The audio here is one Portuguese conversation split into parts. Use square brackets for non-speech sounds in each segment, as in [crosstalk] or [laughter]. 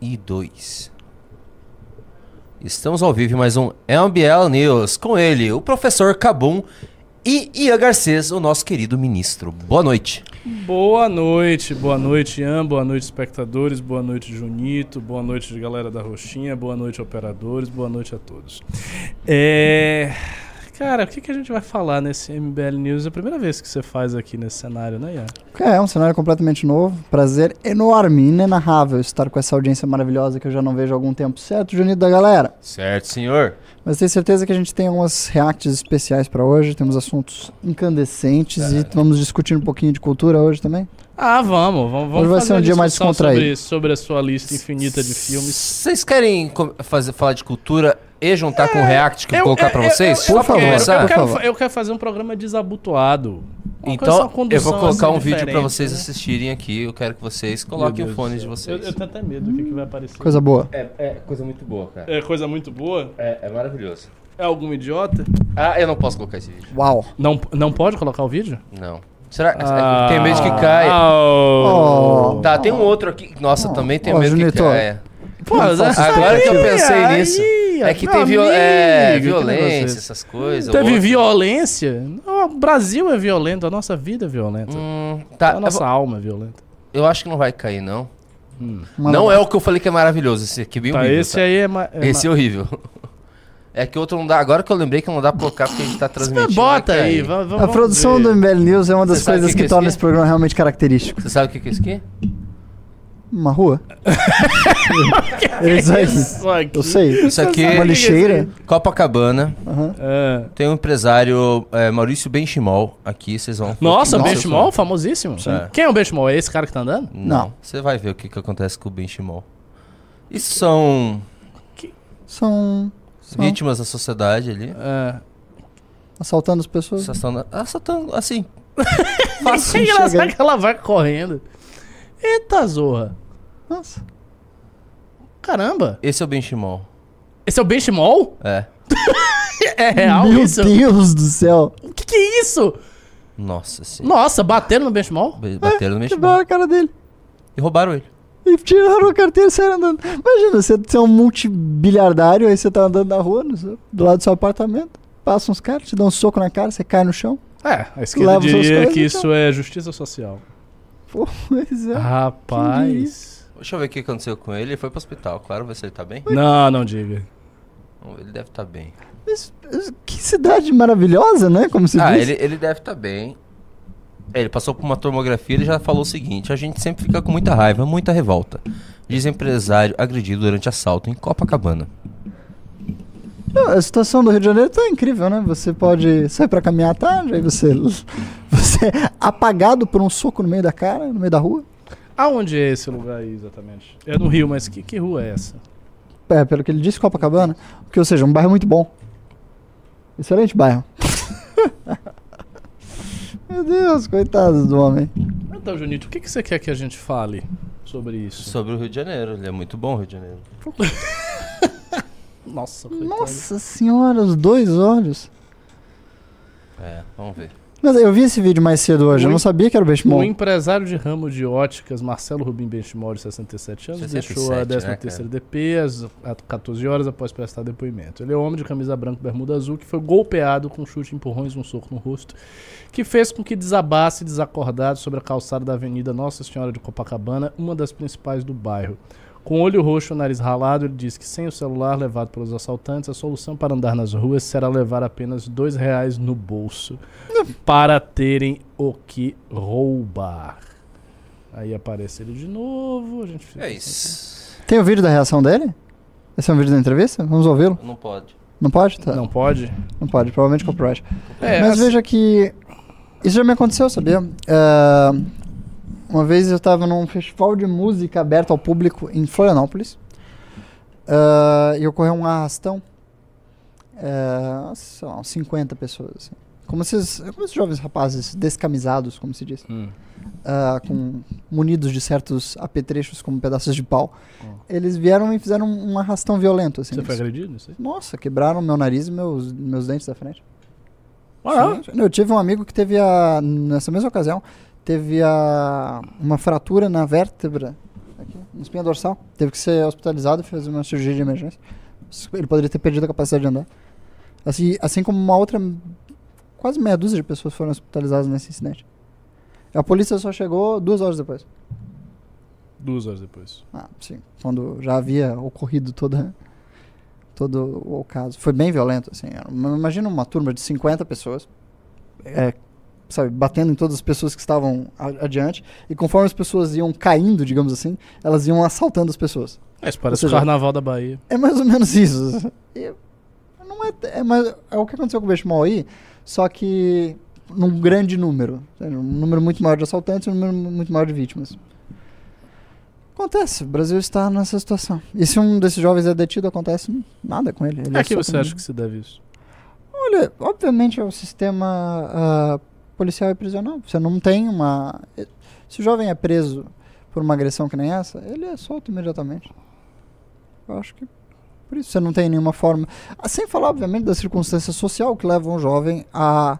e 2. Estamos ao vivo em mais um MBL News com ele, o professor Cabum e Ian Garcês, o nosso querido ministro. Boa noite. Boa noite, boa noite, Ian, boa noite, espectadores, boa noite, Junito, boa noite, galera da Roxinha, boa noite, operadores, boa noite a todos. É. Cara, o que, que a gente vai falar nesse MBL News? É a primeira vez que você faz aqui nesse cenário, né, Ian? É, um cenário completamente novo. Prazer enorme, inenarrável estar com essa audiência maravilhosa que eu já não vejo há algum tempo. Certo, Junito da galera? Certo, senhor. Mas tenho certeza que a gente tem algumas reacts especiais para hoje. Temos assuntos incandescentes É. e vamos discutir um pouquinho de cultura hoje também. Ah, vamos, vamos, vamos Hoje vai fazer ser um dia mais descontraído. Sobre, sobre a sua lista infinita de filmes. Vocês querem fazer, falar de cultura e juntar com o React que eu Eu- vou colocar pra eu- vocês? eu- Só eu pra favor, quero- começar? Eu por quero, eu quero fazer um programa desabotoado. Uma Então, eu vou colocar assim, um vídeo pra diferente, vocês né? assistirem aqui. Eu quero que vocês coloquem o fone de vocês. Eu, eu tenho até medo do que, que vai aparecer. Coisa boa. É, é coisa muito boa, cara. É coisa muito boa? É, é maravilhoso. É algum idiota? Ah, eu não posso colocar esse vídeo. Uau. Não, não pode colocar o vídeo? Não. Será? Ah. Tem medo que caia. Oh. Tá, tem um outro aqui. Nossa, Oh. também tenho Oh, medo que caia. Pô, Agora que eu pensei aí, nisso. É que tem viol é, violência, negócio essas coisas. é? Teve outro- violência? O Brasil é violento, a nossa vida é violenta. Hum, tá, a nossa vou- alma é violenta. eu acho que não vai cair, não. Manda não é o que eu falei que é maravilhoso. Esse aqui é bem Tá, horrível. esse tá? aí é, ma- é Esse é horrível. É que outro não dá. Agora que eu lembrei que não dá pra colocar porque a gente tá transmitindo. Bota vai aí, cair. va- va- A vamos produção ver. do MBL News é uma das Você coisas que que, que é torna esse programa realmente característico. Você sabe o que que é isso aqui? Uma rua? é isso aqui. Eu sei. Isso aqui Uma é lixeira. Copacabana. Aham. É. Tem um empresário, é, Maurício Benchimol, aqui, vocês vão... Nossa, Nossa, Benchimol, famosíssimo. Sim. Quem é o Benchimol? É esse cara que tá andando? Não. Você vai ver o que, que acontece com o Benchimol. Isso são São, são vítimas da sociedade ali. É. assaltando as pessoas. Assaltando, assaltando assim. [laughs] Que Fácil. engraçado chega aí. que ela vai correndo. Eita, zorra. Nossa. Caramba. Esse é o Benchimol. Esse é o Benchimol? É. [laughs] É real Meu isso? Deus do céu. O que, que é isso? Nossa senhora. Nossa, bateram no Benchimol? Bateram no Benchimol. Quebraram a cara dele. E roubaram ele. E tiraram a carteira e saíram andando. Imagina, você, você é um multibilhardário, aí você tá andando na rua, no seu- do lado do seu apartamento. Passam uns caras, te dão um soco na cara, você cai no chão. É, a esquerda diria coisas, que então. isso é justiça social. Pô, [laughs] pois é. Rapaz. Deixa eu ver o que aconteceu com ele. Ele foi pro hospital, claro, ver se ele tá bem. Não, não diga. Ele deve estar bem. Mas, que cidade maravilhosa, né? Como se Ah, diz. ele, ele deve estar bem. É, Ele passou por uma tomografia e ele já falou o seguinte: a gente sempre fica com muita raiva, muita revolta. Diz empresário agredido durante assalto em Copacabana. Não, A situação do Rio de Janeiro tá incrível, né? Você pode sair pra caminhar à tarde, aí você, [laughs] você é apagado por um soco no meio da cara, no meio da rua. Aonde é esse lugar aí exatamente? É no Rio, mas que, que rua é essa? É, pelo que ele disse, Copacabana. Que, ou seja, um bairro muito bom. Excelente bairro. [laughs] Meu Deus, coitados do homem. Então, Junito, o que, que você quer que a gente fale sobre isso? Sobre o Rio de Janeiro, ele é muito bom, o Rio de Janeiro. [laughs] Nossa, coitado. Nossa senhora, os dois olhos. É, vamos ver. Mas eu vi esse vídeo mais cedo hoje, eu O não sabia que era o O Benchimol. empresário de ramo de óticas, Marcelo Rubim Benchimol, de 67 anos, 67, deixou a né, 13 terceira DP às às 14 horas após prestar depoimento. Ele é um homem de camisa branca e bermuda azul que foi golpeado com chute, empurrões e um soco no rosto, que fez com que desabasse desacordado sobre a calçada da Avenida Nossa Senhora de Copacabana, uma das principais do bairro. Com olho roxo e nariz ralado, ele diz que sem o celular levado pelos assaltantes, a solução para andar nas ruas será levar apenas dois reais no bolso para terem o que roubar. Aí aparece ele de novo, a gente fica É isso. Tem o vídeo da reação dele? Esse é um vídeo da entrevista? Vamos ouvi-lo? Não pode. Não pode? Tá. Não pode? Não pode, provavelmente copyright. É, Mas assim- veja que isso já me aconteceu, sabia? É, uma vez eu estava num festival de música aberto ao público em Florianópolis é, e ocorreu um arrastão. É, sei lá, uns 50 pessoas. assim. Como esses, como esses jovens rapazes descamisados, como se diz. Hum. ah, com munidos de certos apetrechos como pedaços de pau. Ó. Eles vieram e fizeram um arrastão violento. Assim, Você foi agredido? Nossa, quebraram meu nariz e meus, meus dentes da frente. Ah, Sim. Eu tive um amigo que teve a. Nessa mesma ocasião, teve a, uma fratura na vértebra aqui, na espinha dorsal. Teve que ser hospitalizado, fez uma cirurgia de emergência. Ele poderia ter perdido a capacidade de andar. Assim, assim como uma outra, quase meia dúzia de pessoas foram hospitalizadas nesse incidente. A polícia só chegou duas horas depois. Duas horas depois. Ah, sim. Quando já havia ocorrido toda, todo o caso. Foi bem violento, assim. Imagina uma turma de 50 pessoas, é, sabe, batendo em todas as pessoas que estavam a- adiante. E conforme as pessoas iam caindo, digamos assim, elas iam assaltando as pessoas. É, isso parece Ou o seja- carnaval da Bahia. É mais ou menos isso. E não é, é, mais, é o que aconteceu com o Benchimol aí, só que num grande número. Um número muito maior de assaltantes e um número muito maior de vítimas. Acontece, o Brasil está nessa situação. E se um desses jovens é detido, acontece nada com ele. ele É que solto você no- acha que se deve isso? Olha, obviamente é o sistema ah, policial e prisional. Você não tem uma. Se o jovem é preso por uma agressão que nem essa, ele é solto imediatamente. Eu acho que. Por isso você não tem nenhuma forma. Ah, Sem falar, obviamente, da circunstância social que leva um jovem a,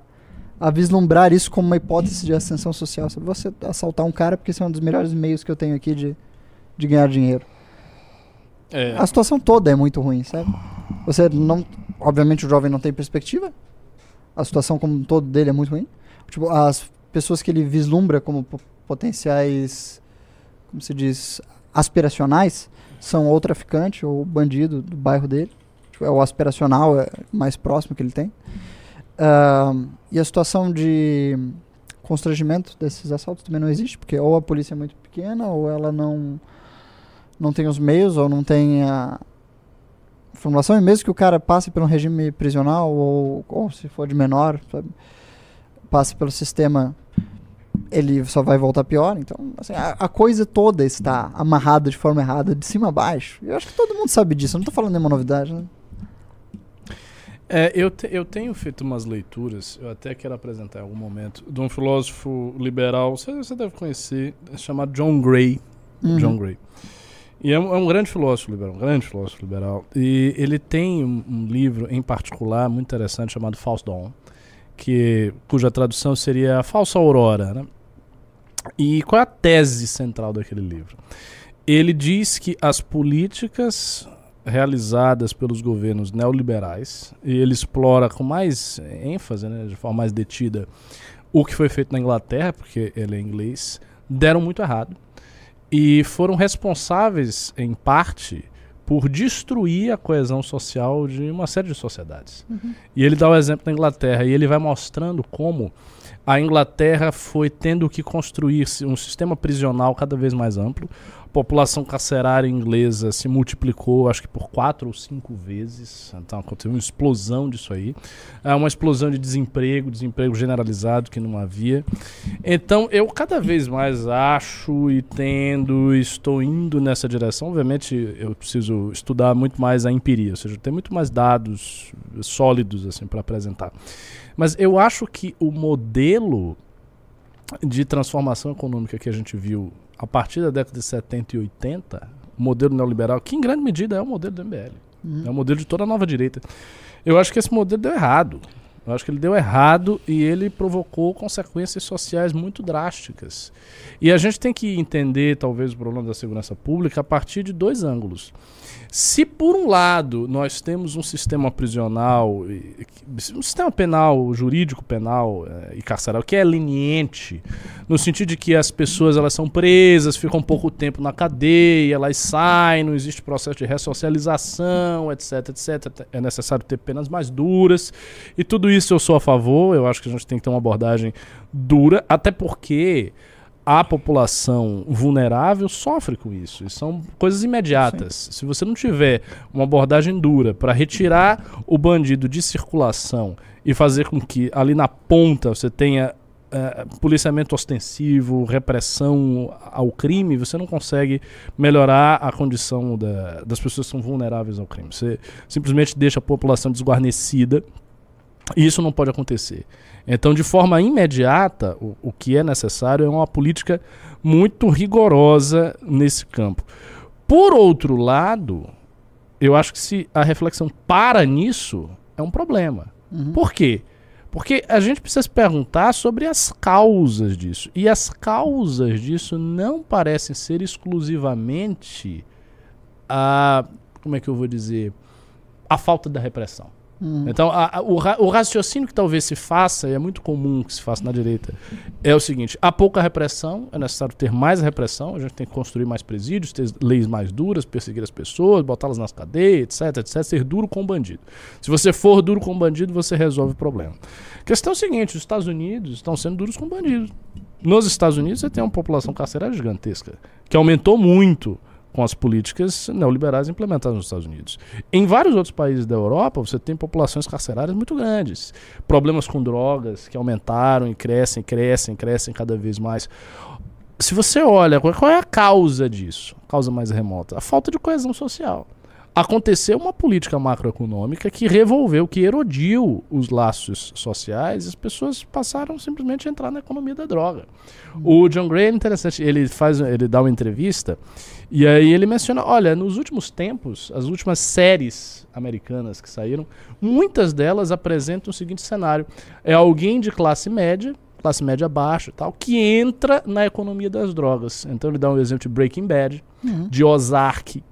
a vislumbrar isso como uma hipótese de ascensão social. Sabe? Você assaltar um cara porque esse é um dos melhores meios que eu tenho aqui de, de ganhar dinheiro. É. A situação toda é muito ruim, sabe? Você não. Obviamente o jovem não tem perspectiva. A situação como um todo dele é muito ruim. Tipo, as pessoas que ele vislumbra como po- potenciais. Como se diz? Aspiracionais são ou traficante ou bandido do bairro dele. Tipo, é o aspiracional é mais próximo que ele tem. Ahn, e a situação de constrangimento desses assaltos também não existe, porque ou a polícia é muito pequena, ou ela não, não tem os meios, ou não tem a formulação, e mesmo que o cara passe por um regime prisional, ou, ou se for de menor, sabe, passe pelo sistema, ele só vai voltar pior. Então, assim, a, a coisa toda está amarrada de forma errada, de cima a baixo. Eu acho que todo mundo sabe disso, eu não estou falando nenhuma novidade, né? É, eu, te- eu tenho feito umas leituras, eu até quero apresentar em algum momento, de um filósofo liberal, você, você deve conhecer, é chamado John Gray. Uhum. John Gray. E é um, é um grande filósofo liberal, um grande filósofo liberal. E ele tem um, um livro em particular muito interessante chamado False Dawn, que, cuja tradução seria a Falsa Aurora. Né? E qual é a tese central daquele livro? Ele diz que as políticas realizadas pelos governos neoliberais, e ele explora com mais ênfase, né, de forma mais detida, o que foi feito na Inglaterra, porque ele é inglês, deram muito errado e foram responsáveis, em parte, por destruir a coesão social de uma série de sociedades. E ele dá o exemplo da Inglaterra e ele vai mostrando como a Inglaterra foi tendo que construir um sistema prisional cada vez mais amplo. População carcerária inglesa se multiplicou, acho que por quatro ou cinco vezes. Então aconteceu uma explosão disso aí. É uma explosão de desemprego, desemprego generalizado que não havia. Então eu cada vez mais acho e tendo, estou indo nessa direção. Obviamente eu preciso estudar muito mais a empiria, ou seja, ter muito mais dados sólidos assim para apresentar. Mas eu acho que o modelo de transformação econômica que a gente viu a partir da década de 70 e 80, o modelo neoliberal, que em grande medida é o modelo do MBL, Uhum. é o modelo de toda a nova direita. Eu acho que esse modelo deu errado. Eu acho que ele deu errado e ele provocou consequências sociais muito drásticas. E a gente tem que entender, talvez, o problema da segurança pública a partir de dois ângulos. Se, por um lado, nós temos um sistema prisional, um sistema penal, jurídico penal eh, e carcerário, que é leniente, no sentido de que as pessoas elas são presas, ficam pouco tempo na cadeia, elas saem, não existe processo de ressocialização, etc, etc. É necessário ter penas mais duras. E tudo isso eu sou a favor, eu acho que a gente tem que ter uma abordagem dura, até porque a população vulnerável sofre com isso. E são coisas imediatas. Se você não tiver uma abordagem dura para retirar o bandido de circulação e fazer com que ali na ponta você tenha eh, policiamento ostensivo, repressão ao crime, você não consegue melhorar a condição da- das pessoas que são vulneráveis ao crime. Você simplesmente deixa a população desguarnecida e isso não pode acontecer. Então, de forma imediata, o, o que é necessário é uma política muito rigorosa nesse campo. Por outro lado, eu acho que se a reflexão para nisso, é um problema. Uhum. Por quê? Porque a gente precisa se perguntar sobre as causas disso. E as causas disso não parecem ser exclusivamente a. Como é que eu vou dizer? A falta da repressão. Hum. Então, a- a- o, ra- o raciocínio que talvez se faça, e é muito comum que se faça na direita, é o seguinte: há pouca repressão, é necessário ter mais repressão, a gente tem que construir mais presídios, ter leis mais duras, perseguir as pessoas, botá-las nas cadeias, etc, etc, ser duro com o bandido. Se você for duro com o bandido, você resolve o problema. A questão é o seguinte: os Estados Unidos estão sendo duros com bandidos. Nos Estados Unidos, você tem uma população carcerária gigantesca, que aumentou muito com as políticas neoliberais implementadas nos Estados Unidos. Em vários outros países da Europa, você tem populações carcerárias muito grandes. Problemas com drogas que aumentaram e crescem, crescem, crescem cada vez mais. Se você olha, qual é a causa disso? A causa mais remota? A falta de coesão social. Aconteceu uma política macroeconômica que revolveu, que erodiu os laços sociais e as pessoas passaram simplesmente a entrar na economia da droga. O John Gray é interessante, ele faz, ele dá uma entrevista e aí ele menciona, olha, nos últimos tempos, as últimas séries americanas que saíram, muitas delas apresentam o seguinte cenário: é alguém de classe média, classe média baixa, e tal, que entra na economia das drogas. Então ele dá um exemplo de Breaking Bad, Uhum. de Ozark.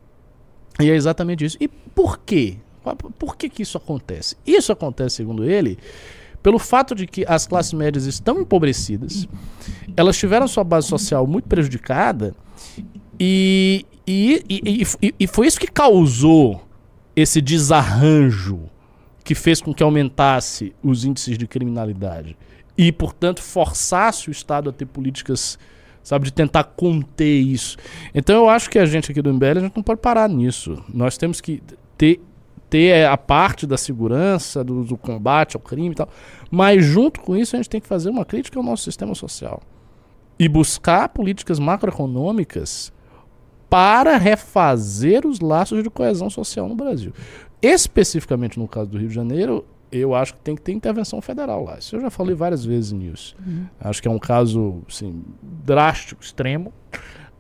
E é exatamente isso. E por quê? Por que, que isso acontece? Isso acontece, segundo ele, pelo fato de que as classes médias estão empobrecidas, elas tiveram sua base social muito prejudicada e, e, e- e- e foi isso que causou esse desarranjo que fez com que aumentasse os índices de criminalidade e, portanto, forçasse o Estado a ter políticas, sabe, de tentar conter isso. Então, eu acho que a gente aqui do MBL a gente não pode parar nisso. Nós temos que ter ter é, a parte da segurança, do, do combate ao crime e tal, mas junto com isso a gente tem que fazer uma crítica ao nosso sistema social e buscar políticas macroeconômicas para refazer os laços de coesão social no Brasil. Especificamente no caso do Rio de Janeiro, eu acho que tem que ter intervenção federal lá. Isso eu já falei várias vezes nisso. Acho que é um caso assim, drástico, extremo.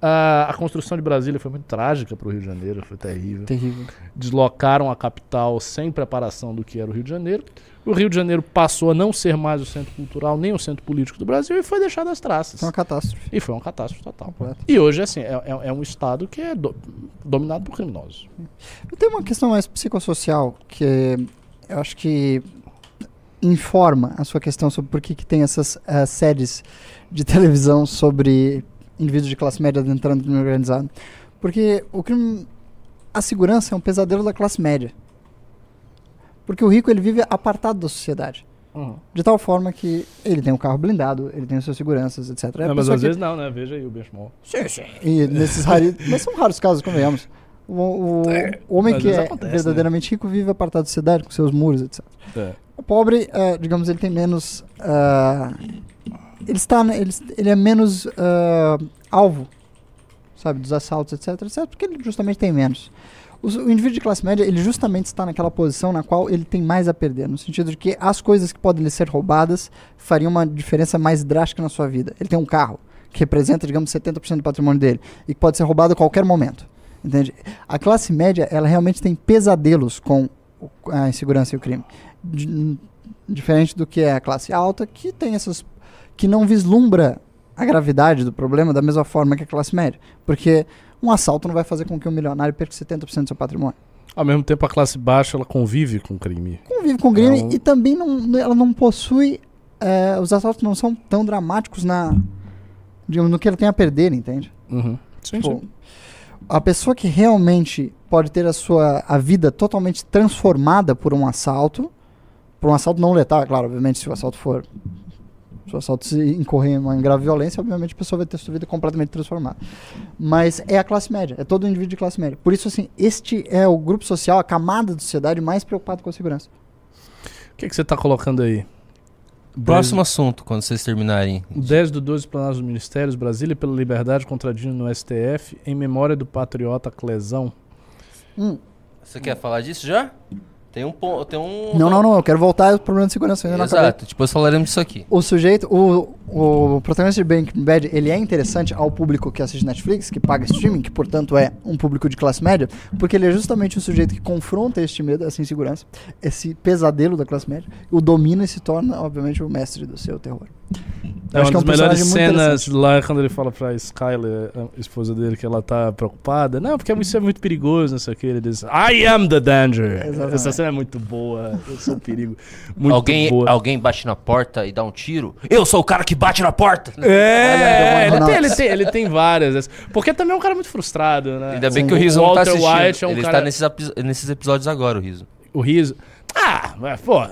Ah, a construção de Brasília foi muito trágica para o Rio de Janeiro, foi terrível Terrível. deslocaram a capital sem preparação do que era o Rio de Janeiro. O Rio de Janeiro passou a não ser mais o centro cultural nem o centro político do Brasil e foi deixado às traças. Foi uma catástrofe. E foi uma catástrofe total. Completo. E hoje, assim, é, é- é um estado que é do- dominado por criminosos. Tem uma questão mais psicossocial que eu acho que informa a sua questão sobre por que, que tem essas eh, séries de [laughs] televisão sobre indivíduos de classe média entrando no crime organizado. Porque o crime, a segurança é um pesadelo da classe média. Porque o rico ele vive apartado da sociedade. De tal forma que ele tem um carro blindado, ele tem as suas seguranças, etc. É Não, mas às que- vezes não, né? Veja aí o benchmark. Sim, sim. E nesses raros. mas são raros casos, convenhamos. O, o- o homem que é acontece, verdadeiramente rico vive apartado da sociedade, com seus muros, etc. É. O pobre, ah, digamos, ele tem menos. ah, ele está. né, Ele, ele é menos ah, alvo, sabe, dos assaltos, etc, etc, porque ele justamente tem menos. O, o indivíduo de classe média, ele justamente está naquela posição na qual ele tem mais a perder, no sentido de que as coisas que podem lhe ser roubadas fariam uma diferença mais drástica na sua vida. Ele tem um carro que representa, digamos, 70% do patrimônio dele e que pode ser roubado a qualquer momento. Entende? A classe média, ela realmente tem pesadelos com a insegurança e o crime. Di- diferente do que é a classe alta, que tem essas. que não vislumbra a gravidade do problema da mesma forma que a classe média. Porque um assalto não vai fazer com que um milionário perca 70% do seu patrimônio. Ao mesmo tempo, a classe baixa ela convive com o crime. Convive com crime Não. e também não, ela não possui. eh, os assaltos não são tão dramáticos na. digamos, no que ela tem a perder, entende? Uhum. Sim, Tipo, sim. A pessoa que realmente pode ter a sua a vida totalmente transformada por um assalto, por um assalto não letal, é claro, obviamente, se o assalto for se o assalto se incorrer em uma grave violência, obviamente a pessoa vai ter sua vida completamente transformada. Mas é a classe média, é todo indivíduo de classe média. Por isso, assim, este é o grupo social, a camada da sociedade mais preocupada com a segurança. O que, que você está colocando aí? Próximo assunto, quando vocês terminarem. 10 do 12 Plenários dos Ministérios, Brasília pela Liberdade contradindo no STF, em memória do patriota Clesão. Hum, Você quer falar disso já? Tem um ponto. Tem um. Não, não, não, eu quero voltar ao problema de segurança. ainda não acabei. Exato, depois falaremos disso aqui. O sujeito, o, o protagonista de Breaking Bad, ele é interessante ao público que assiste Netflix, que paga streaming, que portanto é um público de classe média, porque ele é justamente o sujeito que confronta este medo, essa insegurança, esse pesadelo da classe média, o domina e se torna, obviamente, o mestre do seu terror. É Eu uma acho que é um das melhores cenas lá quando ele fala pra Skyler, a esposa dele, que ela tá preocupada. Não, porque isso é muito perigoso, não sei o que. Ele diz, I am the danger. Exatamente. Essa cena é muito boa. Eu sou um perigo. Muito alguém, boa. alguém bate na porta e dá um tiro? Eu sou o cara que bate na porta! É, ele Olha, tem, ele, tem, ele tem várias. Porque também é um cara muito frustrado, né? Ainda bem Sim. que o Riso O não tá Walter assistindo. White é um Ele cara- está nesses, nesses episódios agora, o Riso. O riso. Ah, mas, pô, a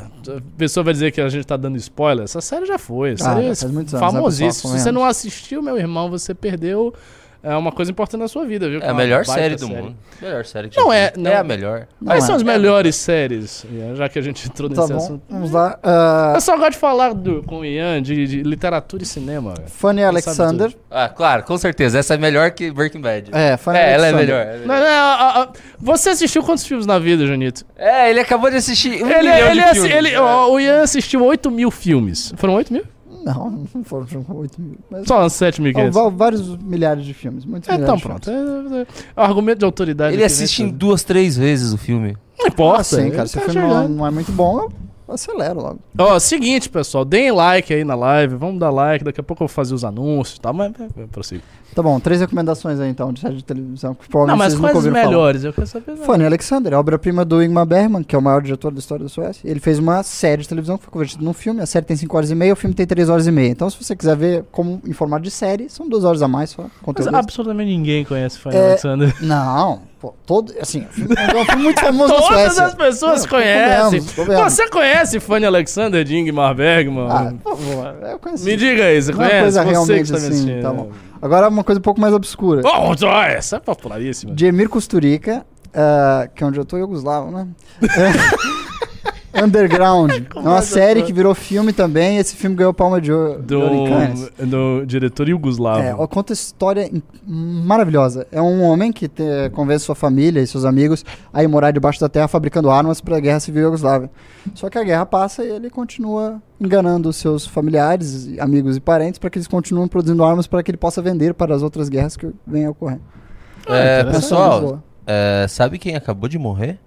pessoa vai dizer que a gente tá dando spoiler. Essa série já foi. Essa Ah, série já é faz muitos anos, famosíssima. Se você não assistiu, meu irmão, você perdeu é, uma coisa importante na sua vida, viu? É a melhor série do mundo. Melhor série que Não é- não- É a melhor. Quais é. são as melhores séries, Ian, já que a gente entrou Tá nesse bom, assunto? vamos lá. Ah, Eu só gosto de falar do- com o Ian de, de literatura e cinema. Fanny Alexander. Ah, claro, com certeza. Essa é melhor que Breaking Bad. É, Fanny É, ela é Alexander. melhor. ela é melhor. Não, não, ah, ah, você assistiu quantos filmes na vida, Junito? É, ele acabou de assistir um ele, milhão ele, de assi- filmes. ele- É. ó, o Ian assistiu 8 mil filmes. Foram 8 mil? Não, [laughs] não foram foram 8 mil. Mas Só 7 mil. Ó, vários milhares de filmes. Muitos É, então pronto. É, é, é o argumento de autoridade. Ele aqui, assiste né, em duas, três vezes o filme. Não importa. Ah, sim, cara. Se o tá filme não, é muito bom, acelero logo. Ó, seguinte, pessoal. Deem like aí na live. Vamos dar like. Daqui a pouco eu vou fazer os anúncios e tal. Mas é, é, prossigo. Tá bom, três recomendações aí então de série de televisão que Não, mas quais os ouviram falar. melhores? Eu quero saber. Fanny Alexander, obra-prima do Ingmar Bergman, que é o maior diretor da história da Suécia. Ele fez uma série de televisão que foi convertida num filme. A série tem 5 horas e meia, o filme tem 3 horas e meia. Então, se você quiser ver como em formato de série, são 2 horas a mais só. Mas absolutamente ninguém conhece Fanny É, Alexander. Não, pô, todo. Assim, filme muito famoso na [laughs] Todas Suécia. as pessoas Não, conhecem. convenhamos, convenhamos. Você conhece Fanny Alexander de Ingmar Bergman? Ah, por favor, eu conheci. Me diga aí, você Não é conhece? coisa você realmente me assim, tá bom. Agora uma coisa um pouco mais obscura. Oh, essa é popularíssima. De Emir Kusturica, ah, que é onde eu tô, Yugoslavo, né? É, [laughs] Underground. [laughs] É uma série que virou filme também. Esse filme ganhou palma de ouro de. Do, do diretor Yugoslavo. É, conta história maravilhosa. É um homem que te- convence sua família e seus amigos a ir morar debaixo da terra fabricando armas para a guerra civil Yugoslávia. Só que a guerra passa e ele continua enganando os seus familiares, amigos e parentes para que eles continuem produzindo armas para que ele possa vender para as outras guerras que venham a ocorrer. Ah, É, interessante. pessoal, é, sabe quem acabou de morrer?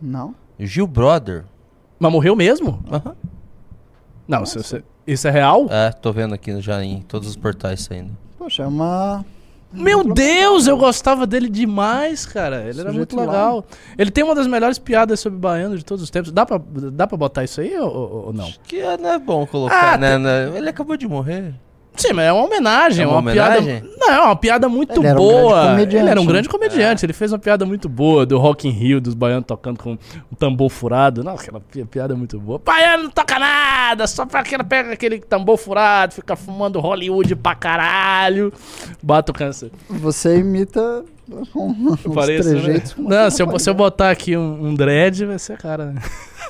Não? Gil Brother. Mas morreu mesmo? Aham. Não, isso, isso- isso é real? É, tô vendo aqui já em todos os portais saindo. Poxa, é uma. Meu Deus, eu gostava dele demais, cara. Ele era muito lá. legal. Ele tem uma das melhores piadas sobre baiano de todos os tempos. Dá pra, dá pra botar isso aí ou, ou- não? Acho que é, não é bom colocar, Ah, né, né? Ele acabou de morrer. Sim, mas é uma homenagem. É É uma uma, homenagem? piada. Não, é uma piada muito Ele era um boa. grande comediante, ele era um né? grande comediante. Ele fez uma piada muito boa do Rock in Rio, dos baianos tocando com um tambor furado. Não, aquela pi- piada é muito boa. Baiano não toca nada, só pra aquele pega aquele tambor furado, fica fumando Hollywood pra caralho. Bata o câncer. Você imita com uns Pareço, né? trejeitos. uma Não, se eu, se eu botar aqui um, um dread, vai ser cara, né?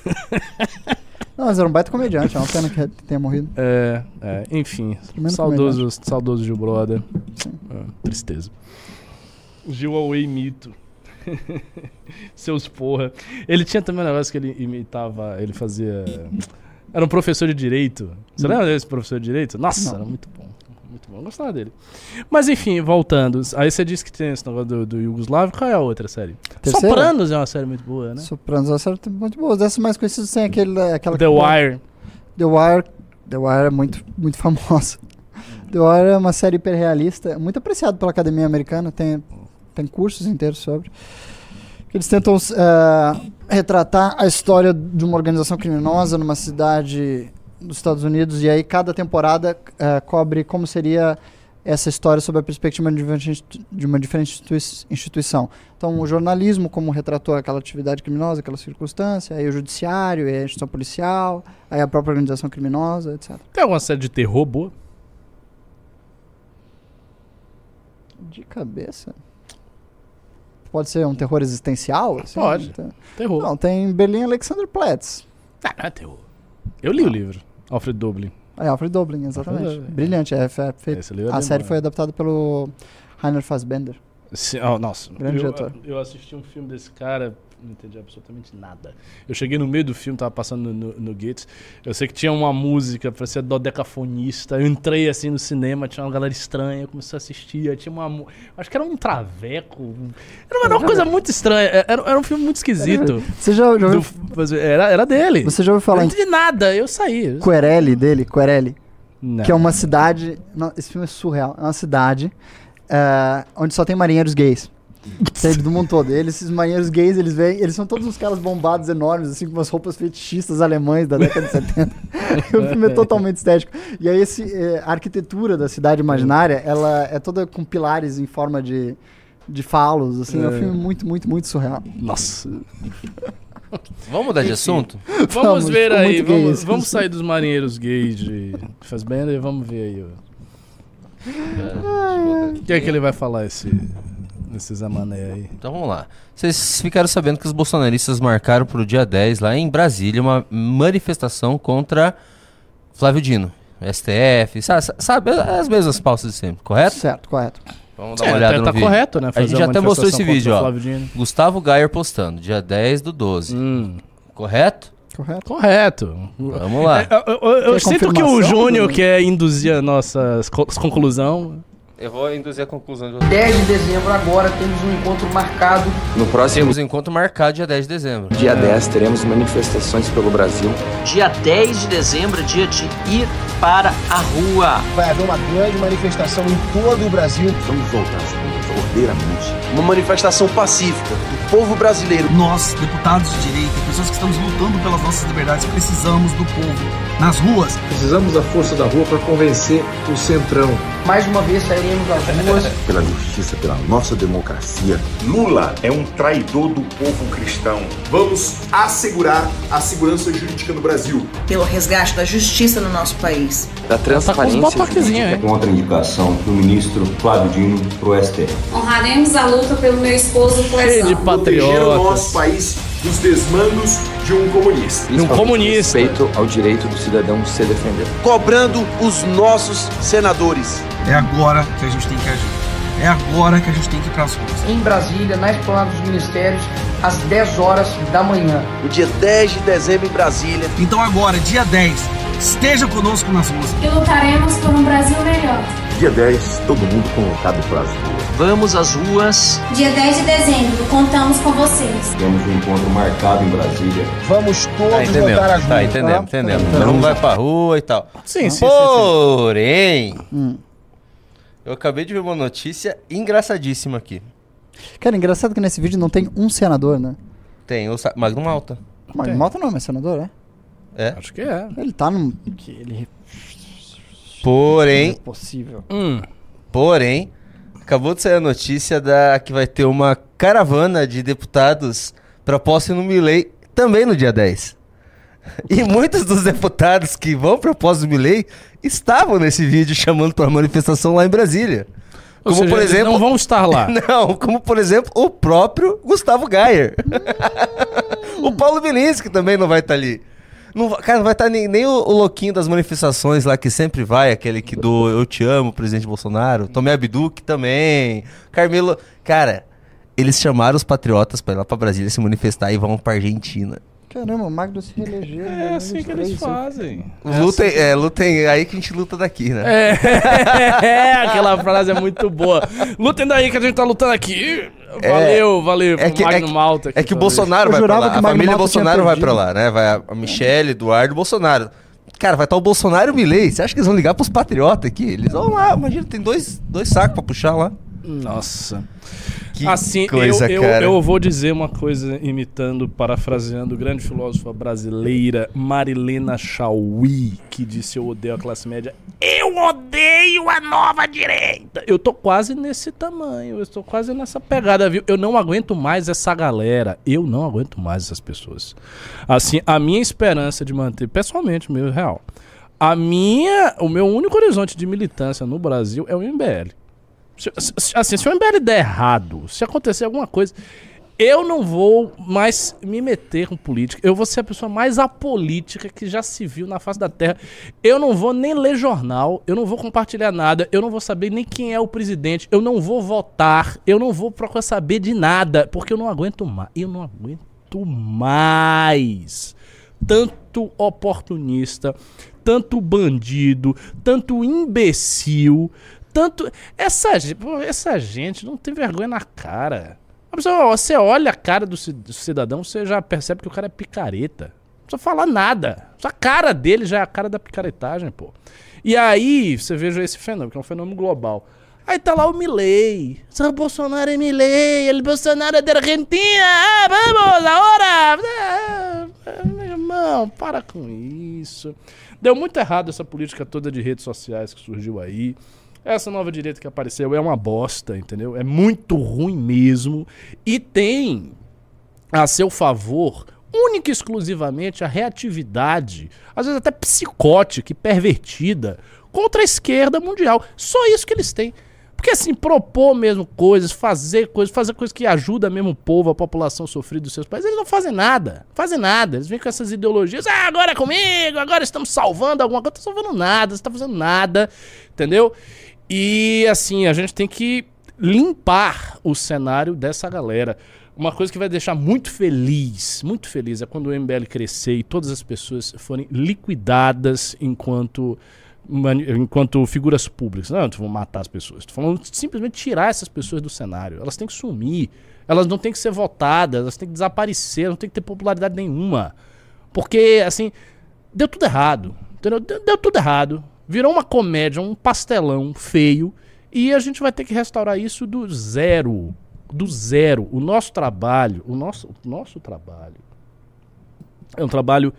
[laughs] Não, mas era um baita comediante, é uma pena que tenha morrido. É, é, enfim. Tremendo Saudoso, saudoso Gil Brother. É, tristeza. Gil Away mito. [laughs] Seus porra. Ele tinha também um negócio que ele imitava, ele fazia. Era um professor de direito. Você Hum. lembra desse professor de direito? Nossa, Não. era muito bom. Muito bom, eu gostava dele. Mas enfim, voltando. Aí você disse que tem esse negócio do, do Yugoslavo. Qual é a outra série? Terceira? Sopranos é uma série muito boa, né? Sopranos é uma série muito boa. Dessas mais conhecidas tem aquele, aquela The que- Wire. The Wire. The Wire é muito, muito [laughs] famosa. The Wire é uma série hiperrealista, muito apreciada pela academia americana, tem, tem cursos inteiros sobre. Eles tentam eh, retratar a história de uma organização criminosa numa cidade dos Estados Unidos, e aí cada temporada eh, cobre como seria essa história sob a perspectiva de uma diferente, instituição. Então, o jornalismo, como retratou aquela atividade criminosa, aquela circunstância, aí o judiciário, aí a instituição policial, aí a própria organização criminosa, etc. Tem alguma série de terror boa? De cabeça. Pode ser um terror existencial? assim? Pode. Terror. Não, tem Berlim Alexanderplatz. Ah, não é terror. Eu li o livro. Alfred Dublin. É, Alfred Dublin, exatamente. Alfred. Brilhante. É, feito- Esse livro é a série bom, foi é. adaptada pelo Rainer Fassbender. Sim, oh, nossa, Grande eu, diretor. eu assisti um filme desse cara, não entendi absolutamente nada. Eu cheguei no meio do filme, tava passando no, no, no Gates. Eu sei que tinha uma música, parecia dodecafonista. Eu entrei assim no cinema, tinha uma galera estranha, eu comecei a assistir. Tinha uma. Acho que era um traveco. Era uma, era uma coisa muito estranha. Era, era um filme muito esquisito. [laughs] Você já, já ouviu, Do- era, era dele. você já ouviu Eu falar não em entendi nada, eu saí. Querele dele? Querele? Não. Que é uma cidade. não, esse filme é surreal. É uma cidade eh, onde só tem marinheiros gays. Tem do mundo todo. Eles, esses marinheiros gays, eles vêm. Eles são todos uns caras bombados enormes, assim, com umas roupas fetichistas alemães da década de 70. [laughs] o filme é totalmente estético. E aí, esse, eh, a arquitetura da cidade imaginária, ela é toda com pilares em forma de, de falos, assim. É um É. filme muito, muito, muito surreal. Nossa. Vamos mudar de assunto? [laughs] Vamos, Vamos, ver aí, vamos, vamos sair dos marinheiros gays de Fassbender e vamos ver aí. O que é que ele vai falar esse, esse Zé Mané aí? Então vamos lá. Vocês ficaram sabendo que os bolsonaristas marcaram para o dia 10, lá em Brasília, uma manifestação contra Flávio Dino, STF, sa- sa- sabe, as mesmas pausas de sempre, correto? Certo, correto. Vamos dar uma olhada tá, no tá vídeo. correto, né? A fazer gente já até mostrou esse vídeo, ó. Gustavo Gayer postando, dia 10 do 12, Hum, correto? Correto. correto. Vamos lá. É, Eu, eu- eu sinto que o Júnior quer induzir a nossa co- conclusão. Eu vou induzir a conclusão de 10 de dezembro agora temos um encontro marcado. No próximo Temos encontro marcado dia 10 de dezembro. dia 10 teremos manifestações pelo Brasil. Dia 10 de dezembro, dia de ir para a rua. Vai haver uma grande manifestação em todo o Brasil. Vamos voltar às ruas ordeiramente. Uma manifestação pacífica do povo brasileiro. Nós, deputados de direita, pessoas que estamos lutando pelas nossas liberdades, precisamos do povo nas ruas. Precisamos da força da rua para convencer o Centrão. Mais uma vez sairemos às ruas [laughs] Pela justiça, pela nossa democracia. Lula é um traidor do povo cristão. Vamos assegurar a segurança jurídica no Brasil. Pelo resgate da justiça no nosso país. Da transparência botoquezinhos, hein? Contra indicação do ministro Flávio Dino para o STF. Honraremos a luta pelo meu esposo Cheio coleção. de Proteger o nosso país dos desmandos de um comunista. Um comunista. Respeito ao direito do cidadão de se defender. Cobrando os nossos senadores. É agora que a gente tem que agir. É agora que a gente tem que ir pras ruas. em Brasília, na esplanada dos ministérios, às 10 horas da manhã. No dia 10 de dezembro em Brasília. Então agora, dia 10, esteja conosco nas ruas. E lutaremos por um Brasil melhor. Dia 10, todo mundo convocado para as ruas. Vamos às ruas. Dia 10 de dezembro, contamos com vocês. Temos um encontro marcado em Brasília. Vamos todos Tá entendendo? voltar às Tá ruas. entendendo, entendendo. Todo mundo vai pra rua e tal. Sim, sim, sim, sim. Porém, Hum. Eu acabei de ver uma notícia engraçadíssima aqui. Cara, engraçado que nesse vídeo não tem um senador, né? Tem o Sa- Magno Malta. Mas Tem. Malta não é mais senador, é? É. Acho que é. Ele tá num. Que ele é Porém, possível. Hum. porém, acabou de sair a notícia da que vai ter uma caravana de deputados pra posse no Milley também no dia 10. [laughs] E muitos dos deputados que vão posse do Milley estavam nesse vídeo chamando pra manifestação lá em Brasília. Ou Como seja, por exemplo, não vão estar lá. [laughs] Não, como por exemplo o próprio Gustavo Gayer. [laughs] o Paulo Bilinski também não vai estar ali. Não, cara, não vai estar nem, nem o, o louquinho das manifestações lá que sempre vai, aquele que do Eu Te Amo, presidente Bolsonaro. Tomé Abduc também. Carmelo. Cara, eles chamaram os patriotas pra ir lá pra Brasília se manifestar e vão pra Argentina. Caramba, o Magno se reelegeu. É assim que eles fazem. lutem, é, lutem, é aí que a gente luta daqui, né? É, [laughs] aquela frase é muito boa. Lutem daí que a gente tá lutando aqui. Valeu, valeu. É que, é, Magno que- Malta. é que o Bolsonaro vai pra jurava lá. que A família Bolsonaro vai pra lá, né? Vai a, Michelle, Eduardo, Bolsonaro. Cara, vai estar o Bolsonaro e o Milley. Você acha que eles vão ligar pros patriotas aqui? Eles vão lá, imagina, tem dois, dois sacos pra puxar lá. Nossa. Que assim, coisa, eu, eu, cara. eu vou dizer uma coisa imitando, parafraseando grande filósofa brasileira Marilena Chauí, que disse eu odeio a classe média. Eu odeio a nova direita. Eu tô quase nesse tamanho, eu estou quase nessa pegada, viu? Eu não aguento mais essa galera. Eu não aguento mais essas pessoas. Assim, a minha esperança de manter, pessoalmente, meu real, a minha, o meu único horizonte de militância no Brasil é o MBL. Se- Assim, se o MBL der errado, se acontecer alguma coisa, Eu não vou mais me meter com política. Eu vou ser a pessoa mais apolítica que já se viu na face da Terra. Eu não vou nem ler jornal, eu não vou compartilhar nada, eu não vou saber nem quem é o presidente, eu não vou votar, eu não vou procurar saber de nada, porque eu não aguento mais. Eu não aguento mais. Tanto oportunista, tanto bandido, tanto imbecil, tanto. Essa, essa gente não tem vergonha na cara. Você olha a cara do ci- do cidadão, você já percebe que o cara é picareta. Não precisa falar nada. A cara dele já é a cara da picaretagem, pô. E aí, você veja esse fenômeno, que é um fenômeno global. Aí tá lá o Milley. São Bolsonaro é Milley, ele Bolsonaro é da Argentina. Ah, vamos, agora! Ah, ah, Meu irmão, para com isso. Deu muito errado essa política toda de redes sociais que surgiu aí. Essa nova direita que apareceu é uma bosta, entendeu? É muito ruim mesmo. E tem a seu favor, única e exclusivamente, a reatividade, às vezes até psicótica e pervertida, contra a esquerda mundial. Só isso que eles têm. Porque assim, propor mesmo coisas, fazer coisas, fazer coisas que ajudam mesmo o povo, a população sofrida dos seus países, eles não fazem nada. Fazem nada. Eles vêm com essas ideologias, ah, agora é comigo, agora estamos salvando alguma coisa. Não estão salvando nada, você está fazendo nada, entendeu? E assim, a gente tem que limpar o cenário dessa galera. Uma coisa que vai deixar muito feliz, muito feliz, é quando o MBL crescer e todas as pessoas forem liquidadas enquanto, enquanto figuras públicas. Não, vão matar as pessoas. Estou falando simplesmente tirar essas pessoas do cenário. Elas têm que sumir. Elas não têm que ser votadas, elas têm que desaparecer, não têm que ter popularidade nenhuma. Porque, assim, deu tudo errado. Entendeu? Deu, deu tudo errado. Virou uma comédia, um pastelão feio. E a gente vai ter que restaurar isso do zero. Do zero. O nosso trabalho, o nosso, o nosso trabalho é um trabalho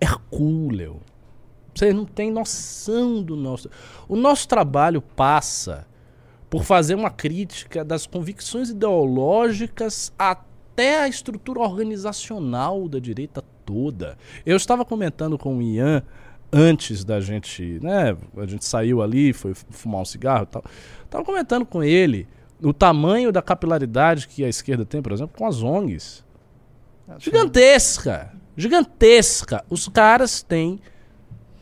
hercúleo. Você não tem noção do nosso. O nosso trabalho passa por fazer uma crítica das convicções ideológicas até a estrutura organizacional da direita toda. Eu estava comentando com o Ian antes da gente, né, a gente saiu ali, foi fumar um cigarro e tal. Tava comentando com ele o tamanho da capilaridade que a esquerda tem, por exemplo, com as ONGs. Gigantesca, gigantesca. Os caras têm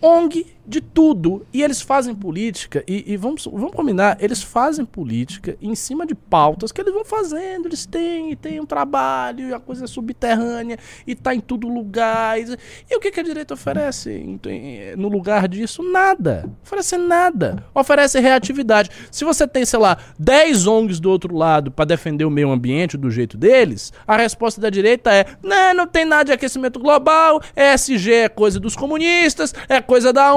ONG de tudo. E eles fazem política, e, e vamos, vamos combinar, eles fazem política em cima de pautas que eles vão fazendo. Eles têm, tem um trabalho, a coisa é subterrânea, e tá em todo lugar. E, o que, que a direita oferece em- em- no lugar disso? Nada. Oferece nada. Oferece reatividade. Se você tem, sei lá, 10 ONGs do outro lado para defender o meio ambiente do jeito deles, a resposta da direita é: não, não tem nada de aquecimento global, ESG é coisa dos comunistas, é coisa da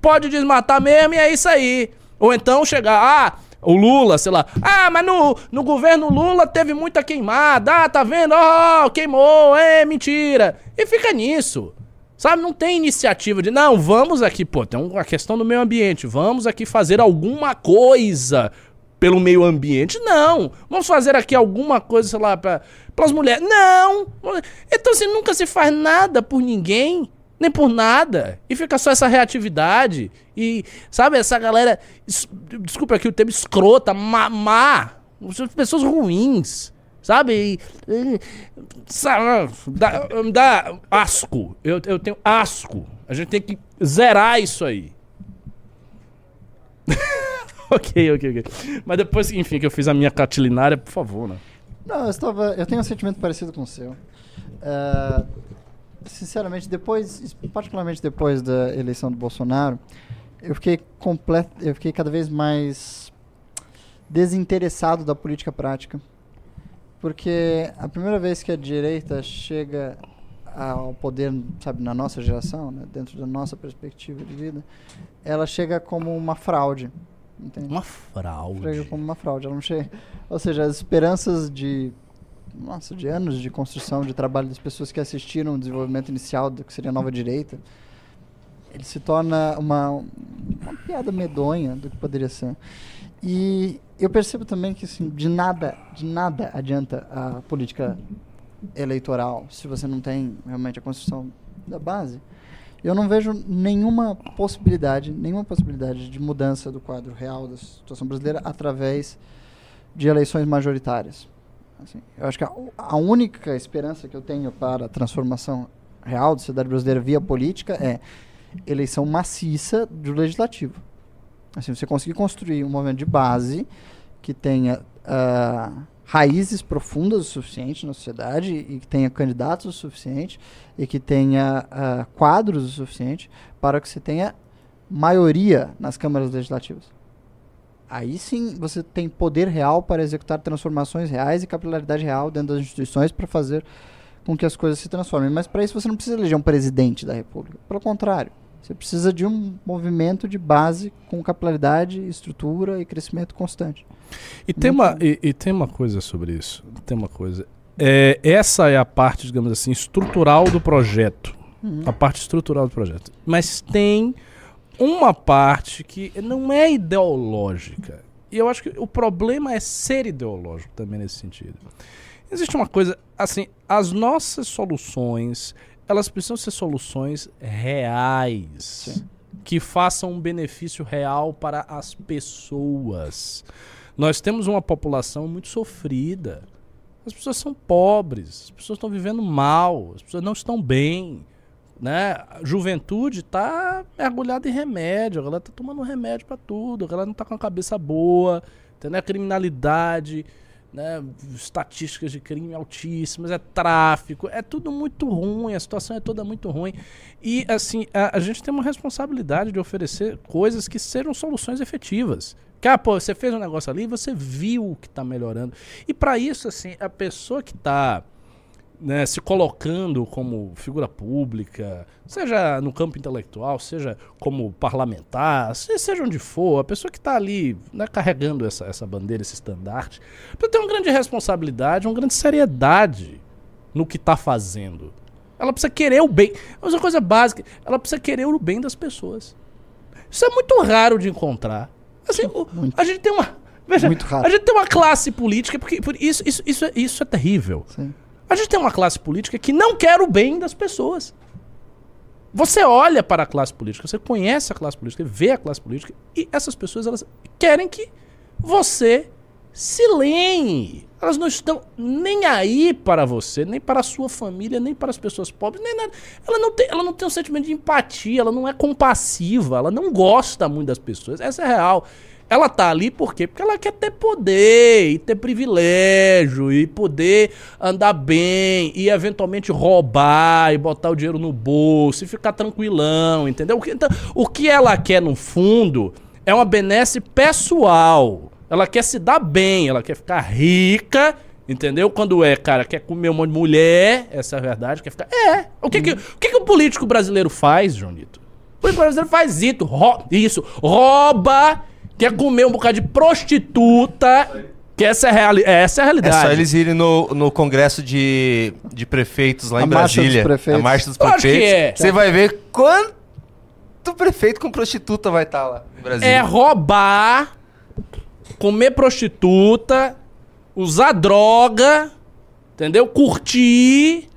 Pode desmatar mesmo e é isso aí. Ou então chegar, ah, o Lula, sei lá, ah, mas no, no governo Lula teve muita queimada, ah, tá vendo? Ó, queimou, é mentira. E fica nisso. Sabe, não tem iniciativa de, não, vamos aqui, pô, tem uma questão do meio ambiente, vamos aqui fazer alguma coisa pelo meio ambiente. Não, vamos fazer aqui alguma coisa, sei lá, pra, pelas mulheres. Não! Então, assim, nunca se faz nada por ninguém, nem por nada. E fica só essa reatividade. E, sabe, essa galera, es- desculpa aqui o termo, escrota, má, má pessoas ruins. Sabe? E, sabe, dá, dá asco. Eu, eu tenho asco. A gente tem que zerar isso aí. [laughs] ok, ok, ok. Mas depois, enfim, que eu fiz a minha catilinária, por favor, né? Não, eu, estava, eu tenho um sentimento parecido com o seu. É, sinceramente, depois, particularmente depois da eleição do Bolsonaro, eu fiquei completo, eu fiquei cada vez mais desinteressado da política prática. Porque a primeira vez que a direita chega ao poder, sabe, na nossa geração, né, dentro da nossa perspectiva de vida, ela chega como uma fraude. Entende? Uma fraude. Chega como uma fraude. Ela não chega, ou seja, as esperanças de nossa, de anos de construção de trabalho das pessoas que assistiram o desenvolvimento inicial do que seria a nova direita, ele se torna uma, uma piada medonha do que poderia ser. E eu percebo também que assim, de nada, de nada adianta a política eleitoral se você não tem realmente a construção da base. Eu não vejo nenhuma possibilidade, nenhuma possibilidade de mudança do quadro real da situação brasileira através de eleições majoritárias. Assim, eu acho que a, a única esperança que eu tenho para a transformação real da sociedade brasileira via política é eleição maciça do legislativo. Assim, você conseguir construir um movimento de base que tenha ah, raízes profundas o suficiente na sociedade e que tenha candidatos o suficiente e que tenha ah, quadros o suficiente para que você tenha maioria nas câmaras legislativas. Aí sim você tem poder real para executar transformações reais e capilaridade real dentro das instituições para fazer com que as coisas se transformem. Mas para isso você não precisa eleger um presidente da República. Pelo contrário, você precisa de um movimento de base com capilaridade, estrutura e crescimento constante. E tem, uma, e, e tem uma coisa sobre isso. Tem uma coisa. É, essa é a parte, digamos assim, estrutural do projeto. Uhum. A parte estrutural do projeto. Mas tem uma parte que não é ideológica. E eu acho que o problema é ser ideológico também nesse sentido. Existe uma coisa, assim, as nossas soluções, elas precisam ser soluções reais. Que façam um benefício real para as pessoas. Nós temos uma população muito sofrida. As pessoas são pobres, as pessoas estão vivendo mal, as pessoas não estão bem. Né? Juventude está mergulhada em remédio, ela está tomando remédio para tudo, ela não está com a cabeça boa, entendeu? Criminalidade, né? estatísticas de crime altíssimas, é tráfico, é tudo muito ruim, a situação é toda muito ruim. E assim, a, a gente tem uma responsabilidade de oferecer coisas que sejam soluções efetivas. Que, ah, pô, você fez um negócio ali, você viu que está melhorando. E para isso, assim, a pessoa que está né, se colocando como figura pública, seja no campo intelectual, seja como parlamentar, seja onde for, a pessoa que está ali né, carregando essa, essa bandeira, esse estandarte, precisa ter uma grande responsabilidade, uma grande seriedade no que está fazendo. Ela precisa querer o bem. Mas uma coisa básica, ela precisa querer o bem das pessoas. Isso é muito raro de encontrar. Assim, o, a gente tem uma. Veja, Muito raro. a gente tem uma classe política, porque por isso, isso, isso, é, isso é terrível. Sim. A gente tem uma classe política que não quer o bem das pessoas. Você olha para a classe política, você conhece a classe política, vê a classe política, e essas pessoas elas querem que você se lenhe. Elas não estão nem aí para você, nem para a sua família, nem para as pessoas pobres, nem nada. Ela não tem, ela não tem um sentimento de empatia, ela não é compassiva, ela não gosta muito das pessoas. Essa é real. Ela tá ali por quê? Porque ela quer ter poder e ter privilégio e poder andar bem e eventualmente roubar e botar o dinheiro no bolso e ficar tranquilão, entendeu? Então, o que ela quer no fundo é uma benesse pessoal. Ela quer se dar bem, ela quer ficar rica, entendeu? Quando é, cara, quer comer um monte de mulher, essa é a verdade, quer ficar. É. O que, que, o, que, que o político brasileiro faz, Jonito? O político brasileiro faz isso, ro isso, rouba quer comer um bocado de prostituta. Que essa é, a reali essa é a É realidade. só eles irem no, no congresso de, de prefeitos lá A em marcha dos Brasília. prefeitos. A marcha dos prefeitos. é. Você vai ver quanto prefeito com prostituta vai estar lá em Brasília. É roubar, comer prostituta, usar droga, entendeu? Curtir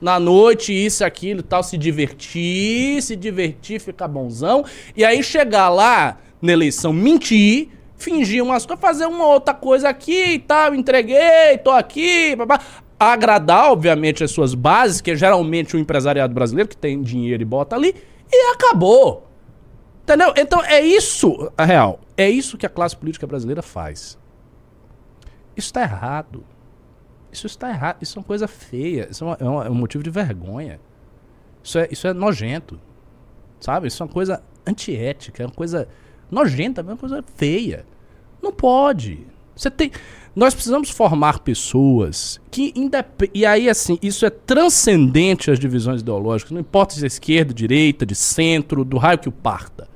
na noite, isso, aquilo e tal, se divertir, se divertir, ficar bonzão. E aí chegar lá na eleição, mentir, fingir umas coisas, fazer uma outra coisa aqui e tal, entreguei, tô aqui, babá. Agradar, obviamente, as suas bases, que é geralmente o empresariado brasileiro que tem dinheiro e bota ali, e acabou. Entendeu? Então é isso, a real. É isso que a classe política brasileira faz. Isso está errado. Isso está errado. Isso é uma coisa feia. Isso é, é uma- é um motivo de vergonha. Isso é, isso é nojento. Sabe? Isso é uma coisa antiética. É uma coisa nojenta, é uma coisa feia. Não pode. Você tem. Nós precisamos formar pessoas que indep... E aí, assim, isso é transcendente às divisões ideológicas. Não importa se é esquerda, direita, de centro, do raio que o parta.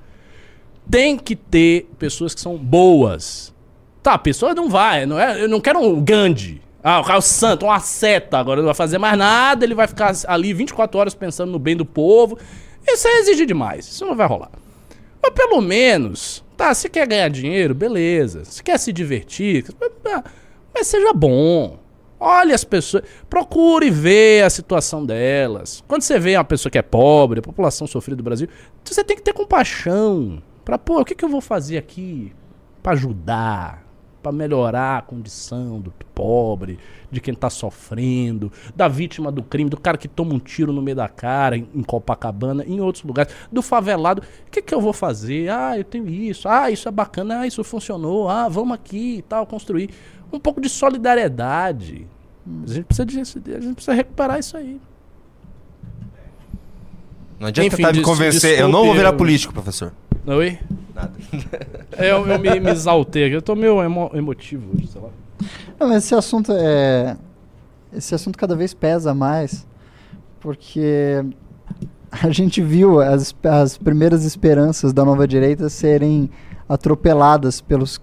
Tem que ter pessoas que são boas. Tá, a pessoa não vai. Não é, eu não quero um Gandhi. Ah, o cara o santo, uma seta. Agora não vai fazer mais nada. Ele vai ficar ali 24 horas pensando no bem do povo. Isso é exigir demais. Isso não vai rolar. Mas pelo menos, tá, se quer ganhar dinheiro, beleza. Se quer se divertir, ah, mas seja bom. Olhe as pessoas, procure ver a situação delas. Quando você vê uma pessoa que é pobre, a população sofrida do Brasil, você tem que ter compaixão. Pra, pô, o que, que eu vou fazer aqui pra ajudar? Para melhorar a condição do pobre, de quem tá sofrendo, da vítima do crime, do cara que toma um tiro no meio da cara em, em Copacabana, em outros lugares, do favelado. O que, que eu vou fazer? Ah, eu tenho isso. Ah, isso é bacana. Ah, isso funcionou. Ah, vamos aqui e tal, construir. Um pouco de solidariedade. A gente precisa, de, a gente precisa recuperar isso aí. Não adianta Enfim, tentar me convencer. eu não vou desculpe, virar político, professor. Oi? Nada. É, eu, eu me, me exaltei aqui. Eu tô meio emo- emotivo hoje, sei lá. Não, mas esse assunto é. Esse assunto cada vez pesa mais, porque a gente viu as, as primeiras esperanças da nova direita serem atropeladas pelos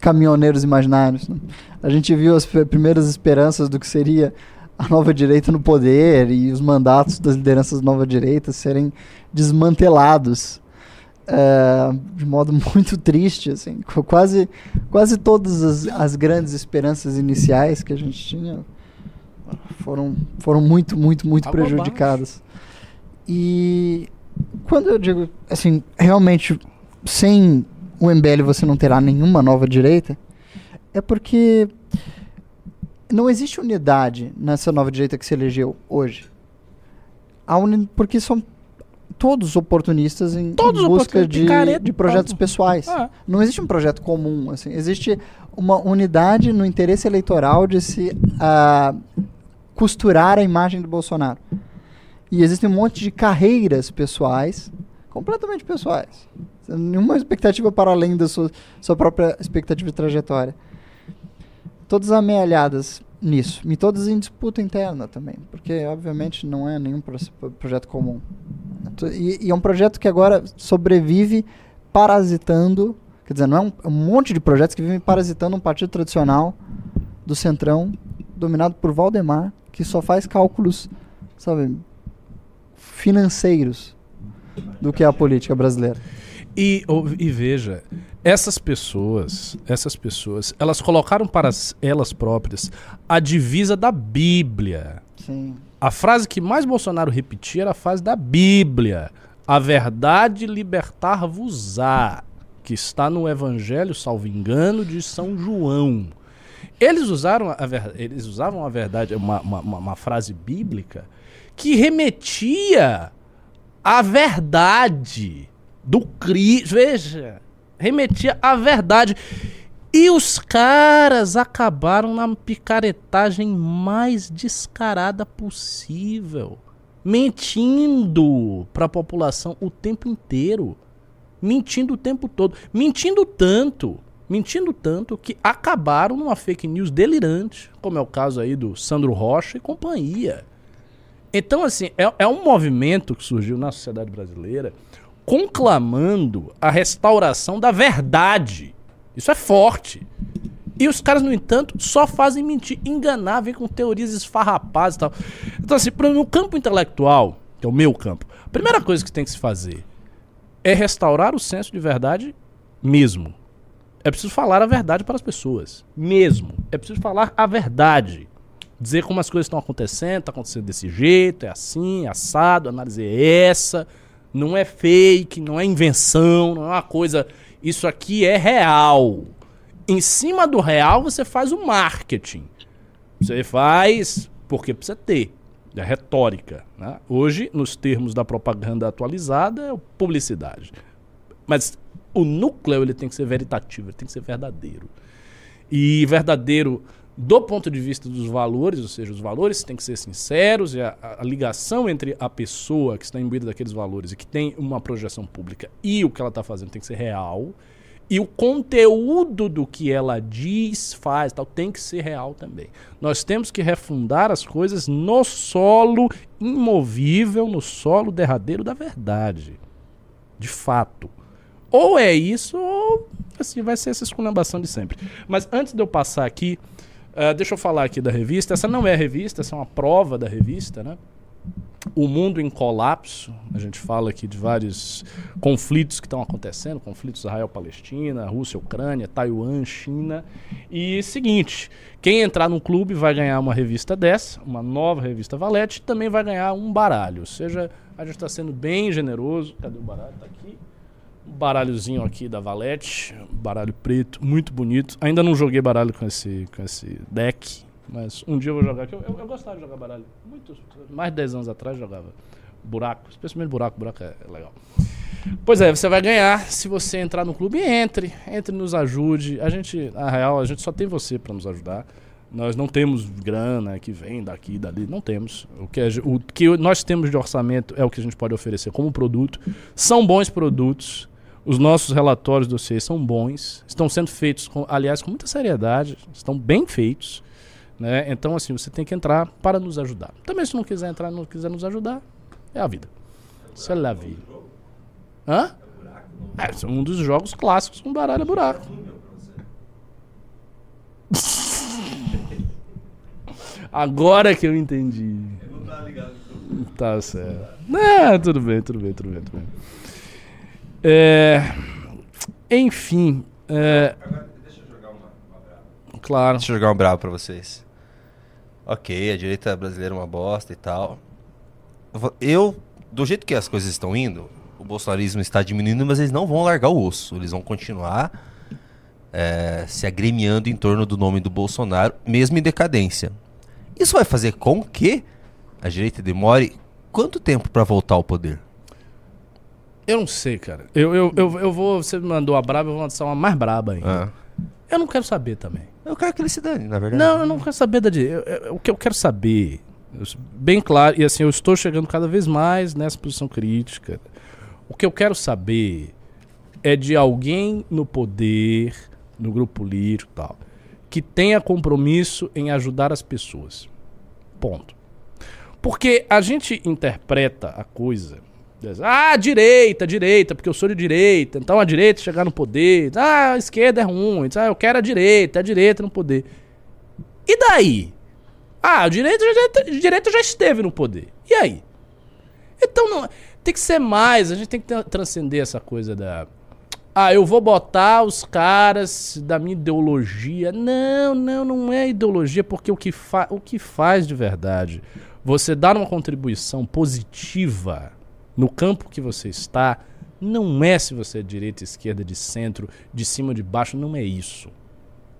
caminhoneiros imaginários. né? A gente viu as primeiras esperanças do que seria a nova direita no poder e os mandatos das lideranças da nova direita serem desmantelados é, de modo [laughs] muito triste, assim, qu- quase, quase todas as, as grandes esperanças iniciais que a gente tinha foram, foram muito, muito, muito Água prejudicadas. E quando eu digo, assim, realmente, sem o MBL você não terá nenhuma nova direita, é porque não existe unidade nessa nova direita que se elegeu hoje. Porque são todos oportunistas em, em Todos busca de, picareta, de projetos todo. pessoais. Ah. Não existe um projeto comum. Assim. Existe uma unidade no interesse eleitoral de se ah, costurar a imagem do Bolsonaro. E existe um monte de carreiras pessoais, completamente pessoais. Nenhuma expectativa para além da sua, sua própria expectativa de trajetória. Todas amealhadas nisso. E todas em disputa interna também. Porque, obviamente, não é nenhum pro- projeto comum. E, e é um projeto que agora sobrevive parasitando. Quer dizer, não é um, é um monte de projetos que vivem parasitando um partido tradicional do Centrão, dominado por Valdemar, que só faz cálculos, sabe, financeiros do que é a política brasileira. E, e veja, essas pessoas, essas pessoas, elas colocaram para elas próprias a divisa da Bíblia. Sim. A frase que mais Bolsonaro repetia era a frase da Bíblia. A verdade libertar-vos-á, que está no Evangelho, salvo engano, de São João. Eles usaram a ver- eles usavam a verdade, uma, uma- uma frase bíblica que remetia à verdade do Cristo. Veja, remetia à verdade. E os caras acabaram na picaretagem mais descarada possível, mentindo para a população o tempo inteiro, mentindo o tempo todo, mentindo tanto, mentindo tanto que acabaram numa fake news delirante, como é o caso aí do Sandro Rocha e companhia. Então, assim, é, é um movimento que surgiu na sociedade brasileira conclamando a restauração da verdade. Isso é forte. E os caras, no entanto, só fazem mentir, enganar, vêm com teorias esfarrapadas e tal. Então, assim, no campo intelectual, que é o meu campo, a primeira coisa que tem que se fazer é restaurar o senso de verdade mesmo. É preciso falar a verdade para as pessoas. Mesmo. É preciso falar a verdade. Dizer como as coisas estão acontecendo, está acontecendo desse jeito, é assim, é assado, a análise é essa. Não é fake, não é invenção, não é uma coisa. Isso aqui é real. Em cima do real, você faz o marketing. Você faz porque precisa ter. É retórica. Né? Hoje, nos termos da propaganda atualizada, é publicidade. Mas o núcleo ele tem que ser veritativo, ele tem que ser verdadeiro. E verdadeiro do ponto de vista dos valores, ou seja, os valores têm que ser sinceros e a, a ligação entre a pessoa que está imbuída daqueles valores e que tem uma projeção pública e o que ela está fazendo tem que ser real. E o conteúdo do que ela diz, faz, tal, tem que ser real também. Nós temos que refundar as coisas no solo imovível, no solo derradeiro da verdade. De fato. Ou é isso, ou assim, vai ser essa esculhambação de sempre. Mas antes de eu passar aqui, uh, deixa eu falar aqui da revista. Essa não é revista, essa é uma prova da revista, né? O Mundo em Colapso. A gente fala aqui de vários conflitos que estão acontecendo: conflitos Israel-Palestina, Rússia-Ucrânia, Taiwan, China. E seguinte: quem entrar no clube vai ganhar uma revista dessa, uma nova revista Valete, e também vai ganhar um baralho. Ou seja, a gente está sendo bem generoso. Cadê o baralho? Está aqui baralhozinho aqui da Valete, baralho preto, muito bonito. Ainda não joguei baralho com esse, com esse deck, mas um dia eu vou jogar. Eu, eu, eu gostava de jogar baralho. Muito, mais de 10 anos atrás jogava buraco, especialmente buraco, buraco é, é legal. Pois é, você vai ganhar se você entrar no clube. Entre, entre, nos ajude. A gente, na real, a gente só tem você para nos ajudar. Nós não temos grana que vem daqui dali, não temos. O que, a, o que nós temos de orçamento é o que a gente pode oferecer como produto. São bons produtos. Os nossos relatórios do CIE são bons, estão sendo feitos, com, aliás, com muita seriedade, estão bem feitos. Né? Então, assim, você tem que entrar para nos ajudar. Também, se não quiser entrar, não quiser nos ajudar, é a vida. Isso é a vida. Hã? É, um dos jogos clássicos com baralho é buraco. [laughs] Agora que eu entendi. Tá certo. É, tudo bem, tudo bem, tudo bem, tudo bem. É, enfim. É, claro. Deixa eu jogar um bravo pra vocês. Ok, a direita brasileira é uma bosta e tal. Eu, do jeito que as coisas estão indo, o bolsonarismo está diminuindo, mas eles não vão largar o osso. Eles vão continuar é, se agremiando em torno do nome do Bolsonaro, mesmo em decadência. Isso vai fazer com que a direita demore quanto tempo para voltar ao poder? Eu não sei, cara. Eu, eu, eu, eu vou. Você me mandou a braba, eu vou lançar uma mais braba ainda. Ah. Eu não quero saber também. Eu quero que ele se dane, na verdade. Não, eu não quero saber da. O que eu quero saber, bem claro, e assim, eu estou chegando cada vez mais nessa posição crítica. O que eu quero saber é de alguém no poder, no grupo político e tal, que tenha compromisso em ajudar as pessoas. Ponto. Porque a gente interpreta a coisa. Ah, direita, direita, porque eu sou de direita, então a direita chegar no poder. Ah, a esquerda é ruim, ah, eu quero a direita, a direita no poder. E daí? Ah, a direita, a direita já esteve no poder. E aí? Então não, tem que ser mais, a gente tem que transcender essa coisa da. Ah, eu vou botar os caras da minha ideologia. Não, não, não é ideologia, porque o que, fa o que faz de verdade você dar uma contribuição positiva no campo que você está, não é se você é direita, esquerda, de centro, de cima, de baixo, não é isso.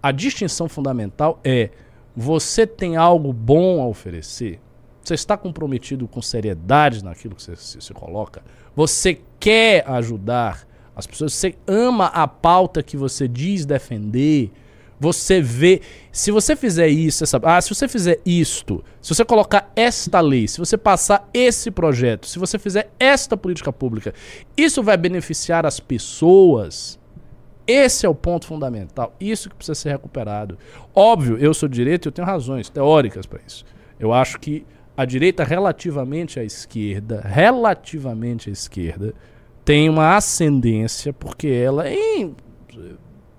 A distinção fundamental é você tem algo bom a oferecer, você está comprometido com seriedade naquilo que você se, se coloca, você quer ajudar as pessoas, você ama a pauta que você diz defender, você vê. Se você fizer isso, essa, ah, se você fizer isto, se você colocar esta lei, se você passar esse projeto, se você fizer esta política pública, isso vai beneficiar as pessoas. Esse é o ponto fundamental. Isso que precisa ser recuperado. Óbvio, eu sou de direita e eu tenho razões teóricas para isso. Eu acho que a direita, relativamente à esquerda, relativamente à esquerda, tem uma ascendência, porque ela, em,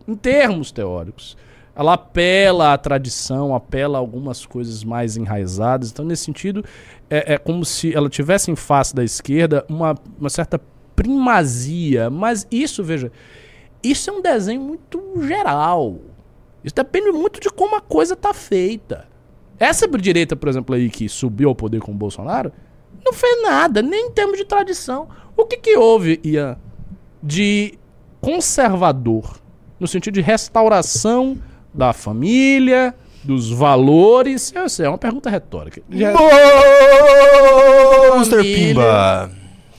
em termos teóricos, ela apela à tradição, apela a algumas coisas mais enraizadas. Então, nesse sentido, é, é como se ela tivesse em face da esquerda uma, uma certa primazia. Mas isso, veja, isso é um desenho muito geral. Isso depende muito de como a coisa está feita. Essa direita, por exemplo, aí que subiu ao poder com o Bolsonaro, não fez nada, nem em termos de tradição. O que, que houve, Ian, de conservador, no sentido de restauração da família, dos valores. Eu sei, é uma pergunta retórica. Já... Monster Pimba!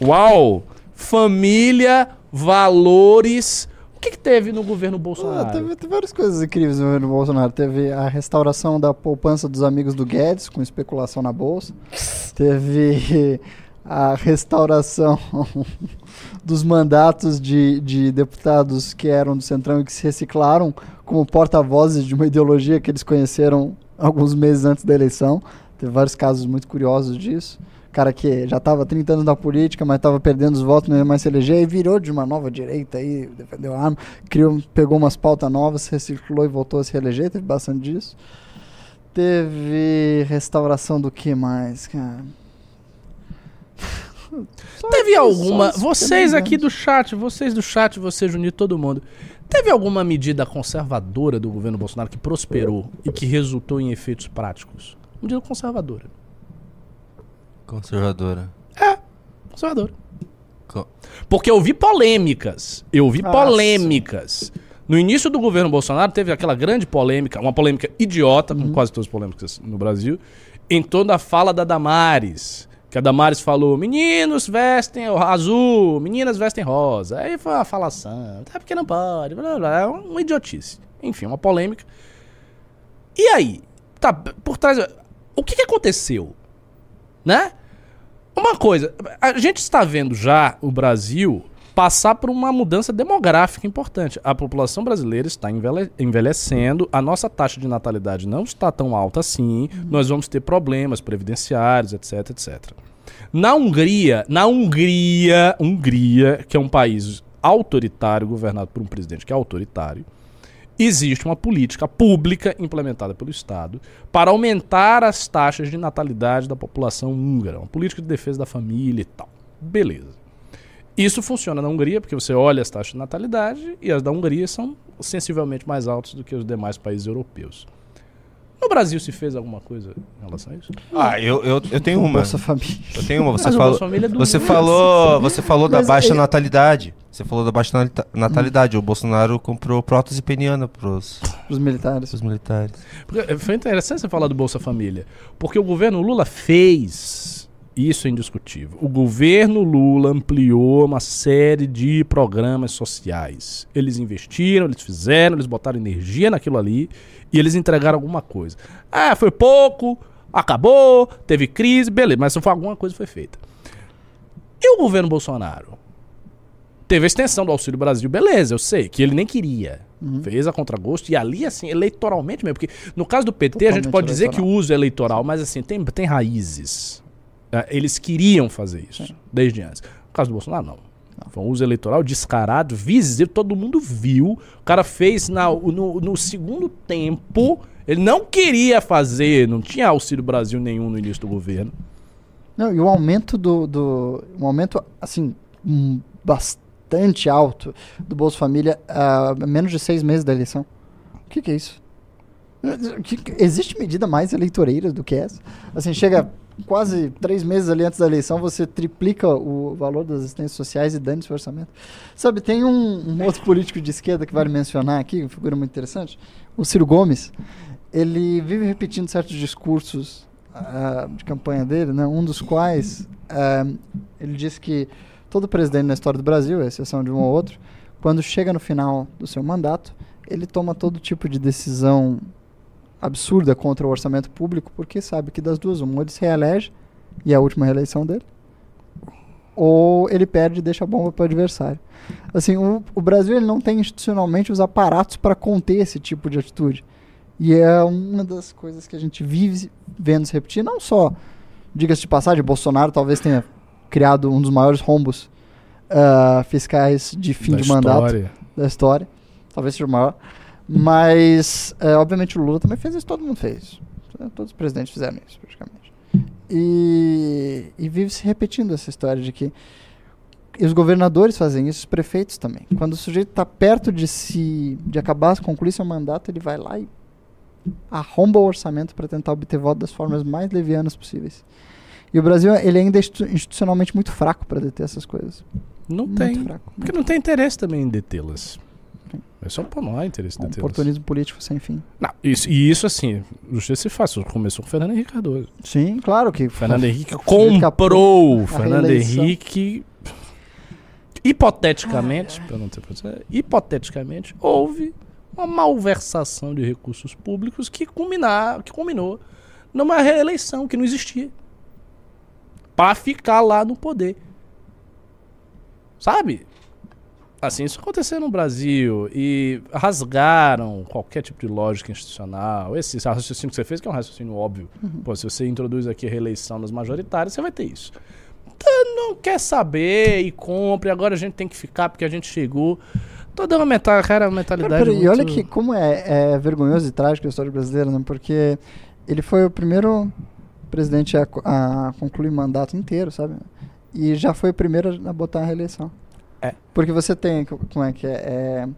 Uau! Família, valores. O que, que teve no governo Bolsonaro? Ah, teve, teve, várias coisas incríveis no governo Bolsonaro. Teve a restauração da poupança dos amigos do Guedes, com especulação na bolsa. teve [laughs] a restauração [laughs] dos mandatos de, de deputados que eram do Centrão e que se reciclaram como porta-vozes de uma ideologia que eles conheceram alguns meses antes da eleição. Teve vários casos muito curiosos disso. Cara que já estava 30 anos na política, mas estava perdendo os votos, não ia mais se eleger, e virou de uma nova direita aí, defendeu a arma, criou, pegou umas pautas novas, recirculou e voltou a se reeleger, teve bastante disso. Teve restauração do que mais, cara? [laughs] Só Teve alguma. Vocês aqui do chat, vocês do chat, você, Junito, todo mundo. Teve alguma medida conservadora do governo Bolsonaro que prosperou e que resultou em efeitos práticos? Medida conservadora. Conservadora. É, conservadora. Porque eu vi polêmicas. Eu vi Ah, polêmicas. No início do governo Bolsonaro teve aquela grande polêmica, uma polêmica idiota, Uhum. como quase todas as polêmicas no Brasil, em torno da fala da Damares. Que a Damares falou: meninos vestem azul, meninas vestem rosa. Aí foi uma falação. É porque não pode. Blá, blá. É uma idiotice. Enfim, uma polêmica. E aí? Tá, por trás. O que, que aconteceu? Né? Uma coisa, a gente está vendo já o Brasil passar por uma mudança demográfica importante. A população brasileira está envelhe- envelhecendo, a nossa taxa de natalidade não está tão alta assim, nós vamos ter problemas previdenciários, etc, etc. Na Hungria, na Hungria, Hungria, que é um país autoritário, governado por um presidente que é autoritário, existe uma política pública implementada pelo Estado para aumentar as taxas de natalidade da população húngara. Uma política de defesa da família e tal. Beleza. Isso funciona na Hungria, porque você olha as taxas de natalidade e as da Hungria são sensivelmente mais altas do que os demais países europeus. No Brasil se fez alguma coisa em relação a isso? Ah, eu, eu, eu tenho uma. Bolsa Família. Eu tenho uma. Você Mas falou, é você falou, você falou da Mas baixa ele- natalidade. Você falou da baixa natalidade. O Bolsonaro comprou prótese peniana pros, Os militares. pros militares. Porque Foi interessante você falar do Bolsa Família, porque o governo Lula fez, isso é indiscutível, o governo Lula ampliou uma série de programas sociais. Eles investiram, eles fizeram, eles botaram energia naquilo ali e eles entregaram alguma coisa. Ah, foi pouco, acabou, teve crise, beleza, mas alguma coisa foi feita. E o governo Bolsonaro? Teve a extensão do Auxílio Brasil, beleza, eu sei, que ele nem queria. Fez a contragosto e ali, assim, eleitoralmente mesmo. Porque no caso do PT, a gente Totalmente pode dizer que o uso é eleitoral, mas assim, tem, tem raízes. É, Eles queriam fazer isso desde antes. No caso do Bolsonaro, não. Foi um uso eleitoral descarado, visível, todo mundo viu. O cara fez na- no, no segundo tempo. Ele não queria fazer, não tinha Auxílio Brasil nenhum no início do governo. Não, e o aumento do, do um aumento assim hum, bastante alto do Bolsa Família a menos de seis meses da eleição. O que, que é isso? Que- que- existe medida mais eleitoreira do que essa? Assim, chega quase três meses ali antes da eleição, você triplica o valor das assistências sociais e dane-se o orçamento. Sabe, tem um, um outro político de esquerda que vale mencionar aqui, uma figura muito interessante, o Ciro Gomes. Ele vive repetindo certos discursos ah, de campanha dele, né? um dos quais ah, ele disse que todo presidente na história do Brasil, à exceção de um ou outro, quando chega no final do seu mandato, ele toma todo tipo de decisão absurda contra o orçamento público, porque sabe que das duas, uma, ele se reelege, e é a última reeleição dele, ou ele perde e deixa a bomba para o adversário. Assim, o, o Brasil ele não tem institucionalmente os aparatos para conter esse tipo de atitude. E é uma das coisas que a gente vive vendo se repetir, não só, diga-se de passagem, Bolsonaro talvez tenha criado um dos maiores rombos ah, fiscais de fim Da de mandato história. da história, talvez seja o maior, mas é, obviamente o Lula também fez isso, todo mundo fez isso. Todos os presidentes fizeram isso, praticamente. E, e vive se repetindo essa história de que e os governadores fazem isso, os prefeitos também. Quando o sujeito está perto de se de acabar, concluir seu mandato, ele vai lá e arromba o orçamento para tentar obter voto das formas mais levianas possíveis. E o Brasil ele ainda é institu- institucionalmente muito fraco para deter essas coisas. Não Muito tem. fraco. Porque não tem interesse também em detê-las. É só não há interesse em detê-las. Oportunismo político sem fim. Não, isso, e isso assim, justiça se faz. Isso Começou com o Fernando Henrique Cardoso. Sim, claro que. Fernando Henrique comprou Fernando reeleição. Henrique. Hipoteticamente, para não ter problema, hipoteticamente, houve uma malversação de recursos públicos que, culminar, que culminou numa reeleição que não existia. Para ficar lá no poder. Sabe? Assim, isso aconteceu no Brasil e rasgaram qualquer tipo de lógica institucional. Esse raciocínio que você fez, que é um raciocínio óbvio. Uhum. Pô, se você introduz aqui a reeleição nas majoritárias, você vai ter isso. Então, não quer saber e compre, agora a gente tem que ficar porque a gente chegou. Toda uma mentalidade, cara, uma mentalidade. Pera, e olha muito- que como é, é vergonhoso e trágico a história brasileira, né? Porque ele foi o primeiro presidente a, a concluir mandato inteiro, sabe? E já foi o primeiro a botar a reeleição. É. Porque você tem, co- como é que é? é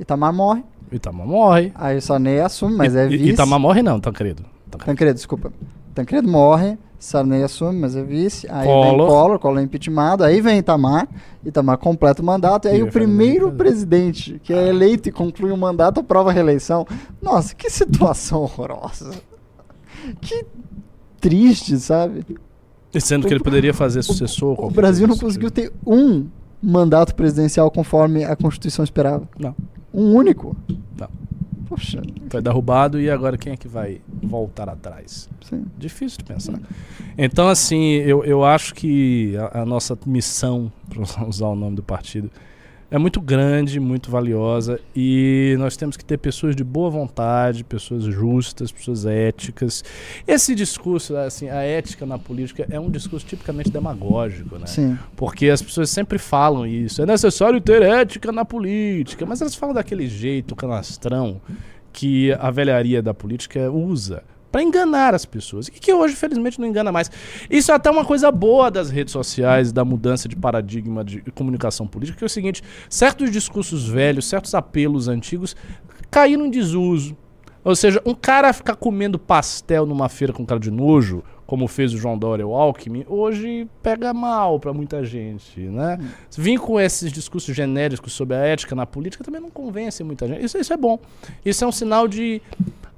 Itamar morre, Itamar morre. aí o Sarney assume, mas é I- vice. Itamar morre não, Tancredo. Tancredo. Tancredo, desculpa. Tancredo morre, Sarney assume, mas é vice. Aí Collor. vem Collor, Collor é impeachmentado. Aí vem Itamar, Itamar completa o mandato. E aí E o fazer primeiro presidente que é eleito e conclui o mandato aprova a reeleição. Nossa, que [laughs] situação horrorosa. Que triste, sabe? Sendo que ele poderia fazer sucessor. O Brasil não conseguiu ter um mandato presidencial conforme a Constituição esperava. Não. Um único. Não. Poxa. Foi derrubado e agora quem é que vai voltar atrás? Sim. Difícil de pensar. Então, assim, eu, eu acho que a, a nossa missão, [laughs] para usar o nome do partido, é muito grande, muito valiosa e nós temos que ter pessoas de boa vontade, pessoas justas, pessoas éticas. Esse discurso, assim, a ética na política é um discurso tipicamente demagógico, né? Sim. Porque as pessoas sempre falam isso. É necessário ter ética na política, mas elas falam daquele jeito canastrão que a velharia da política usa para enganar as pessoas. E que hoje, felizmente, não engana mais. Isso é até uma coisa boa das redes sociais, da mudança de paradigma de comunicação política, que é o seguinte: certos discursos velhos, certos apelos antigos caíram em desuso. Ou seja, um cara ficar comendo pastel numa feira com cara de nojo, como fez o João Dória ou Alckmin, hoje pega mal para muita gente, né? Vir com esses discursos genéricos sobre a ética na política também não convence muita gente. Isso, isso é bom. Isso é um sinal de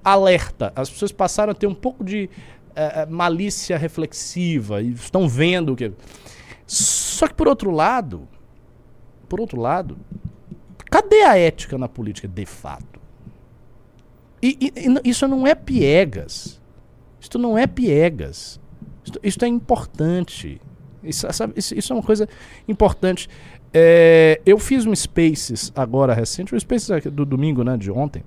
alerta. As pessoas passaram a ter um pouco de eh, malícia reflexiva e estão vendo o que. Só que por outro lado, por outro lado, cadê a ética na política de fato? E, e- e isso não é piegas. Isso não é piegas. Isto, isto é importante. Isso, sabe, isso- isso é uma coisa importante. É, eu fiz um Spaces agora recente, o Spaces do domingo, né, de ontem,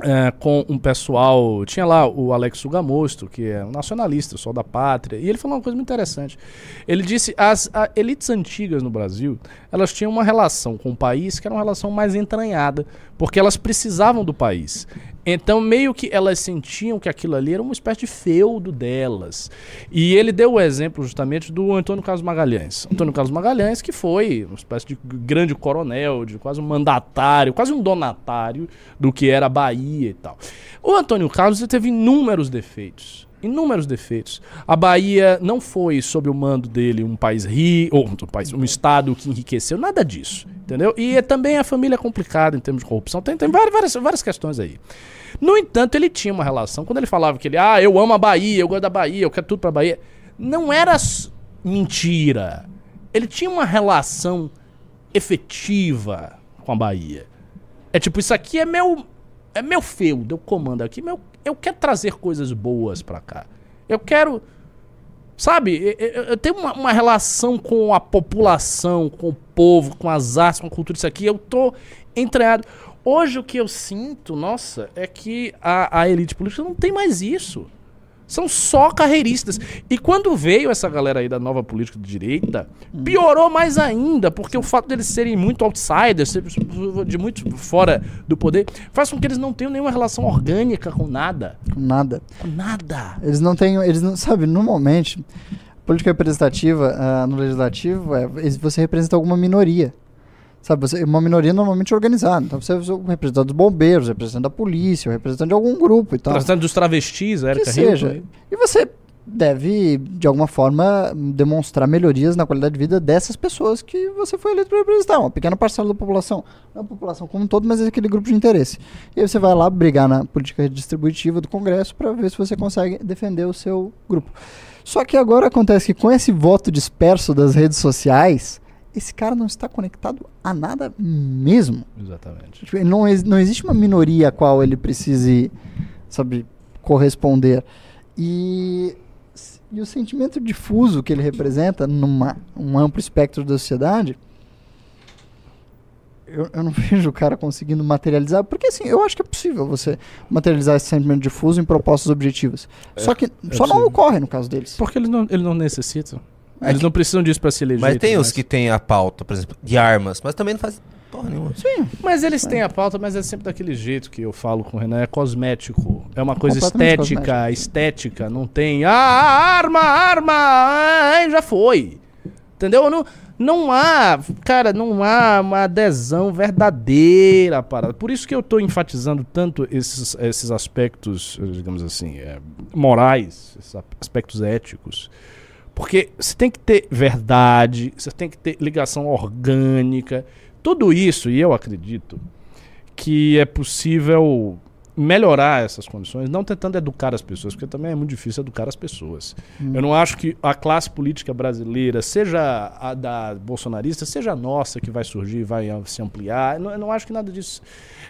é, com um pessoal. Tinha lá o Alex Sugamosto, que é um nacionalista, sol da pátria, e ele falou uma coisa muito interessante. Ele disse as a- elites antigas no Brasil, elas tinham uma relação com o país que era uma relação mais entranhada, porque elas precisavam do país. Então, meio que elas sentiam que aquilo ali era uma espécie de feudo delas. E ele deu o exemplo justamente do Antônio Carlos Magalhães. Antônio Carlos Magalhães, que foi uma espécie de grande coronel, de quase um mandatário, quase um donatário do que era a Bahia e tal. O Antônio Carlos teve inúmeros defeitos. Inúmeros defeitos. A Bahia não foi, sob o mando dele, um país rico, ou um, país, um estado que enriqueceu, nada disso. Entendeu? E é também a família é complicada em termos de corrupção. Tem, tem várias, várias, questões aí. No entanto, ele tinha uma relação. Quando ele falava que ele, ah, eu amo a Bahia, eu gosto da Bahia, eu quero tudo pra Bahia. Não era mentira. Ele tinha uma relação efetiva com a Bahia. É tipo, isso aqui é meu. É meu feudo, eu comando aqui, meu, eu quero trazer coisas boas pra cá. Eu quero. Sabe, eu, eu- eu tenho uma, uma relação com a população, com o povo, com as artes, com a cultura, isso aqui. Eu tô entranhado. Hoje o que eu sinto, nossa, é que a, a elite política não tem mais isso. São só carreiristas. E quando veio essa galera aí da nova política de direita, piorou mais ainda, porque o fato deles serem muito outsiders, de muito fora do poder, faz com que eles não tenham nenhuma relação orgânica com nada. Com nada. Com nada. Eles não têm, eles não, sabe, normalmente, política representativa ah, no legislativo é você representa alguma minoria. Sabe, você, uma minoria normalmente organizada. Então você é o representante dos bombeiros, o representante da polícia, o representante de algum grupo e tal. Tratando dos travestis, a que seja. Hilton. E você deve, de alguma forma, demonstrar melhorias na qualidade de vida dessas pessoas que você foi eleito para representar. Uma pequena parcela da população. Não a população como um todo, mas é aquele grupo de interesse. E aí você vai lá brigar na política redistributiva do Congresso para ver se você consegue defender o seu grupo. Só que agora acontece que com esse voto disperso das redes sociais, esse cara não está conectado a nada mesmo. Exatamente. Tipo, ele não, ex- não existe uma minoria a qual ele precise, sabe, corresponder. E, e o sentimento difuso que ele representa numa um amplo espectro da sociedade, eu, eu não [laughs] vejo o cara conseguindo materializar, porque assim, eu acho que é possível você materializar esse sentimento difuso em propostas objetivas. só que só não possível. ocorre no caso deles. Porque eles não, eles não necessitam. É eles que- não precisam disso pra se eleger. Mas tem os que tem a pauta, por exemplo, de armas, mas também não faz porra nenhuma. Sim. Mas eles têm a pauta, mas é sempre daquele jeito que eu falo com o Renan, é cosmético. É uma coisa Completamente estética, estética, não tem. Ah, arma, arma! ai, já foi. Entendeu? Não, não há, cara, não há uma adesão verdadeira à parada. Por isso que eu estou enfatizando tanto esses, esses aspectos, digamos assim, é, morais, esses aspectos éticos. Porque você tem que ter verdade, você tem que ter ligação orgânica. Tudo isso, e eu acredito que é possível melhorar essas condições, não tentando educar as pessoas, porque também é muito difícil educar as pessoas. Hum. Eu não acho que a classe política brasileira, seja a da bolsonarista, seja a nossa que vai surgir, vai se ampliar, eu não, eu não acho que nada disso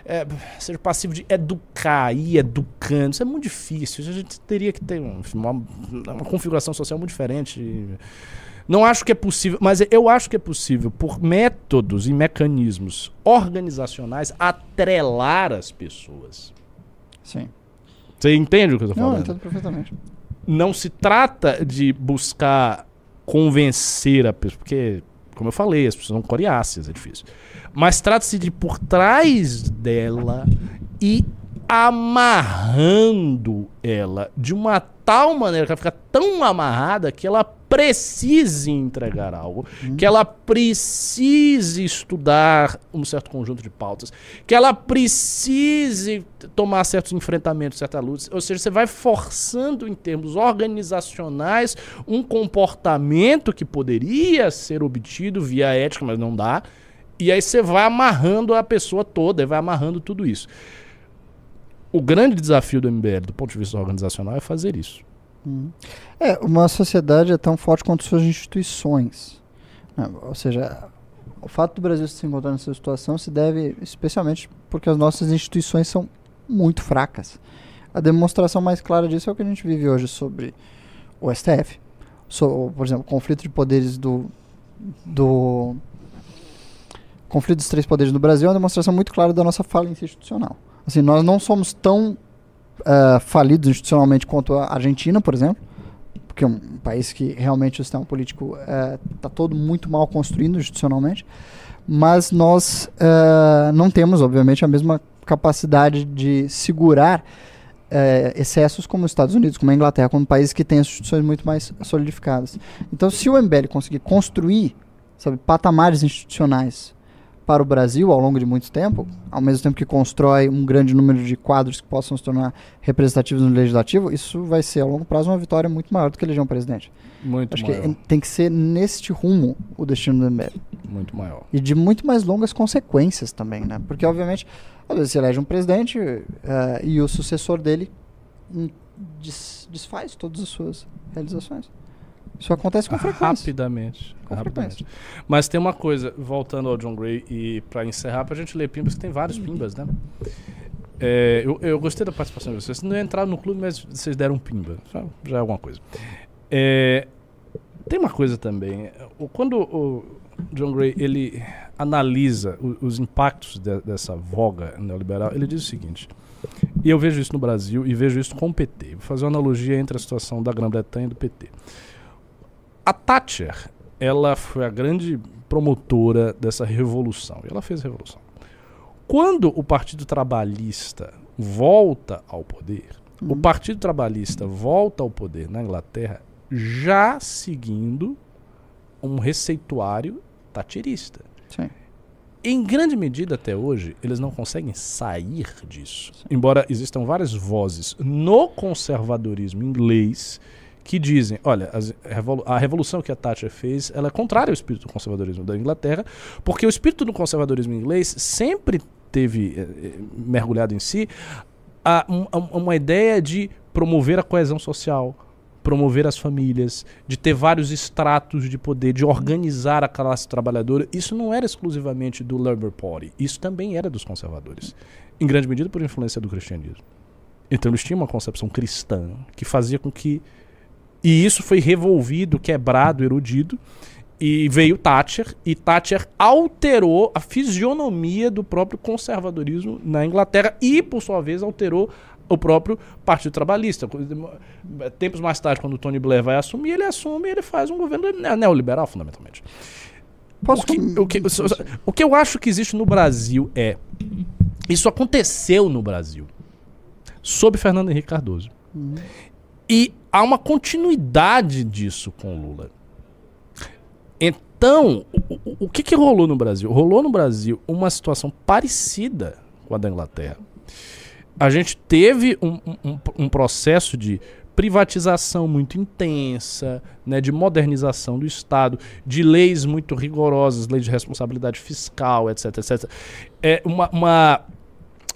é, seja passivo de educar, ir educando. Isso é muito difícil. A gente teria que ter uma, uma configuração social muito diferente. Não acho que é possível, mas eu acho que é possível, por métodos e mecanismos organizacionais, atrelar as pessoas. Sim. Você entende o que eu estou falando? Não, entendo perfeitamente. Não se trata de buscar convencer a pessoa, porque, como eu falei, as pessoas são coriáceas, é difícil. Mas trata-se de por trás dela e amarrando ela de uma tal maneira que ela fica tão amarrada que ela precise entregar algo, hum. que ela precise estudar um certo conjunto de pautas, que ela precise tomar certos enfrentamentos, certas lutas. Ou seja, você vai forçando em termos organizacionais um comportamento que poderia ser obtido via ética, mas não dá. E aí você vai amarrando a pessoa toda, vai amarrando tudo isso. O grande desafio do MBL, do ponto de vista organizacional, é fazer isso. Hum. É, uma sociedade é tão forte quanto suas instituições. Né? Ou seja, o fato do Brasil se encontrar nessa situação se deve especialmente porque as nossas instituições são muito fracas. A demonstração mais clara disso é o que a gente vive hoje sobre o STF. So, por exemplo, o conflito de poderes do, do conflito dos três poderes no Brasil é uma demonstração muito clara da nossa falência institucional. Assim, nós não somos tão uh, falidos institucionalmente quanto a Argentina, por exemplo, porque é um país que realmente o sistema político está uh, todo muito mal construído institucionalmente, mas nós uh, não temos, obviamente, a mesma capacidade de segurar excessos como os Estados Unidos, como a Inglaterra, como países que têm instituições muito mais solidificadas. Então, se o MBL conseguir construir sabe, patamares institucionais para o Brasil ao longo de muito tempo, ao mesmo tempo que constrói um grande número de quadros que possam se tornar representativos no legislativo, isso vai ser a longo prazo uma vitória muito maior do que eleger um presidente. Muito Acho maior. que tem que ser neste rumo o destino do MBL. Muito maior. E de muito mais longas consequências também, né? Porque, obviamente, às vezes você elege um presidente uh, e o sucessor dele des desfaz todas as suas realizações. Isso acontece com frequência. Rapidamente. Com rapidamente. Frequência. Mas tem uma coisa, voltando ao John Gray e para encerrar, pra gente ler Pimbas, que tem vários Pimbas, né? É, eu, eu, gostei da participação de vocês. Não entraram no clube, mas vocês deram um Pimba. Já, já é alguma coisa. É, tem uma coisa também. Quando o John Gray ele analisa o, os impactos de, dessa voga neoliberal, ele diz o seguinte. E eu vejo isso no Brasil e vejo isso com o PT. Vou fazer uma analogia entre a situação da Grã-Bretanha e do PT. A Thatcher, ela foi a grande promotora dessa revolução. E ela fez a revolução. Quando o Partido Trabalhista volta ao poder, uhum. o Partido Trabalhista volta ao poder na Inglaterra já seguindo um receituário thatcherista. Sim. Em grande medida, até hoje, eles não conseguem sair disso. Sim. Embora existam várias vozes no conservadorismo inglês que dizem, olha, a revolução que a Thatcher fez, ela é contrária ao espírito do conservadorismo da Inglaterra, porque o espírito do conservadorismo inglês sempre teve eh, mergulhado em si a, a, uma ideia de promover a coesão social, promover as famílias, de ter vários estratos de poder, de organizar a classe trabalhadora. Isso não era exclusivamente do Labour Party, isso também era dos conservadores, em grande medida por influência do cristianismo. Então eles tinham uma concepção cristã que fazia com que e isso foi revolvido, quebrado, erudido. E veio Thatcher, e Thatcher alterou a fisionomia do próprio conservadorismo na Inglaterra e, por sua vez, alterou o próprio Partido Trabalhista. Tempos mais tarde, quando o Tony Blair vai assumir, ele assume e ele faz um governo neoliberal, fundamentalmente. Posso o, que, o, que, o que eu acho que existe no Brasil é. Isso aconteceu no Brasil, sob Fernando Henrique Cardoso. Uhum. E há uma continuidade disso com o Lula. Então, o, o- o que, que rolou no Brasil? Rolou no Brasil uma situação parecida com a da Inglaterra. A gente teve um, um- um- processo de privatização muito intensa, né, de modernização do Estado, de leis muito rigorosas, leis de responsabilidade fiscal, etc, etc. É uma, uma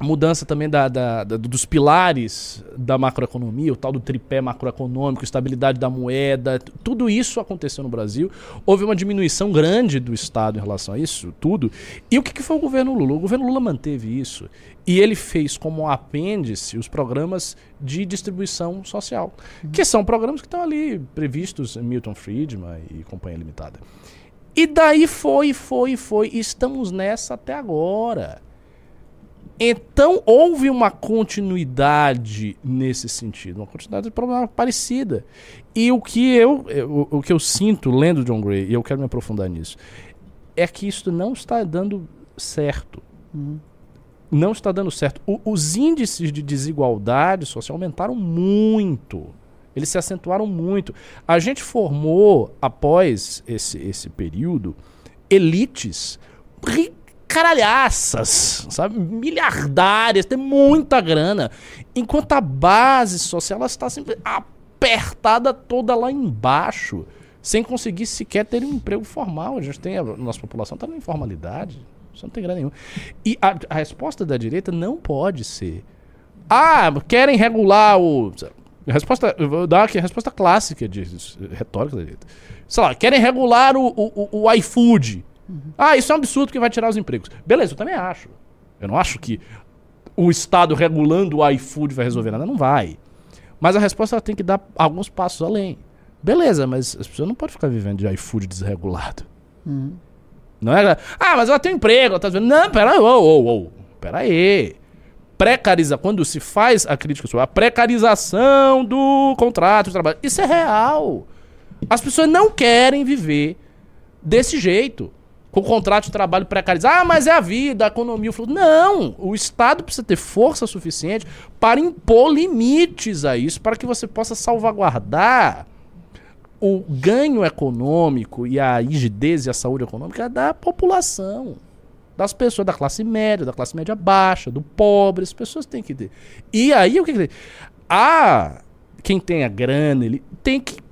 mudança também da, da- da- dos pilares da macroeconomia, o tal do tripé macroeconômico, estabilidade da moeda, tudo isso aconteceu no Brasil. Houve uma diminuição grande do Estado em relação a isso, tudo. E o que, que foi o governo Lula? O governo Lula manteve isso. E ele fez como apêndice os programas de distribuição social, que são programas que estão ali previstos em Milton Friedman e Companhia Limitada. E daí foi, foi, foi. E estamos nessa até agora. Então houve uma continuidade nesse sentido, uma continuidade de problema parecida. E o que eu, eu- o que eu sinto lendo John Gray, e eu quero me aprofundar nisso, é que isso não está dando certo. Não está dando certo. O- os índices de desigualdade social aumentaram muito. Eles se acentuaram muito. A gente formou, após esse, esse período, elites ri- caralhaças, sabe? Miliardárias, tem muita grana. Enquanto a base social está sempre apertada toda lá embaixo, sem conseguir sequer ter um emprego formal. A gente tem, a nossa população está na informalidade. Isso não tem grana nenhuma. E a, a resposta da direita não pode ser. Ah, querem regular o. Resposta, eu vou dar aqui a resposta clássica de retórica da direita. Sei lá, querem regular o, o, o- o iFood. Ah, isso é um absurdo que vai tirar os empregos. Beleza, eu também acho. Eu não acho que o Estado regulando o iFood vai resolver nada. Não vai. Mas a resposta tem que dar alguns passos além. Beleza, mas as pessoas não podem ficar vivendo de iFood desregulado. Não é? Ah, mas ela tem um emprego, ela tá dizendo. Não, pera aí, ô, ô, ô, pera aí. Precariza, quando se faz a crítica sobre a precarização do contrato de trabalho, isso é real. As pessoas não querem viver desse jeito. Com contrato de trabalho precarizado. Ah, mas é a vida, a economia. o fluxo. Não! O Estado precisa ter força suficiente para impor limites a isso, para que você possa salvaguardar o ganho econômico e a rigidez e a saúde econômica da população. Das pessoas da classe média, da classe média baixa, do pobre, as pessoas têm que ter. E aí o que, que tem? Ah, quem tem a grana, ele tem que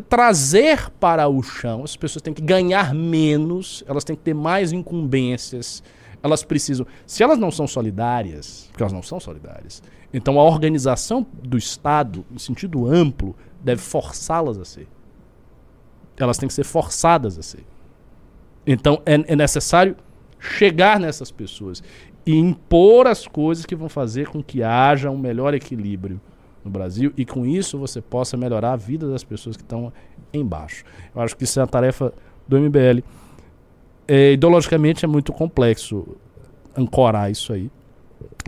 trazer para o chão. As pessoas têm que ganhar menos, elas têm que ter mais incumbências. Elas precisam. Se elas não são solidárias, porque elas não são solidárias, então a organização do Estado, em sentido amplo, deve forçá-las a ser. Elas têm que ser forçadas a ser. Então é, é necessário chegar nessas pessoas e impor as coisas que vão fazer com que haja um melhor equilíbrio no Brasil e com isso você possa melhorar a vida das pessoas que estão embaixo. Eu acho que isso é a tarefa do MBL. É, ideologicamente é muito complexo ancorar isso aí,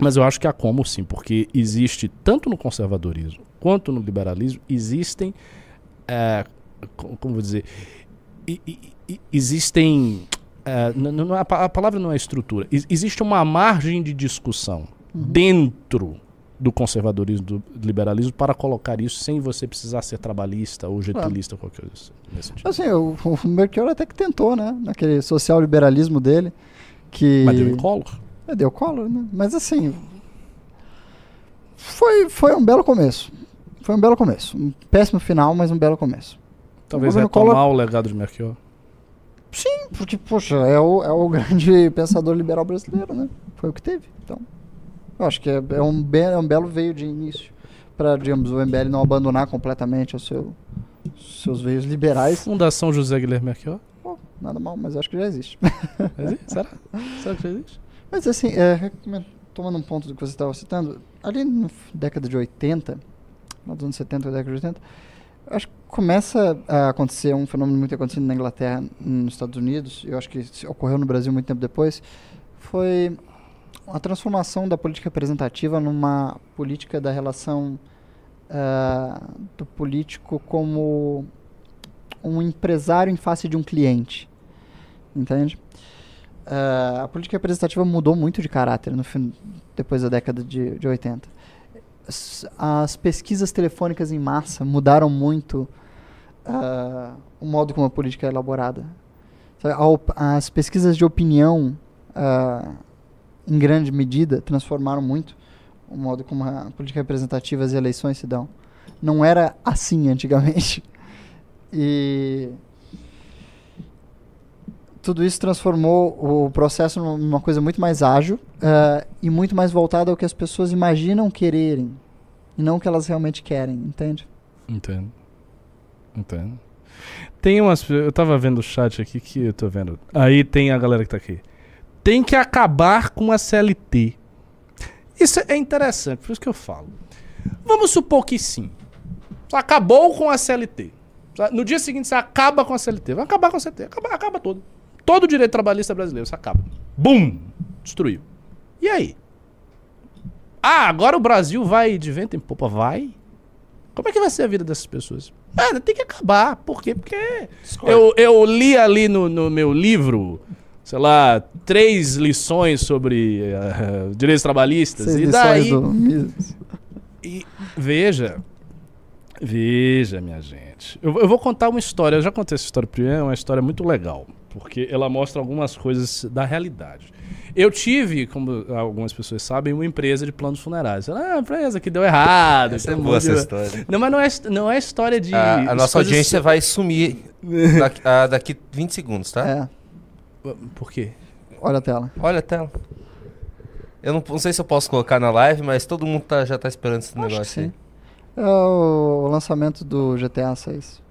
mas eu acho que há como sim, porque existe tanto no conservadorismo quanto no liberalismo existem, é, co- como vou dizer, e- e- e- existem é, a, pa- a palavra não é estrutura. Ex- existe uma margem de discussão dentro do conservadorismo, do liberalismo, para colocar isso sem você precisar ser trabalhista ou getulista ou qualquer coisa nesse sentido. Assim, o, o Melchior até que tentou, né? Naquele social-liberalismo dele. Que... Mas deu em Collor? É, deu Collor, né? Mas assim. Foi, foi um belo começo. Foi um belo começo. Um péssimo final, mas um belo começo. Talvez O retomar Collor- o legado de Melchior. Sim, porque, poxa, é o, é o [laughs] grande pensador liberal brasileiro, né? Foi o que teve. Então, eu acho que é, é um, be é um belo veio de início para, digamos, o MBL não abandonar completamente os seu, seus veios liberais. Fundação José Guilherme Melchior? Pô, nada mal, mas acho que já existe. [laughs] Existe? Será? Será que já existe? Mas assim, é, tomando um ponto do que você estava citando, ali na década de 80, nos anos 70, década de 80, acho que começa a acontecer um fenômeno muito acontecido na Inglaterra, nos Estados Unidos, eu acho que ocorreu no Brasil muito tempo depois, foi a transformação da política representativa numa política da relação ah, do político como um empresário em face de um cliente. Entende? Ah, a política representativa mudou muito de caráter no fim, depois da década de, de 80. As, as pesquisas telefônicas em massa mudaram muito ah, o modo como a política é elaborada. As pesquisas de opinião, ah, em grande medida, transformaram muito o modo como a política representativa e as eleições se dão. Não era assim antigamente. [laughs] E tudo isso transformou o processo num- numa coisa muito mais ágil ah, e muito mais voltada ao que as pessoas imaginam quererem e não o que elas realmente querem, entende? Entendo. Entendo. Tem umas. Eu tava vendo o chat aqui que eu tô vendo. Aí tem a galera que tá aqui. Tem que acabar com a CLT. Isso é interessante, por isso que eu falo. Vamos supor que sim. Acabou com a CLT. No dia seguinte você acaba com a CLT. Vai acabar com a CLT. Acaba, acaba todo. Todo o direito trabalhista brasileiro, você acaba. Bum! Destruiu. E aí? Ah, agora o Brasil vai de vento em popa? Vai? Como é que vai ser a vida dessas pessoas? Mano, tem que acabar. Por quê? Porque eu, eu li ali no, no meu livro, sei lá, três lições sobre eh, direitos trabalhistas. Seis e daí. do. E veja. Veja, minha gente. Eu, eu vou contar uma história. Eu já contei essa história primeiro, é uma história muito legal. Porque ela mostra algumas coisas da realidade. Eu tive, como algumas pessoas sabem, uma empresa de planos funerários. Ah, empresa que deu errado. Essa é boa essa de- história. Não, mas não é, não é história de. A, a nossa audiência vai sumir [laughs] daqui, ah, daqui 20 segundos, tá? É, Por quê? olha a tela. Olha a tela. Eu não, não sei se eu posso colocar na live, mas todo mundo tá- já tá esperando esse Acho que negócio aí. sim. É o, o lançamento do GTA 6.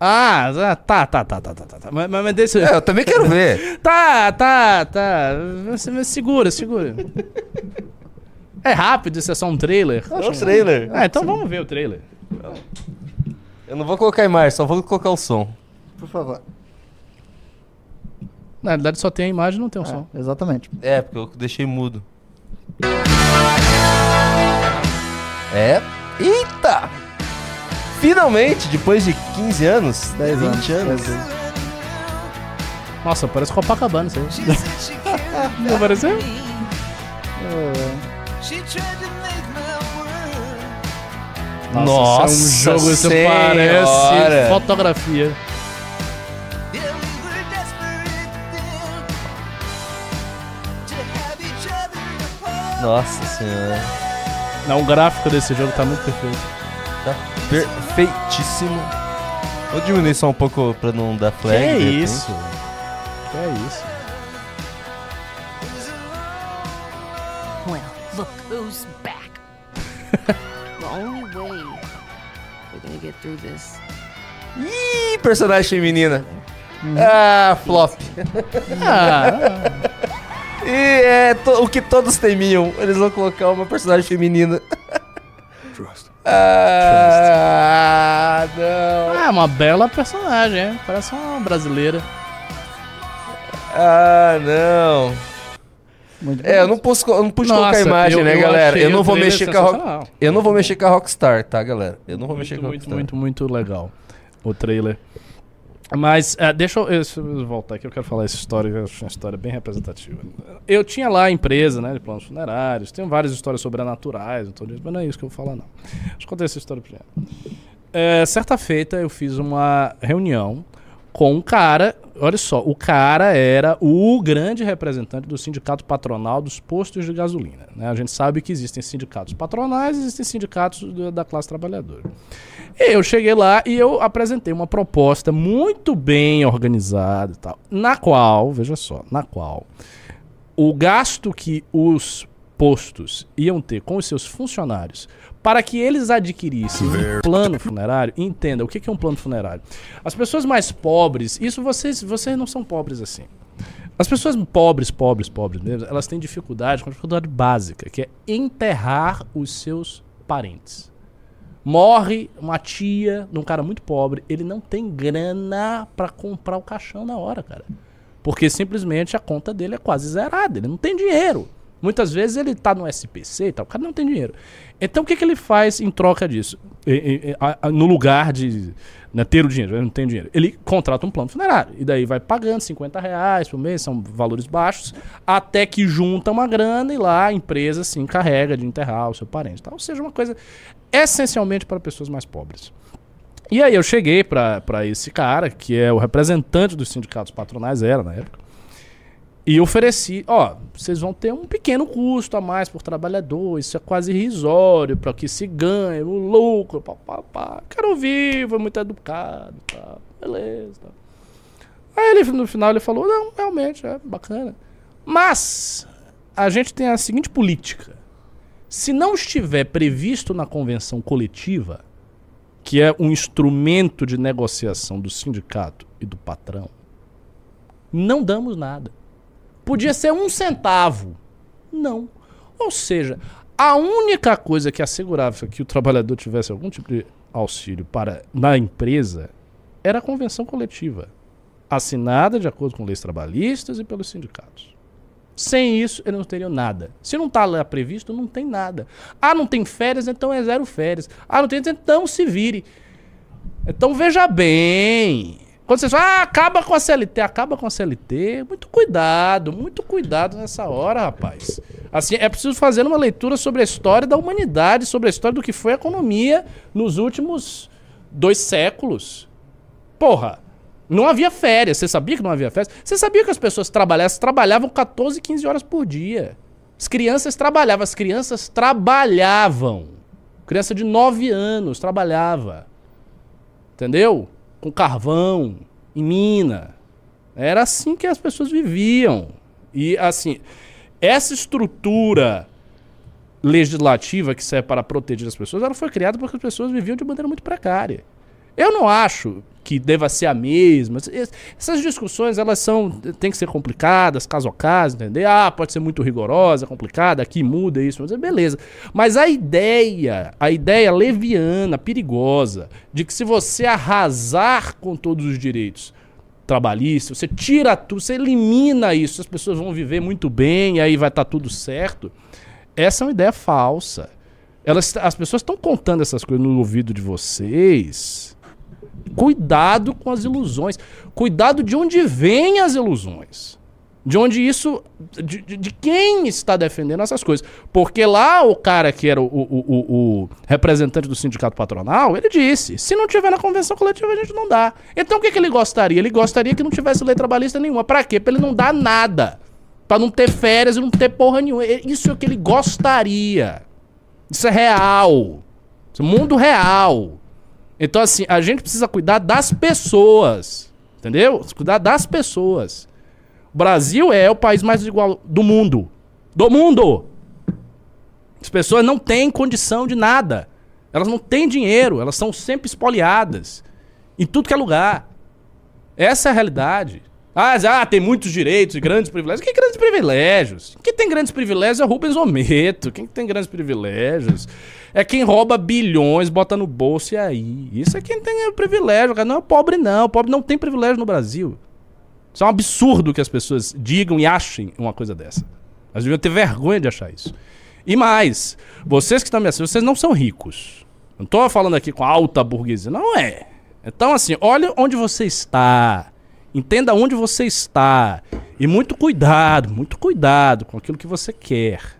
Ah, tá, tá, tá, tá, tá, tá. tá. Mas, mas deixa. É, eu também quero ver. [laughs] Tá, tá, tá. Segura, segura. É rápido, isso é só um trailer. É um trailer. Ah, então vamos ver o trailer. Eu não vou colocar a imagem, só vou colocar o som. Por favor. Na verdade só tem a imagem, não tem o som. É, exatamente. É, porque eu deixei mudo. É. Eita! Finalmente, depois de 15 anos, 10 20 anos. Dez anos. Nossa, parece Copacabana isso aí. [laughs] Não pareceu? Nossa isso é um jogo, isso Senhora. parece fotografia. Nossa senhora. Não, o gráfico desse jogo tá muito perfeito. Tá perfeitíssimo. Vou diminuir só um pouco pra não dar Que flag. é de repente. isso? Que é isso? Well, look who's back. [laughs] the only way we're gonna get through this. Ih, personagem feminina. Ah, flop. Ah, E é to- o que todos temiam. Eles vão colocar uma personagem feminina. Ah, não. é uma bela personagem, hein? Parece uma brasileira. Ah, não. Muito É, eu não pude, eu não pude Nossa, colocar a imagem, eu- né, eu galera? Eu não vou mexer com a Rock... Eu não vou mexer com a Rockstar, tá, galera? Eu não vou mexer Muito, com a muito, Rockstar. muito, muito legal. O trailer. Mas, ah, deixa eu, eu voltar aqui, eu quero falar essa história, eu acho uma história bem representativa. Eu tinha lá a empresa, né, de planos funerários, tenho várias histórias sobrenaturais, e isso, mas não é isso que eu vou falar, não. Deixa eu contar essa história primeiro. É, certa feita, eu fiz uma reunião com um cara, olha só, o cara era o grande representante do sindicato patronal dos postos de gasolina. Né? A gente sabe que existem sindicatos patronais existem sindicatos da classe trabalhadora. Eu cheguei lá e eu apresentei uma proposta muito bem organizada e tal, na qual, veja só, na qual o gasto que os postos iam ter com os seus funcionários para que eles adquirissem um plano funerário, entenda o que é um plano funerário. As pessoas mais pobres, isso vocês, vocês não são pobres assim. As pessoas pobres, pobres, pobres mesmo, elas têm dificuldade, com dificuldade básica, que é enterrar os seus parentes. Morre uma tia de um cara muito pobre, ele não tem grana pra comprar o caixão na hora, cara. Porque simplesmente a conta dele é quase zerada, ele não tem dinheiro. Muitas vezes ele tá no SPC e tal, o cara não tem dinheiro. Então o que, que ele faz em troca disso? E- e- a- a- no lugar de né, ter o dinheiro, ele não tem dinheiro. Ele contrata um plano funerário. E daí vai pagando 50 reais por mês, são valores baixos, até que junta uma grana e lá a empresa se encarrega de enterrar o seu parente. Tal. Ou seja, uma coisa essencialmente para pessoas mais pobres. E aí eu cheguei pra esse cara, que é o representante dos sindicatos patronais, era na época, e ofereci, ó, vocês vão ter um pequeno custo a mais por trabalhador, isso é quase irrisório para que se ganhe, o lucro, pá, pá, pá. Quero ouvir, foi muito educado, tá, beleza. Tá. Aí ele, no final ele falou, não, realmente, é bacana. Mas a gente tem a seguinte política. Se não estiver previsto na convenção coletiva, que é um instrumento de negociação do sindicato e do patrão, não damos nada. Podia ser um centavo. Não. Ou seja, a única coisa que assegurava que o trabalhador tivesse algum tipo de auxílio para na empresa era a convenção coletiva, assinada de acordo com leis trabalhistas e pelos sindicatos. Sem isso, eles não teriam nada. Se não está lá previsto, não tem nada. Ah, não tem férias, então é zero férias. Ah, não tem, então se vire. Então veja bem, quando vocês falam, ah, acaba com a CLT, acaba com a CLT. Muito cuidado, muito cuidado nessa hora, rapaz. Assim, é preciso fazer uma leitura sobre a história da humanidade, sobre a história do que foi a economia nos últimos dois séculos. Porra, não havia férias. Você sabia que não havia férias? Você sabia que as pessoas trabalhavam, trabalhavam 14, 15 horas por dia. As crianças trabalhavam, as crianças trabalhavam. Criança de 9 anos trabalhava. Entendeu? Com carvão, em mina. Era assim que as pessoas viviam. E assim, essa estrutura legislativa que serve para proteger as pessoas, ela foi criada porque as pessoas viviam de maneira muito precária. Eu não acho que deva ser a mesma. Essas discussões, elas são tem que ser complicadas, caso a caso, entender? Ah, pode ser muito rigorosa, complicada, aqui muda isso, mas é beleza. Mas a ideia, a ideia leviana, perigosa, de que se você arrasar com todos os direitos trabalhistas, você tira tudo, você elimina isso, as pessoas vão viver muito bem, aí vai estar tá tudo certo. Essa é uma ideia falsa. Elas, as pessoas estão contando essas coisas no ouvido de vocês Cuidado com as ilusões. Cuidado de onde vêm as ilusões. De onde isso. De, de, quem está defendendo essas coisas. Porque lá o cara que era o, o, o, o, representante do sindicato patronal, ele disse: se não tiver na convenção coletiva, a gente não dá. Então o que, que ele gostaria? Ele gostaria que não tivesse lei trabalhista nenhuma. Para quê? Para ele não dar nada. Para não ter férias e não ter porra nenhuma. Isso é o que ele gostaria. Isso é real. Isso é mundo real. Então, assim, a gente precisa cuidar das pessoas. Entendeu? Cuidar das pessoas. O Brasil é o país mais desigual do mundo. Do mundo! As pessoas não têm condição de nada. Elas não têm dinheiro, elas são sempre espoliadas. Em tudo que é lugar. Essa é a realidade. Ah, ah, tem muitos direitos e grandes privilégios. Que grandes privilégios? Quem tem grandes privilégios é Rubens Ometo. Quem tem grandes privilégios é quem rouba bilhões, bota no bolso e aí. Isso é quem tem privilégio. Não é pobre, não. O pobre não tem privilégio no Brasil. Isso é um absurdo que as pessoas digam e achem uma coisa dessa. Elas deviam ter vergonha de achar isso. E mais, vocês que estão me assistindo, vocês não são ricos. Não estou falando aqui com alta burguesia. Não é. Então, assim, olha onde você está. Entenda onde você está. E muito cuidado, muito cuidado com aquilo que você quer.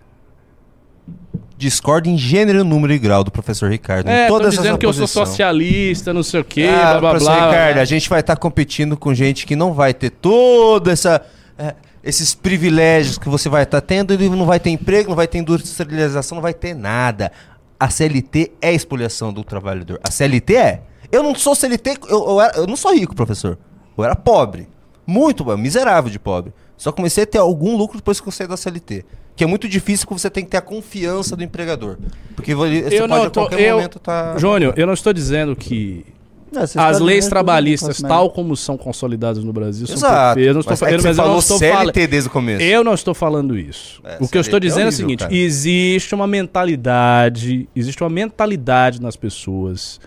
Discorda em gênero, número e grau do professor Ricardo. É, em toda dizendo que eu sou socialista, não sei o quê, ah, blá blá professor blá. Ricardo, a gente vai estar tá competindo com gente que não vai ter toda essa. É, esses privilégios que você vai estar tá tendo, e não vai ter emprego, não vai ter industrialização, não vai ter nada. A CLT é expoliação do trabalhador. A CLT é. Eu não sou CLT, eu, eu, eu não sou rico, professor. Eu era pobre. Muito miserável de pobre. Só comecei a ter algum lucro depois que eu saí da CLT. Que é muito difícil que você tem que ter a confiança do empregador. Porque você eu pode a qualquer eu, momento estar. Tá... Júnior, eu não estou dizendo que não, as leis trabalhistas, tal como são consolidadas no Brasil, Exato. são perfeitas. Eu não estou mas é você falou CLT desde o começo. Eu não estou falando isso. É, o que eu estou dizendo é, horrível, é o seguinte: cara. existe uma mentalidade, existe uma mentalidade nas pessoas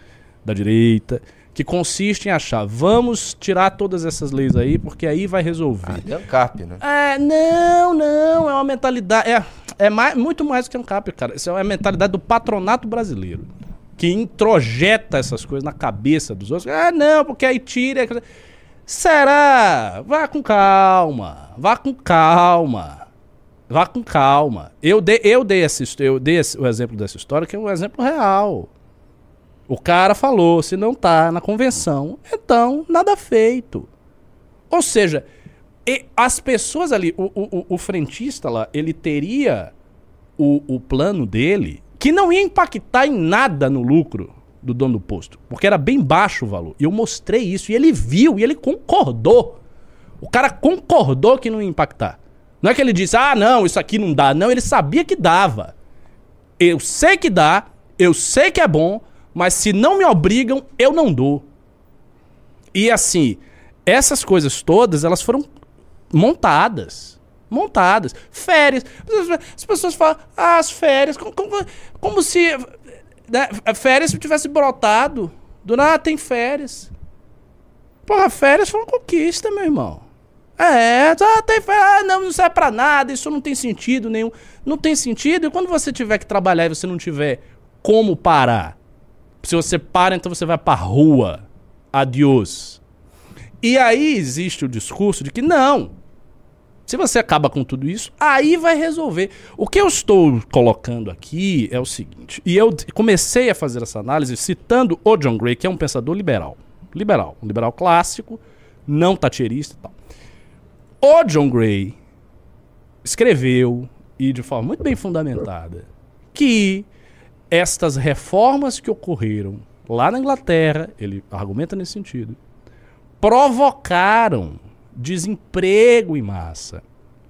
da direita que consiste em achar, vamos tirar todas essas leis aí, porque aí vai resolver. Ah, é ANCAP, né? É, não, não, é uma mentalidade, é, é mais, muito mais que ANCAP, cara. Isso é a mentalidade do patronato brasileiro, que introjeta essas coisas na cabeça dos outros. Ah, não, porque aí tira... Será? Vá com calma, vá com calma. Vá com calma. Eu dei, eu dei, esse, eu dei esse, o exemplo dessa história, que é um exemplo real. O cara falou, se não tá na convenção, então nada feito. Ou seja, as pessoas ali, o, o, o- o frentista lá, ele teria o, o plano dele que não ia impactar em nada no lucro do dono do posto, porque era bem baixo o valor. E eu mostrei isso e ele viu e ele concordou. O cara concordou que não ia impactar. Não é que ele disse, ah, não, isso aqui não dá. Não, ele sabia que dava. Eu sei que dá, eu sei que é bom, mas se não me obrigam, eu não dou. E assim, essas coisas todas, elas foram montadas. Montadas. Férias. As pessoas falam, ah, as férias, como, como- como se né, férias tivesse brotado. Do nada tem férias. Porra, férias foi uma conquista, meu irmão. É, tá, tem férias, ah, não, não serve pra nada, isso não tem sentido nenhum. Não tem sentido, e quando você tiver que trabalhar e você não tiver como parar? Se você para, então você vai pra rua. Adiós. E aí existe o discurso de que não. Se você acaba com tudo isso, aí vai resolver. O que eu estou colocando aqui é o seguinte, e eu comecei a fazer essa análise citando o John Gray, que é um pensador liberal. Liberal, um liberal clássico, não tacheirista e tal. O John Gray escreveu, e de forma muito bem fundamentada, que estas reformas que ocorreram lá na Inglaterra, ele argumenta nesse sentido, provocaram desemprego em massa,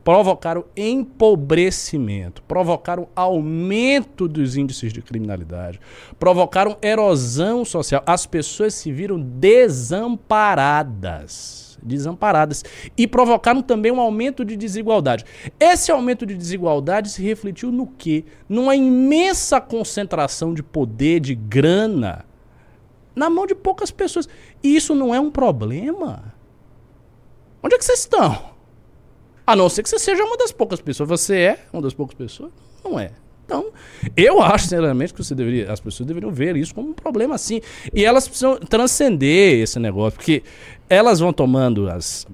provocaram empobrecimento, provocaram aumento dos índices de criminalidade, provocaram erosão social. As pessoas se viram desamparadas. Desamparadas. E provocaram também um aumento de desigualdade. Esse aumento de desigualdade se refletiu no quê? Numa imensa concentração de poder, de grana, na mão de poucas pessoas. E isso não é um problema? Onde é que vocês estão? A não ser que você seja uma das poucas pessoas. Você é uma das poucas pessoas? Não é. Então, eu acho, sinceramente, que deveria, as pessoas deveriam ver isso como um problema assim. E elas precisam transcender esse negócio, porque elas vão tomando as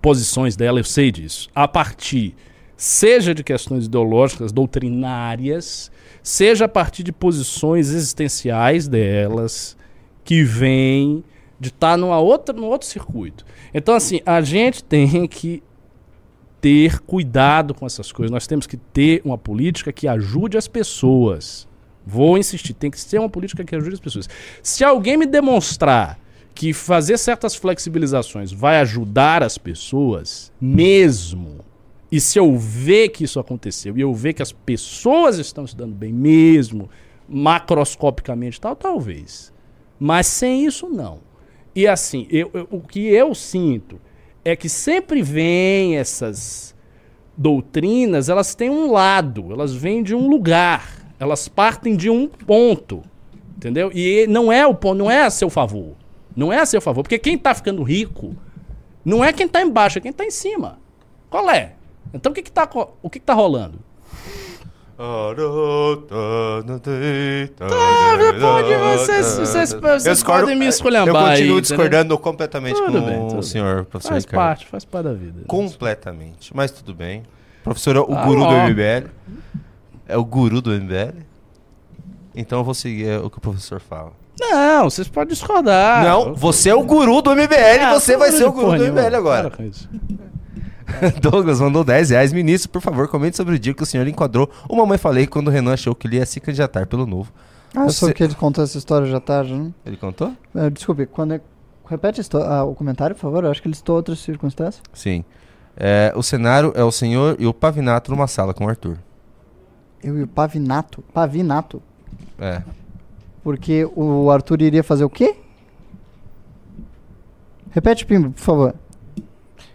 posições dela, eu sei disso, a partir, seja de questões ideológicas, doutrinárias, seja a partir de posições existenciais delas, que vêm de estar numa outra, num outro circuito. Então, assim, a gente tem que ter cuidado com essas coisas. Nós temos que ter uma política que ajude as pessoas. Vou insistir, tem que ser uma política que ajude as pessoas. Se alguém me demonstrar que fazer certas flexibilizações vai ajudar as pessoas, mesmo, e se eu ver que isso aconteceu, e eu ver que as pessoas estão se dando bem mesmo, macroscopicamente tal, talvez. Mas sem isso, não. E assim, eu, eu- o que eu sinto é que sempre vem essas doutrinas, elas têm um lado, elas vêm de um lugar, elas partem de um ponto, entendeu? E não é o ponto, não é a seu favor, não é a seu favor, porque quem tá ficando rico não é quem tá embaixo, é quem tá em cima. Qual é? Então o que tá, co- o que que tá rolando? Tá, pode, vocês- vocês- vocês Eu discordo- podem me Eu esculhambar aí, continuo discordando completamente Tudo com bem, o bem. senhor, professor Faz Ricardo. parte, faz parte da vida. Completamente. Mas tudo bem. Professor é o Ah, guru do. MBL. É o guru do MBL. Então eu vou seguir o que o professor fala. Não, vocês podem discordar. Não, você é o guru do MBL, Ah, você vai ser o guru do. MBL agora. Para com isso. [laughs] Douglas mandou 10 reais. Ministro, por favor, comente sobre o dia que o senhor enquadrou o Mamãe Falei quando o Renan achou que ele ia se candidatar pelo novo. Ah, Você- só que ele contou essa história já tarde, né? Ele contou? É, desculpe, quando é... repete ah, o comentário, por favor. Eu acho que ele citou outras circunstâncias. Sim. É, o cenário é o senhor e o Pavinato numa sala com o Arthur. Eu e o Pavinato. Pavinato. É. Porque o Arthur iria fazer o quê? Repete, Pimba, por favor.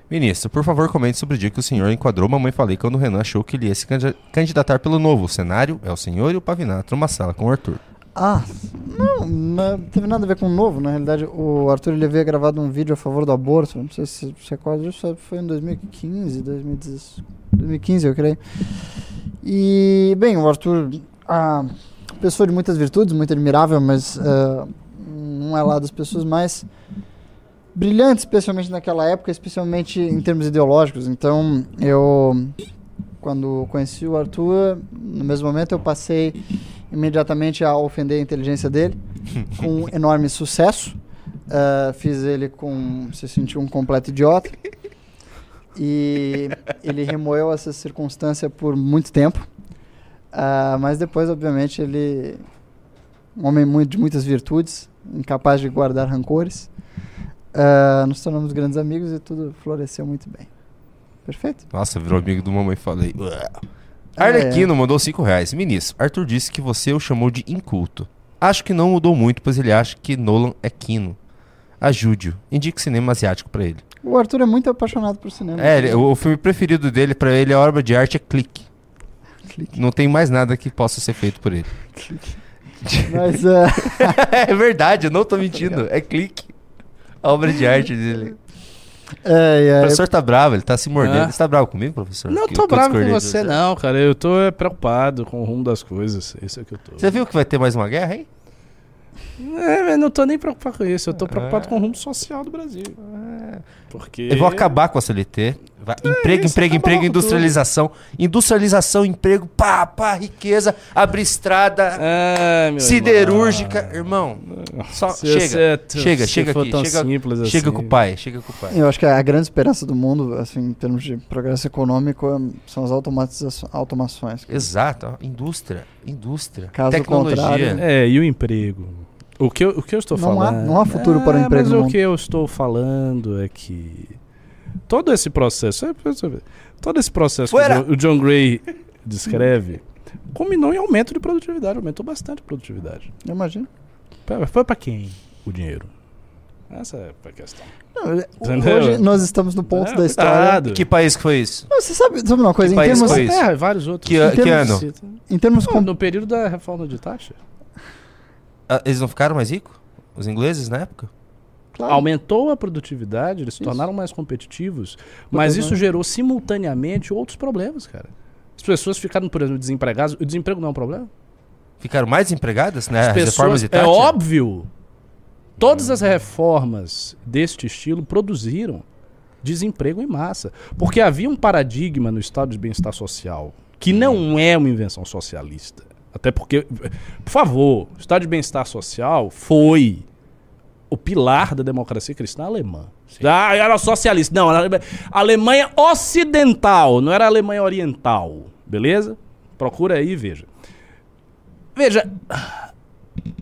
Ministro, por favor, comente sobre o dia que o senhor enquadrou Mamãe Falei quando o Renan achou que ele ia se candi- candidatar pelo novo. O cenário é o senhor e o Pavinato numa sala com o Arthur. Ah, não, não teve nada a ver com o novo. Na realidade, o Arthur ele havia gravado um vídeo a favor do aborto. Não sei se você recorda disso. Foi em 2015, 2016, 2015, eu creio. E, bem, o Arthur, a pessoa de muitas virtudes, muito admirável, mas ah, não é lá das pessoas mais brilhantes, especialmente naquela época, especialmente em termos ideológicos. Então, eu, quando conheci o Arthur, no mesmo momento eu passei imediatamente a ofender a inteligência dele. [laughs] com enorme sucesso. Ah, fiz ele com se sentir um completo idiota. E ele remoeu essa circunstância por muito tempo. Ah, mas depois, obviamente, ele. Um homem muito, de muitas virtudes, incapaz de guardar rancores. Ah, nos tornamos grandes amigos e tudo floresceu muito bem. Perfeito? Nossa, virou amigo do mamãe falei. É. Arlequino mandou 5 reais. Ministro, Arthur disse que você o chamou de inculto. Acho que não mudou muito, pois ele acha que Nolan é quino. Ajude-o. Indique cinema asiático pra ele. O Arthur é muito apaixonado por cinema. É, ele- o, o filme preferido dele, pra ele, a obra de arte é Clique. Não tem mais nada que possa ser feito por ele. [laughs] Mas, ah, [laughs] é verdade, eu não tô mentindo. É Clique. A obra de arte dele. É, é, o professor tá bravo, ele tá se mordendo. Ah. Você tá bravo comigo, professor? Não Que tô eu bravo com você, não, cara. Eu tô é, preocupado com o rumo das coisas. Isso é que eu tô. Você viu que vai ter mais uma guerra, hein? É, mas não tô nem preocupado com isso. Eu tô preocupado com o rumo social do Brasil. Porque. Eu vou acabar com a CLT. Vai- emprego, isso emprego, acaba emprego, industrialização. Industrialização, emprego, pá, pá, riqueza, abre estrada, É, meu siderúrgica. Irmão, só Se chega, é chega, se chega aqui. tão Chega, simples chega assim. com o pai, chega com o pai. eu acho que a grande esperança do mundo, assim, em termos de progresso econômico, é- são as automatizações, automações. Exato, indústria, indústria, Caso tecnologia. contrário- É, e o emprego? O que eu, o que eu estou Não há- falando. não há futuro para o É, emprego Mas no o mundo. que eu estou falando é que todo esse processo, é, todo esse processo que o Fuera! John- o John Gray descreve, culminou em aumento de produtividade, aumentou bastante a produtividade. Eu imagino. Foi para quem o dinheiro? Essa é a questão. Não, é- hoje nós estamos no ponto É, da história. cuidado. Que país que foi isso? Não, Você sabe, sabe uma coisa? Que Em país termos, foi isso? É, vários outros. Que, Em que termos- ano? em termos Não, com- no período da reforma de taxa. Ah, eles não ficaram mais ricos? Os ingleses na época? Claro. Aumentou a produtividade, eles se tornaram mais competitivos, mas Muito isso gerou simultaneamente outros problemas, cara. As pessoas ficaram, por exemplo, desempregadas. O desemprego não é um problema? Ficaram mais desempregadas, né? As As reformas pessoas, de é óbvio. Todas as reformas deste estilo produziram desemprego em massa. Porque havia um paradigma no estado de bem-estar social que não é uma invenção socialista. Até porque, por favor, o estado de bem-estar social foi o pilar da democracia cristã alemã. Ah, era socialista. Não, era Alemanha ocidental, não era Alemanha oriental. Beleza? Procura aí e veja. Veja,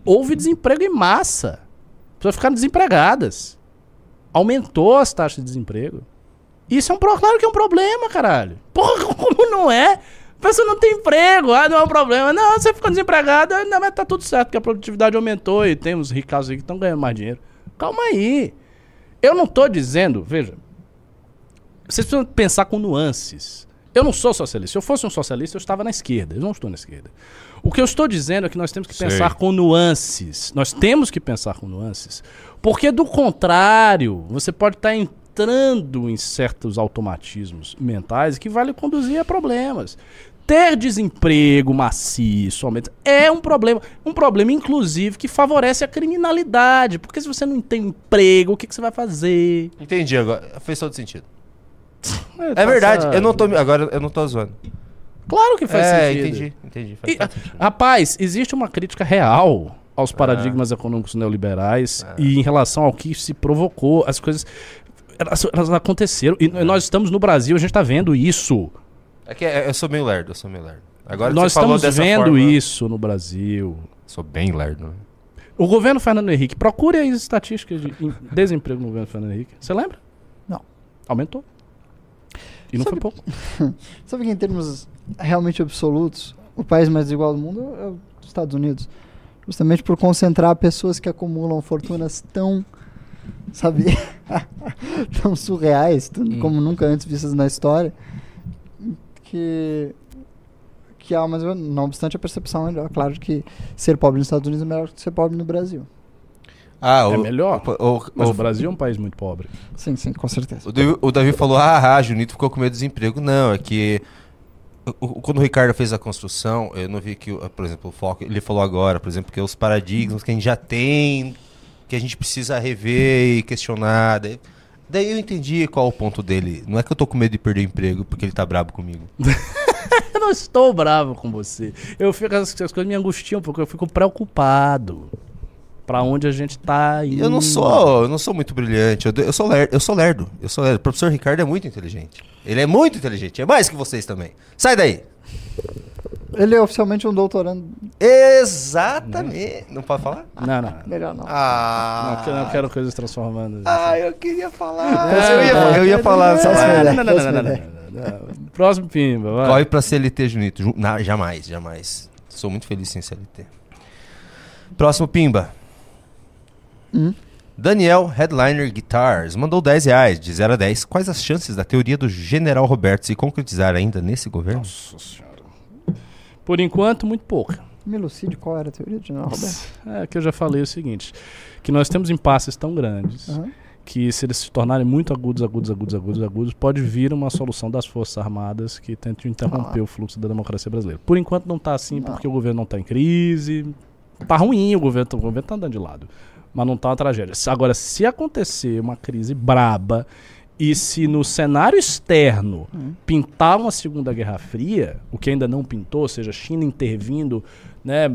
houve desemprego em massa. As pessoas ficaram desempregadas. Aumentou as taxas de desemprego. Isso é um claro que é um problema, caralho. Porra, [laughs] como não é? A pessoa não tem emprego, ah, não é um problema. Não, você ficou desempregado, não, mas tá tudo certo, porque a produtividade aumentou e tem uns ricos aí que estão ganhando mais dinheiro. Calma aí. Eu não tô dizendo, veja, vocês precisam pensar com nuances. Eu não sou socialista. Se eu fosse um socialista, eu estava na esquerda. Eu não estou na esquerda. O que eu estou dizendo é que nós temos que Sei. pensar com nuances. Nós temos que pensar com nuances. Porque, do contrário, você pode estar entrando em certos automatismos mentais que vai lhe conduzir a problemas. Ter desemprego maciço aumenta, é um problema. Um problema, inclusive, que favorece a criminalidade. Porque se você não tem emprego, o que, que você vai fazer? Entendi agora. Fez todo sentido. É, É tá verdade, eu não tô. Agora eu não tô zoando. Claro que faz é, sentido. entendi, entendi. E, sentido. rapaz, existe uma crítica real aos paradigmas econômicos neoliberais e em relação ao que se provocou. As coisas. Elas, elas aconteceram. E nós estamos no Brasil, a gente está vendo isso. É que é- eu sou meio lerdo, eu sou meio lerdo. Agora nós estamos dessa vendo forma- isso no Brasil. Sou bem lerdo. né? O governo Fernando Henrique, procure aí as estatísticas de em- desemprego no governo Fernando Henrique. Você lembra? Não. Aumentou. E não foi pouco. [laughs] Sabe que em termos realmente absolutos, o país mais desigual do mundo é os Estados Unidos. Justamente por concentrar pessoas que acumulam fortunas tão, sabe, [laughs] tão surreais, tão- Hum. como nunca antes vistas na história, que que há, mas não obstante a percepção é melhor, claro que ser pobre nos Estados Unidos é melhor que ser pobre no Brasil. Ah, é o- melhor. o- o- mas o- o Brasil é um país muito pobre. Sim, sim, com certeza. O Davi, o Davi falou, ah, ah, Junito ficou com medo do desemprego. Não, é que quando o Ricardo fez a construção, eu não vi que, por exemplo, o foco, ele falou agora, por exemplo, que os paradigmas que a gente já tem, que a gente precisa rever e questionar. Daí, daí eu entendi qual o ponto dele. Não é que eu tô com medo de perder o emprego porque ele tá brabo comigo. [laughs] Eu não estou bravo com você. Eu fico, essas, coisas me angustiam porque eu fico preocupado. Pra onde a gente tá indo. Eu não sou, eu não sou muito brilhante. Eu, eu sou lerdo, eu sou lerdo. Eu sou lerdo. O professor Ricardo é muito inteligente. Ele é muito inteligente, é mais que vocês também. Sai daí. Ele é oficialmente um doutorando. Exatamente. Não pode falar? Não, não. Melhor não. Ah. Não, não quero coisas transformando. Ah, eu queria falar. É, eu, ia, eu ia falar. Não, não, não, não, não, não, não, não. Próximo pimba, vai. Corre pra CLT, Junito. Ju- na- jamais, jamais. Sou muito feliz sem CLT. Próximo Pimba. Hum? Daniel Headliner Guitars mandou 10 reais, de 0 a 10. Quais as chances da teoria do General Roberto se concretizar ainda nesse governo? Nossa senhora. Por enquanto, muito pouca. Me elucide qual era a teoria de Roberto. É que eu já falei o seguinte: que nós temos impasses tão grandes Aham. que, se eles se tornarem muito agudos, agudos, agudos, agudos, agudos, pode vir uma solução das Forças Armadas que tente interromper Ah. o fluxo da democracia brasileira. Por enquanto não tá assim, porque o governo não tá em crise. Tá ruim, o governo, o governo tá andando de lado. Mas não tá uma tragédia. Agora, se acontecer uma crise braba e se no cenário externo Hum. pintar uma Segunda Guerra Fria, o que ainda não pintou, ou seja, China intervindo, né?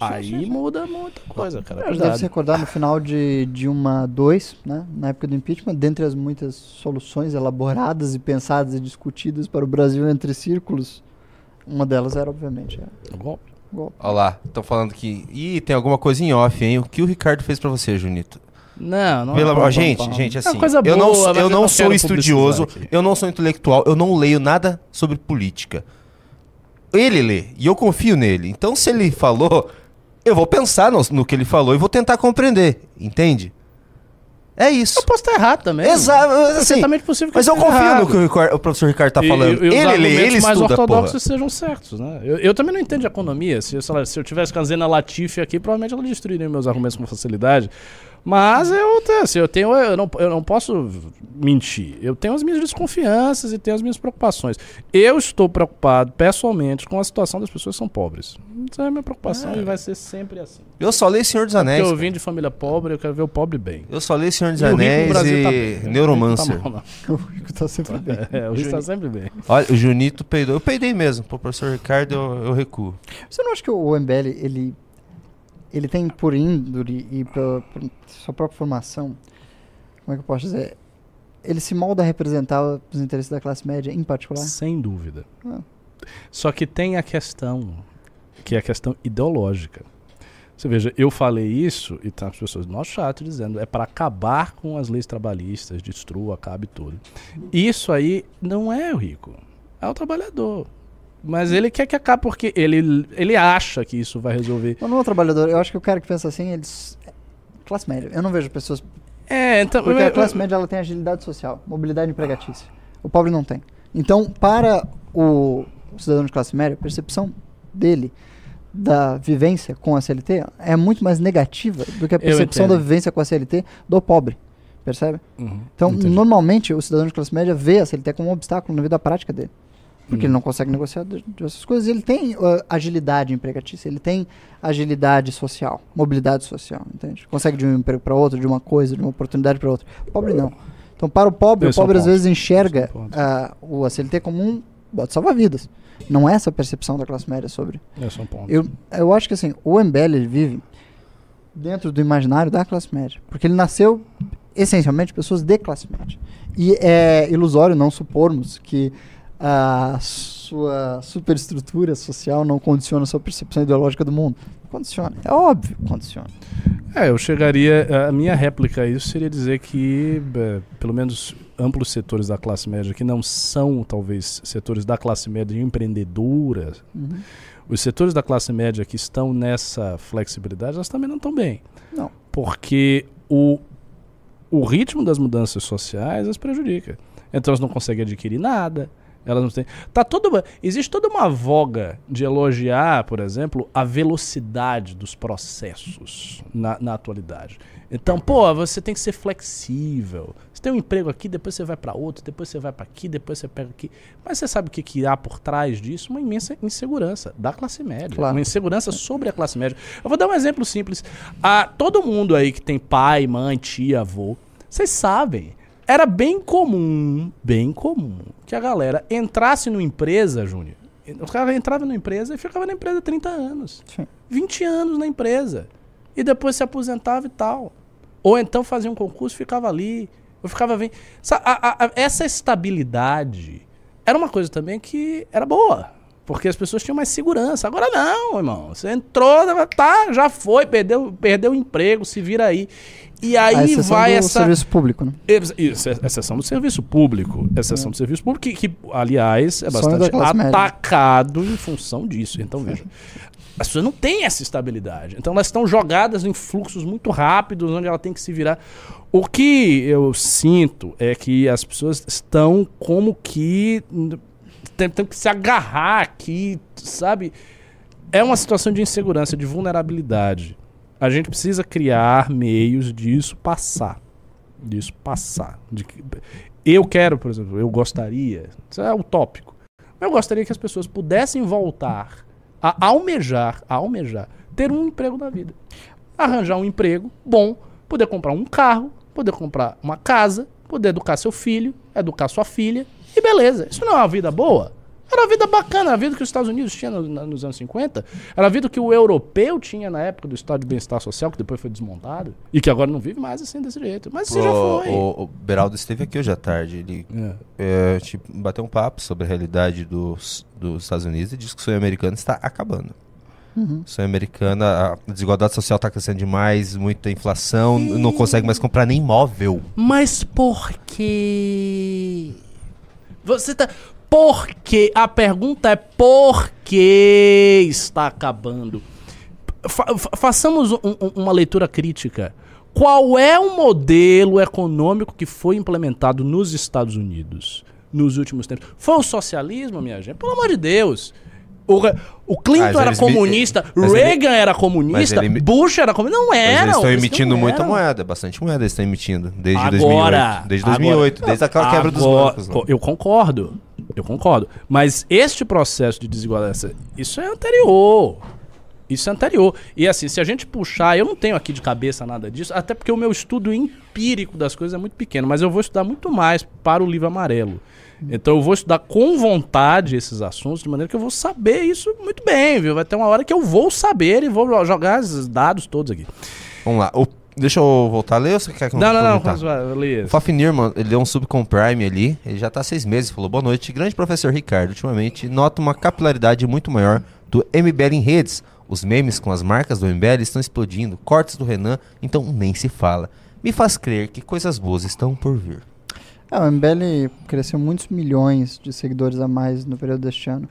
Aí muda muita coisa, cara. Cuidado. deve se recordar no final de, de uma 2, né, na época do impeachment, dentre as muitas soluções elaboradas e pensadas e discutidas para o Brasil entre círculos, uma delas era, obviamente, é, Golpe. golpe. Olha lá, estão falando que. Ih, tem alguma coisa em off, hein? O que o Ricardo fez pra você, Junito? Não, não. Pelo não, amor, não, gente, não. gente, É assim, uma coisa eu não, boa, eu não sou estudioso, eu não sou intelectual, eu não leio nada sobre política. Ele lê, e eu confio nele. Então, se ele falou, eu vou pensar no, no que ele falou e vou tentar compreender, entende? É isso. Eu posso estar errado também. Exato, assim, Perfeitamente possível que Mas eu confio errado. no que o, Ricar- o professor Ricardo tá E- falando. e- e ele lê, ele mais estuda, ortodoxos porra. sejam certos, né? Eu, eu também não entendo de economia. Se, eu- sei lá, se eu tivesse com a Zena Latifi aqui, provavelmente ela destruiria meus argumentos com facilidade. Mas eu, assim, eu tenho, eu não, eu não posso mentir. Eu tenho as minhas desconfianças e tenho as minhas preocupações. Eu estou preocupado, pessoalmente, com a situação das pessoas que são pobres. Essa é a minha preocupação e vai ser sempre assim. Eu só leio Senhor dos Porque Anéis. eu cara. vim de família pobre, eu quero ver o pobre bem. Eu só leio Senhor dos E Anéis Brasil tá e bem. [laughs] Rico Neuromancer. Tá mal. [laughs] O Rico tá sempre [laughs] bem. É, o rico tá sempre bem. Olha, o Junito peidou. Eu peidei mesmo. Pro professor Ricardo, eu, eu recuo. Você não acha que o MBL, ele, ele tem por índole e pela, por sua própria formação, como é que eu posso dizer? Ele se molda a representar os interesses da classe média em particular? Sem dúvida. Ah. Só que tem a questão, que é a questão ideológica. Você veja, eu falei isso e tá as pessoas, nossa, chato, dizendo, é para acabar com as leis trabalhistas, destrua, acabe tudo. Isso aí não é o rico, é o trabalhador. Mas ele quer que acabe porque ele, ele acha que isso vai resolver. Eu não é o trabalhador, eu acho que o cara que pensa assim, eles... Classe média. Eu não vejo pessoas... É, então... Porque a classe média, ela tem agilidade social, mobilidade empregatícia. O pobre não tem. Então, para o cidadão de classe média, a percepção dele da vivência com a CLT é muito mais negativa do que a percepção da vivência com a CLT do pobre. Percebe? Uhum, Então, entendi. normalmente, o cidadão de classe média vê a CLT como um obstáculo na vida prática dele. Porque Hum. ele não consegue negociar dessas coisas. Ele tem uh, agilidade empregatícia, ele tem agilidade social, mobilidade social, entende? Consegue de um emprego para outro, de uma coisa, de uma oportunidade para outra. O pobre não. Então, para o pobre, Esse o é um pobre às ponto. vezes enxerga é um ah, o a CLT como um bote salva-vidas. Não é essa a percepção da classe média sobre. Esse é um ponto. Eu, eu acho que assim, o MBL vive dentro do imaginário da classe média. Porque ele nasceu essencialmente pessoas de classe média. E é ilusório não supormos que a sua superestrutura social não condiciona a sua percepção ideológica do mundo. Condiciona. É óbvio que condiciona. É, eu chegaria. A minha réplica a isso seria dizer que, eh, pelo menos, amplos setores da classe média, que não são, talvez, setores da classe média empreendedora, Uhum. os setores da classe média que estão nessa flexibilidade, elas também não estão bem. Não. Porque o, o ritmo das mudanças sociais as prejudica. Então elas não conseguem adquirir nada. Elas não têm. Tá toda, existe toda uma voga de elogiar, por exemplo, a velocidade dos processos na, na atualidade. Então, pô, você tem que ser flexível. Você tem um emprego aqui, depois você vai para outro, depois você vai para aqui, depois você pega aqui. Mas você sabe o que, que há por trás disso? Uma imensa insegurança da classe média. Claro. Uma insegurança sobre a classe média. Eu vou dar um exemplo simples. Ah, todo mundo aí que tem pai, mãe, tia, avô, vocês sabem. Era bem comum, bem comum, que a galera entrasse numa empresa, Júnior. Os caras entravam numa empresa e ficavam na empresa 30 anos. Sim. 20 anos na empresa. e depois se aposentava e tal. Ou então fazia um concurso e ficava ali. Eu ficava vendo. Essa estabilidade era uma coisa também que era boa. Porque as pessoas tinham mais segurança. Agora não, irmão. Você entrou, tá, já foi, perdeu, perdeu o emprego, se vira aí. E aí vai do essa. serviço público, né? Isso, é- exceção do serviço público. Exceção do serviço público, que, que, aliás, é bastante classe média. atacado em função disso. Então, veja. As pessoas não têm essa estabilidade. Então, elas estão jogadas em fluxos muito rápidos, onde ela tem que se virar. O que eu sinto é que as pessoas estão como que. Tem, que se agarrar aqui, sabe? É uma situação de insegurança, de vulnerabilidade. A gente precisa criar meios disso passar. Disso passar. De que- eu quero, por exemplo, eu gostaria, isso é utópico, eu gostaria que as pessoas pudessem voltar a almejar, a almejar, ter um emprego na vida. Arranjar um emprego bom, poder comprar um carro, poder comprar uma casa, poder educar seu filho, educar sua filha, e beleza. Isso não é uma vida boa? Era uma vida bacana, a vida que os Estados Unidos tinham no- na- nos anos 50. Era a vida que o europeu tinha na época do Estado de Bem-Estar Social, que depois foi desmontado. E que agora não vive mais assim desse jeito. Mas isso já O, foi. o, o Beraldo esteve aqui hoje à tarde. Ele é, tipo, bateu um papo sobre a realidade dos, dos Estados Unidos e disse que o sonho americano está acabando. Uhum. O sonho americano, a desigualdade social está crescendo demais, muita inflação, não consegue mais comprar nem imóvel. Mas por que. Você tá. Por que? A pergunta é por que está acabando? Fa- fa- façamos um- uma leitura crítica. Qual é o modelo econômico que foi implementado nos Estados Unidos nos últimos tempos? Foi o socialismo, minha gente? Pelo amor de Deus. O, o Clinton Mas era comunista, mas ele- Reagan era comunista, ele Bush era comunista. Não era. eles estão emitindo muita moeda, bastante moeda eles estão emitindo, desde Agora, 2008. Desde 2008, agora- desde aquela quebra dos bancos. né? co- Eu concordo, eu concordo. Mas este processo de desigualdade, isso é anterior. Isso é anterior. E assim, se a gente puxar, eu não tenho aqui de cabeça nada disso, até porque o meu estudo empírico das coisas é muito pequeno, mas eu vou estudar muito mais para o livro amarelo. Então eu vou estudar com vontade esses assuntos, de maneira que eu vou saber isso muito bem, viu? Vai ter uma hora que eu vou saber e vou jogar esses dados todos aqui. Vamos lá. O- deixa eu voltar a ler ou você quer que eu Não, não, não, lá, lê. O Fafnir, mano, ele deu um subcom prime ali, ele já tá há seis meses, falou, boa noite, grande professor Ricardo, ultimamente noto uma capilaridade muito maior do MBL em redes, os memes com as marcas do MBL estão explodindo, cortes do Renan, então nem se fala. Me faz crer que coisas boas estão por vir. É, o MBL cresceu muitos milhões de seguidores a mais no período deste ano.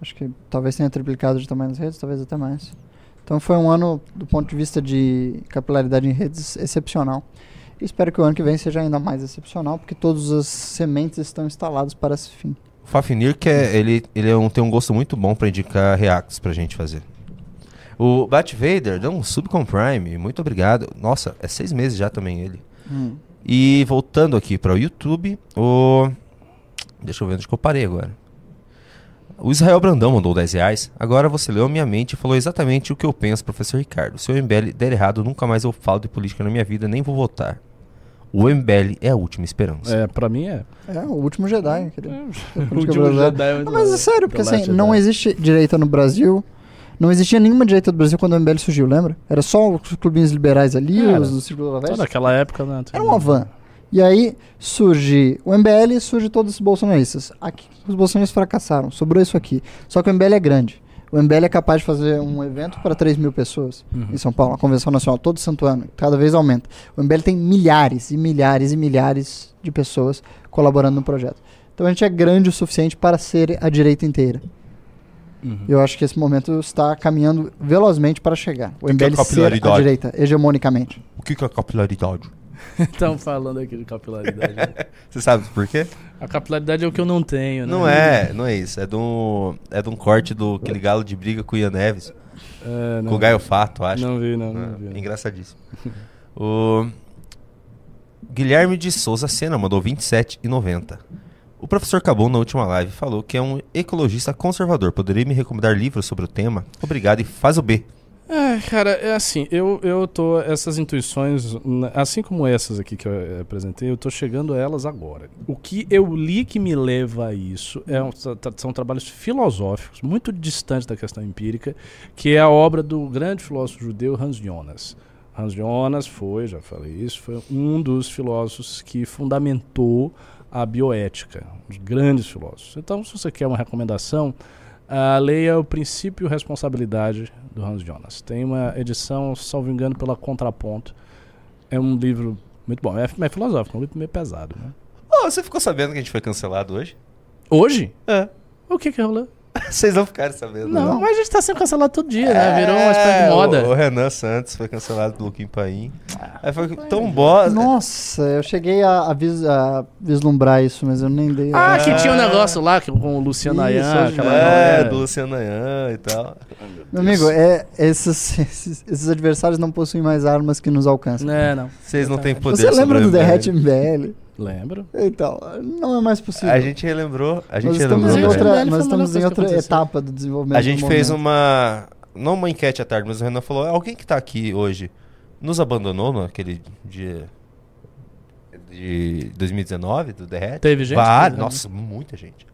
Acho que talvez tenha triplicado de tamanho nas redes, talvez até mais. Então foi um ano, do ponto de vista de capilaridade em redes, excepcional. E espero que o ano que vem seja ainda mais excepcional, porque todas as sementes estão instaladas para esse fim. O Fafnir, que é, ele, ele é um- tem um gosto muito bom pra indicar reacts pra gente fazer. O Bat Vader deu um subcom prime, muito obrigado. Nossa, é seis meses já também ele. Hum. E voltando aqui para o YouTube, o. Deixa eu ver onde que eu parei agora. O Israel Brandão mandou 10 reais. Agora você leu a minha mente e falou exatamente o que eu penso, professor Ricardo. Se o MBL der errado, nunca mais eu falo de política na minha vida, nem vou votar. O MBL é a última esperança. É, pra mim é. É, o último Jedi. querido. Da [laughs] O último brasileira. Jedi é muito Não, mas é sério, porque assim, não Jedi. existe direita no Brasil. Não existia nenhuma direita do Brasil quando o MBL surgiu, lembra? Era só os clubinhos liberais ali, Era. os do Círculo da Só Veste. naquela época, né? Era uma van. E aí surge o MBL e surge todos os bolsonaristas. Aqui os bolsonaristas fracassaram, sobrou isso aqui. Só que o MBL é grande. O MBL é capaz de fazer um evento para 3 mil pessoas Uhum. em São Paulo, a Convenção Nacional, todo santo ano, cada vez aumenta. O MBL tem milhares e milhares e milhares de pessoas colaborando no projeto. Então a gente é grande o suficiente para ser a direita inteira. Uhum. Eu acho que esse momento está caminhando velozmente para chegar. O é MBL ser a capilaridade? direita, hegemonicamente. O que, que é capilaridade? [laughs] Estamos falando aqui de capilaridade. né? [laughs] Você sabe por quê? A capilaridade é o que eu não tenho, né? Não é, não é isso. É de um, é de um corte do aquele galo de briga com o Ian Neves. É, não. com o Gaio Fato, acho. Não vi, não, não Ah, vi. Engraçadíssimo. o Guilherme de Souza Sena mandou 27,90. O professor Cabon, na última live, falou que é um ecologista conservador. Poderia me recomendar livros sobre o tema? Obrigado e faz o B. É, cara, é assim, eu, eu tô. Essas intuições, assim como essas aqui que eu eh, apresentei, eu tô chegando a elas agora. O que eu li que me leva a isso é são trabalhos filosóficos, muito distantes da questão empírica, que é a obra do grande filósofo judeu Hans Jonas. Hans Jonas foi, já falei isso, foi um dos filósofos que fundamentou a bioética, dos grandes filósofos. Então, se você quer uma recomendação, ah, leia o Princípio e Responsabilidade do Hans Jonas. Tem uma edição, salvo engano, pela Contraponto. É um livro muito bom. É, é filosófico, é um livro meio pesado. Né? Ô, você ficou sabendo que a gente foi cancelado hoje? Hoje? É. O que que rolou? [laughs] Vocês não ficaram sabendo, Não, não? mas a gente tá sendo cancelado todo dia, né? Virou uma espécie de É, moda. O, o Renan Santos foi cancelado pelo Kim Paim. Aí foi tão bosta. Nossa, eu cheguei a, a vis- a vislumbrar isso, mas eu nem dei. Ah, que tinha um negócio lá com o Luciano Ayan, É, galera. do Luciano Ayan e tal. Meu amigo, é, esses, [laughs] esses, esses adversários não possuem mais armas que nos alcançam. É, não. Vocês não têm poder Você lembra do? Derrete MBL? Lembro. Então, não é mais possível. A gente relembrou. A gente nós estamos relembrou. em né? outra, nós estamos em outra etapa do desenvolvimento. A gente do fez uma. Não uma enquete à tarde, mas o Renan falou: alguém que tá aqui hoje nos abandonou naquele dia de 2019 do Derrete? Teve gente? Vários. Teve, né? Nossa, muita gente.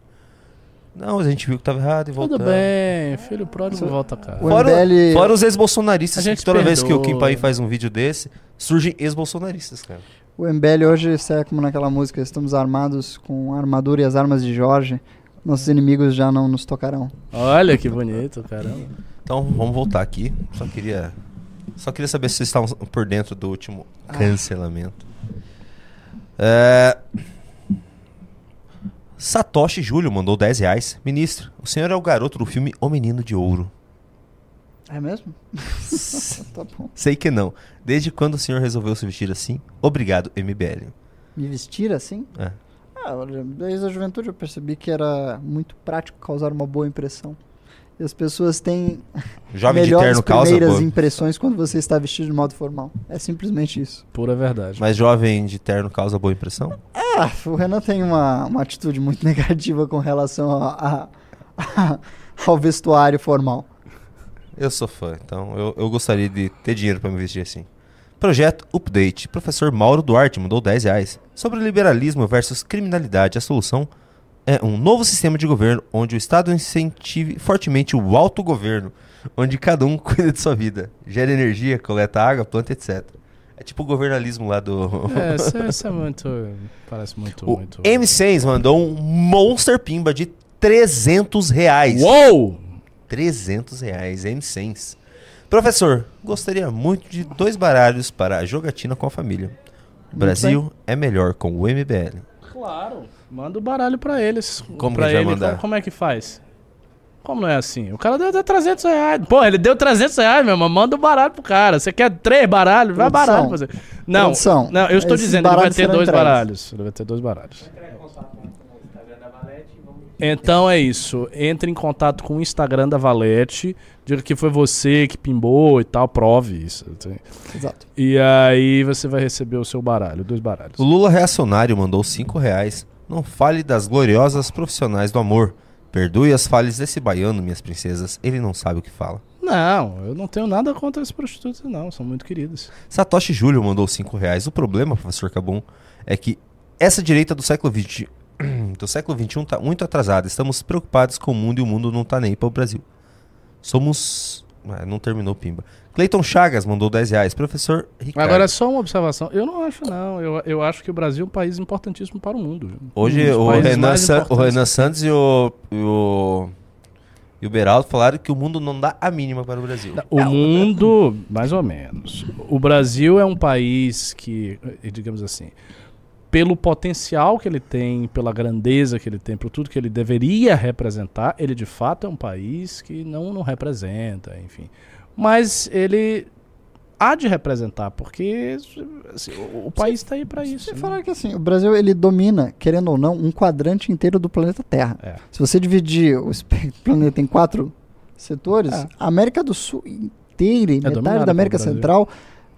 Não, mas a gente viu que tava errado e voltou. Tudo bem, filho pródigo volta a casa. O Fora, MBL fora os ex-bolsonaristas, toda vez que o Kim perdoa. Paim faz um vídeo desse, surgem ex-bolsonaristas, cara. O MBL hoje é como naquela música: estamos armados com a armadura e as armas de Jorge. Nossos inimigos já não nos tocarão. Olha que bonito, caramba. Então, vamos voltar aqui. Só queria. Só queria saber se vocês estavam por dentro do último cancelamento. É... Satoshi Júlio mandou 10 reais. Ministro, o senhor é o garoto do filme O Menino de Ouro. É mesmo? [laughs] tá bom. Sei que não. Desde quando o senhor resolveu se vestir assim? Obrigado, MBL. Me vestir assim? É. Ah, desde a juventude eu percebi que era muito prático causar uma boa impressão. E as pessoas têm [laughs] Jovem de melhores terno causa primeiras boa. impressões quando você está vestido de modo formal. É simplesmente isso. Pura verdade. Mas jovem de terno causa boa impressão? Ah, o Renan tem uma, uma atitude muito [laughs] negativa com relação a- a- ao vestuário formal. Eu sou fã, então eu, eu gostaria de ter dinheiro pra me vestir assim. Projeto Update. Professor Mauro Duarte mandou 10 reais. Sobre liberalismo versus criminalidade, a solução é um novo sistema de governo onde o Estado incentive fortemente o autogoverno, onde cada um [laughs] cuida de sua vida, gera energia, coleta água, planta, etc. É tipo o governalismo lá do. É, [laughs] isso é, isso é muito. Parece muito. o muito... M6 mandou um Monster Pimba de 300 reais. Uou! 300 reais, M100. Professor, gostaria muito de dois baralhos para a jogatina com a família. O Brasil é melhor com o MBL. Claro. Manda o baralho pra eles. Como pra que gente vai ele, mandar? Como, como é que faz? Como não é assim? O cara deu até 300 reais. Pô, ele deu 300 reais, meu irmão. Manda o baralho pro cara. Você quer três baralhos? Vai Produção. baralho pra você. Não, Produção. não, eu estou Esses dizendo, ele vai ter dois baralhos. Ele vai ter dois baralhos. Então é isso. Entre em contato com o Instagram da Valete. Diga que foi você que pimbou e tal. Prove isso. Exato. E aí você vai receber o seu baralho, dois baralhos. O Lula Reacionário mandou 5 reais. Não fale das gloriosas profissionais do amor. Perdoe as falhas desse baiano, minhas princesas. Ele não sabe o que fala. Não, eu não tenho nada contra as prostitutas, não. São muito queridas. Satoshi Júlio mandou 5 reais. O problema, professor Cabum, é que essa direita do século XX [clears throat] do século XXI está muito atrasada. Estamos preocupados com o mundo e o mundo não está nem para o Brasil. Somos. Ah, não terminou, Pimba. Cleiton Chagas mandou 10 reais. Professor Ricardo. Agora, só uma observação. Eu não acho, não. Eu, eu acho que o Brasil é um país importantíssimo para o mundo. viu? Hoje Um o Renan, San- o. Renan Santos e o, e o. E o Beraldo falaram que o mundo não dá a mínima para o Brasil. O mundo, mais ou menos. O Brasil é um país que, eh, digamos assim, pelo potencial que ele tem, pela grandeza que ele tem, por tudo que ele deveria representar, ele de fato é um país que não, não representa, enfim. Mas ele há de representar, porque assim, o, o país está aí para isso. Você né? falar que assim, o Brasil ele domina, querendo ou não, um quadrante inteiro do planeta Terra. É. Se você dividir o planeta em quatro setores, É. a América do Sul inteira e metade da América. Central,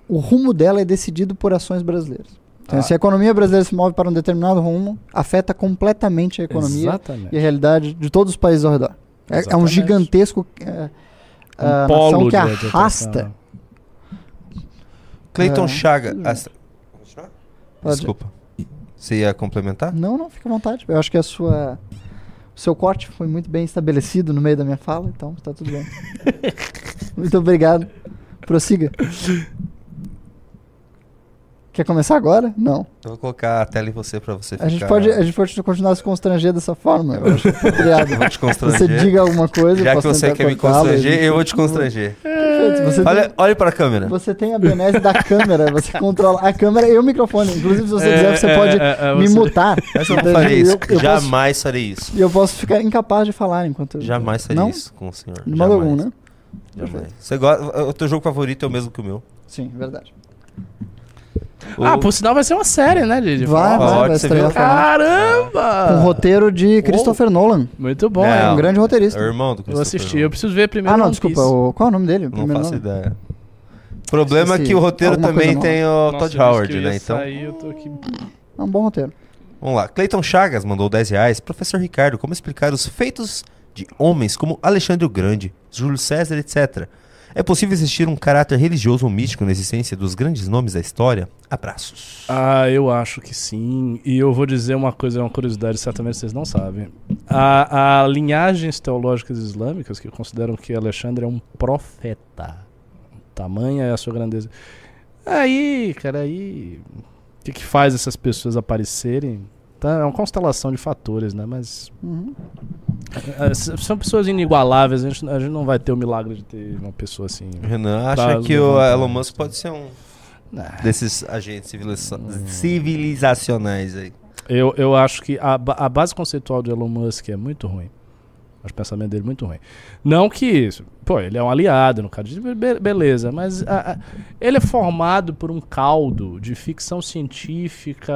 o rumo dela é decidido por ações brasileiras. Então, Ah. se a economia brasileira se move para um determinado rumo, afeta completamente a economia Exatamente. e a realidade de todos os países ao redor. É, é um gigantesco é, a polo nação que arrasta. Cleiton É. Chaga. Pode. Desculpa. Você ia complementar? Não, não, fica à vontade. Eu acho que a sua. O seu corte foi muito bem estabelecido no meio da minha fala, então tá tudo bem. [laughs] muito obrigado. Prossiga. Quer começar agora? Não. Eu vou colocar a tela em você pra você ficar... A gente, pode, a gente pode continuar se constranger dessa forma. Eu acho [laughs] apropriado. Eu vou te constranger. Você diga alguma coisa. eu Já que posso você quer me constranger, eu vou te constranger. Perfeito. Você Olha, tem, olhe pra câmera. você tem a benesse da câmera, você [laughs] controla a câmera e o microfone. Inclusive, se você É, quiser, você é, pode é, é, me você- mutar. Mas eu não faria isso. Eu- eu posso- Jamais farei isso. E eu posso ficar incapaz de falar enquanto. eu- Jamais faria Não? isso com o senhor. De modo algum, né? Jamais. Você gosta... O teu jogo favorito é o mesmo que o meu. Sim, verdade. Ah, por sinal vai ser uma série, né, Didi? Vai, Pode, vai, vai você estrear. viu? Caramba! Com roteiro de Christopher Nolan. Muito bom, Não, é. um grande roteirista. É o irmão do Eu Christopher assisti, Nolan. eu preciso ver primeiro. Ah, não, One desculpa. Piece. O, qual é o nome dele? o Não primeiro faço nome? ideia. O problema é Esqueci. que o roteiro Alguma também coisa tem o Nossa, Todd eu disse Howard, que eu ia né? Então, sair, eu tô aqui... É um bom roteiro. vamos lá. Cleiton Chagas mandou 10 reais. Professor Ricardo, como explicar os feitos de homens como Alexandre o Grande, Júlio César, etc. É possível existir um caráter religioso ou místico na existência dos grandes nomes da história? Abraços. Ah, eu acho que sim. E eu vou dizer uma coisa, uma curiosidade, certamente vocês não sabem. Há, há linhagens teológicas islâmicas que consideram que Alexandre é um profeta. Tamanha é a sua grandeza. Aí, cara, aí. O que, que faz essas pessoas aparecerem? Tá, é uma constelação de fatores, né? Mas. Uhum. é, s- são pessoas inigualáveis. A gente, a gente não vai ter o milagre de ter uma pessoa assim. Renan pra acha que o. Elon Musk pode ser um Ah. desses agentes civiliza- civilizacionais aí. Eu, eu acho que a, a base conceitual de Elon Musk é muito ruim. Acho o pensamento dele muito ruim. Não que isso. Pô, ele é um aliado no caso be- beleza, mas a- a- ele é formado por um caldo de ficção científica,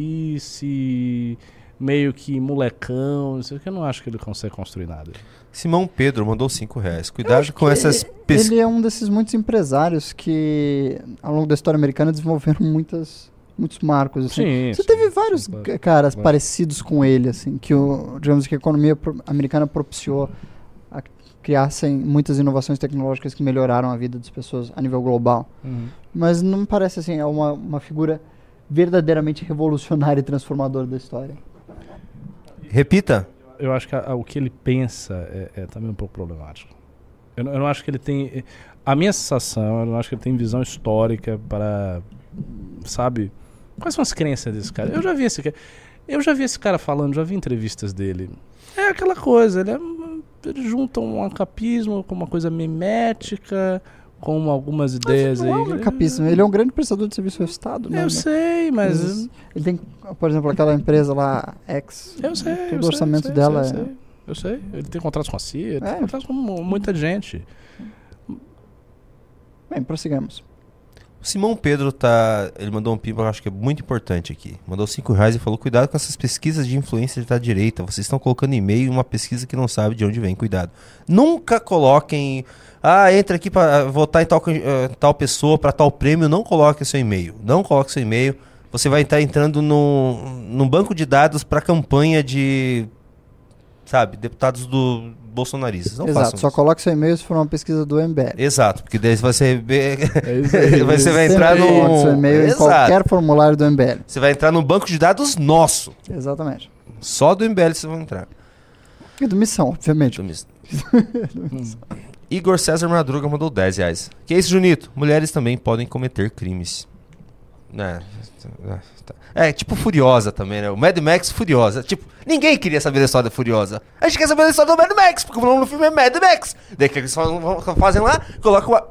anarcocapitalice, meio que molecão, não sei o que. Eu não acho que ele consegue construir nada. Simão Pedro mandou 5 reais. Cuidado com essas pesquisas. ele é um desses muitos empresários que, ao longo da história americana, desenvolveram muitas, muitos marcos. Assim. Sim, Você sim, teve vários claro, ca- caras claro. parecidos com ele, assim, que o, digamos que a economia pro- americana propiciou a criassem muitas inovações tecnológicas que melhoraram a vida das pessoas a nível global. Uhum. Mas não me parece assim, é uma, uma figura verdadeiramente revolucionária e transformadora da história. Repita. Eu acho que a- a- o que ele pensa é, é também um pouco problemático. Eu, não- eu não acho que ele tem. A minha sensação, eu não acho que ele tem visão histórica para. Sabe? Quais são as crenças desse cara? Eu já vi esse cara. Eu já vi esse cara falando, já vi entrevistas dele. É aquela coisa, ele, é, ele junta um acapismo com uma coisa mimética, com algumas ideias Não aí. é um capismo, ele é um grande prestador de serviço ao Estado, né? Eu sei, mas. Ele tem, por exemplo, aquela empresa lá, X. Eu sei. Todo eu o orçamento sei, dela sei, é. sei. Eu sei. Ele tem contratos com a CIA, ele É. tem contratos com mu- muita gente. Bem, prossigamos. O Simão Pedro tá. Ele mandou um eu acho que é muito importante aqui. Mandou 5 reais e falou: cuidado com essas pesquisas de influência da direita. Vocês estão colocando e-mail em uma pesquisa que não sabe de onde vem. Cuidado. Nunca coloquem. Ah, entra aqui para votar em tal, eh, tal pessoa para tal prêmio. Não coloque seu e-mail. Não coloque seu e-mail. Você vai estar entrando no, num banco de dados para campanha de. Sabe, deputados do bolsonaristas. Não Exato, façam só isso. coloque seu e-mail se for uma pesquisa do MBL. Exato, porque daí você vai É isso [laughs] aí. você vai entrar no seu e-mail em qualquer formulário do MBL. Você vai entrar no banco de dados nosso. Exatamente. Só do MBL você vai entrar. E do Missão, obviamente. Do mis- [laughs] Igor César Madruga mandou 10 reais. Que é isso, Junito? Mulheres também podem cometer crimes. É, tá. É, tipo Furiosa também, né? O Mad Max Furiosa. Tipo, ninguém queria saber da história da Furiosa. A gente quer saber da história do Mad Max, porque o nome do filme é Mad Max. Daí o que eles fazem, lá? Colocam a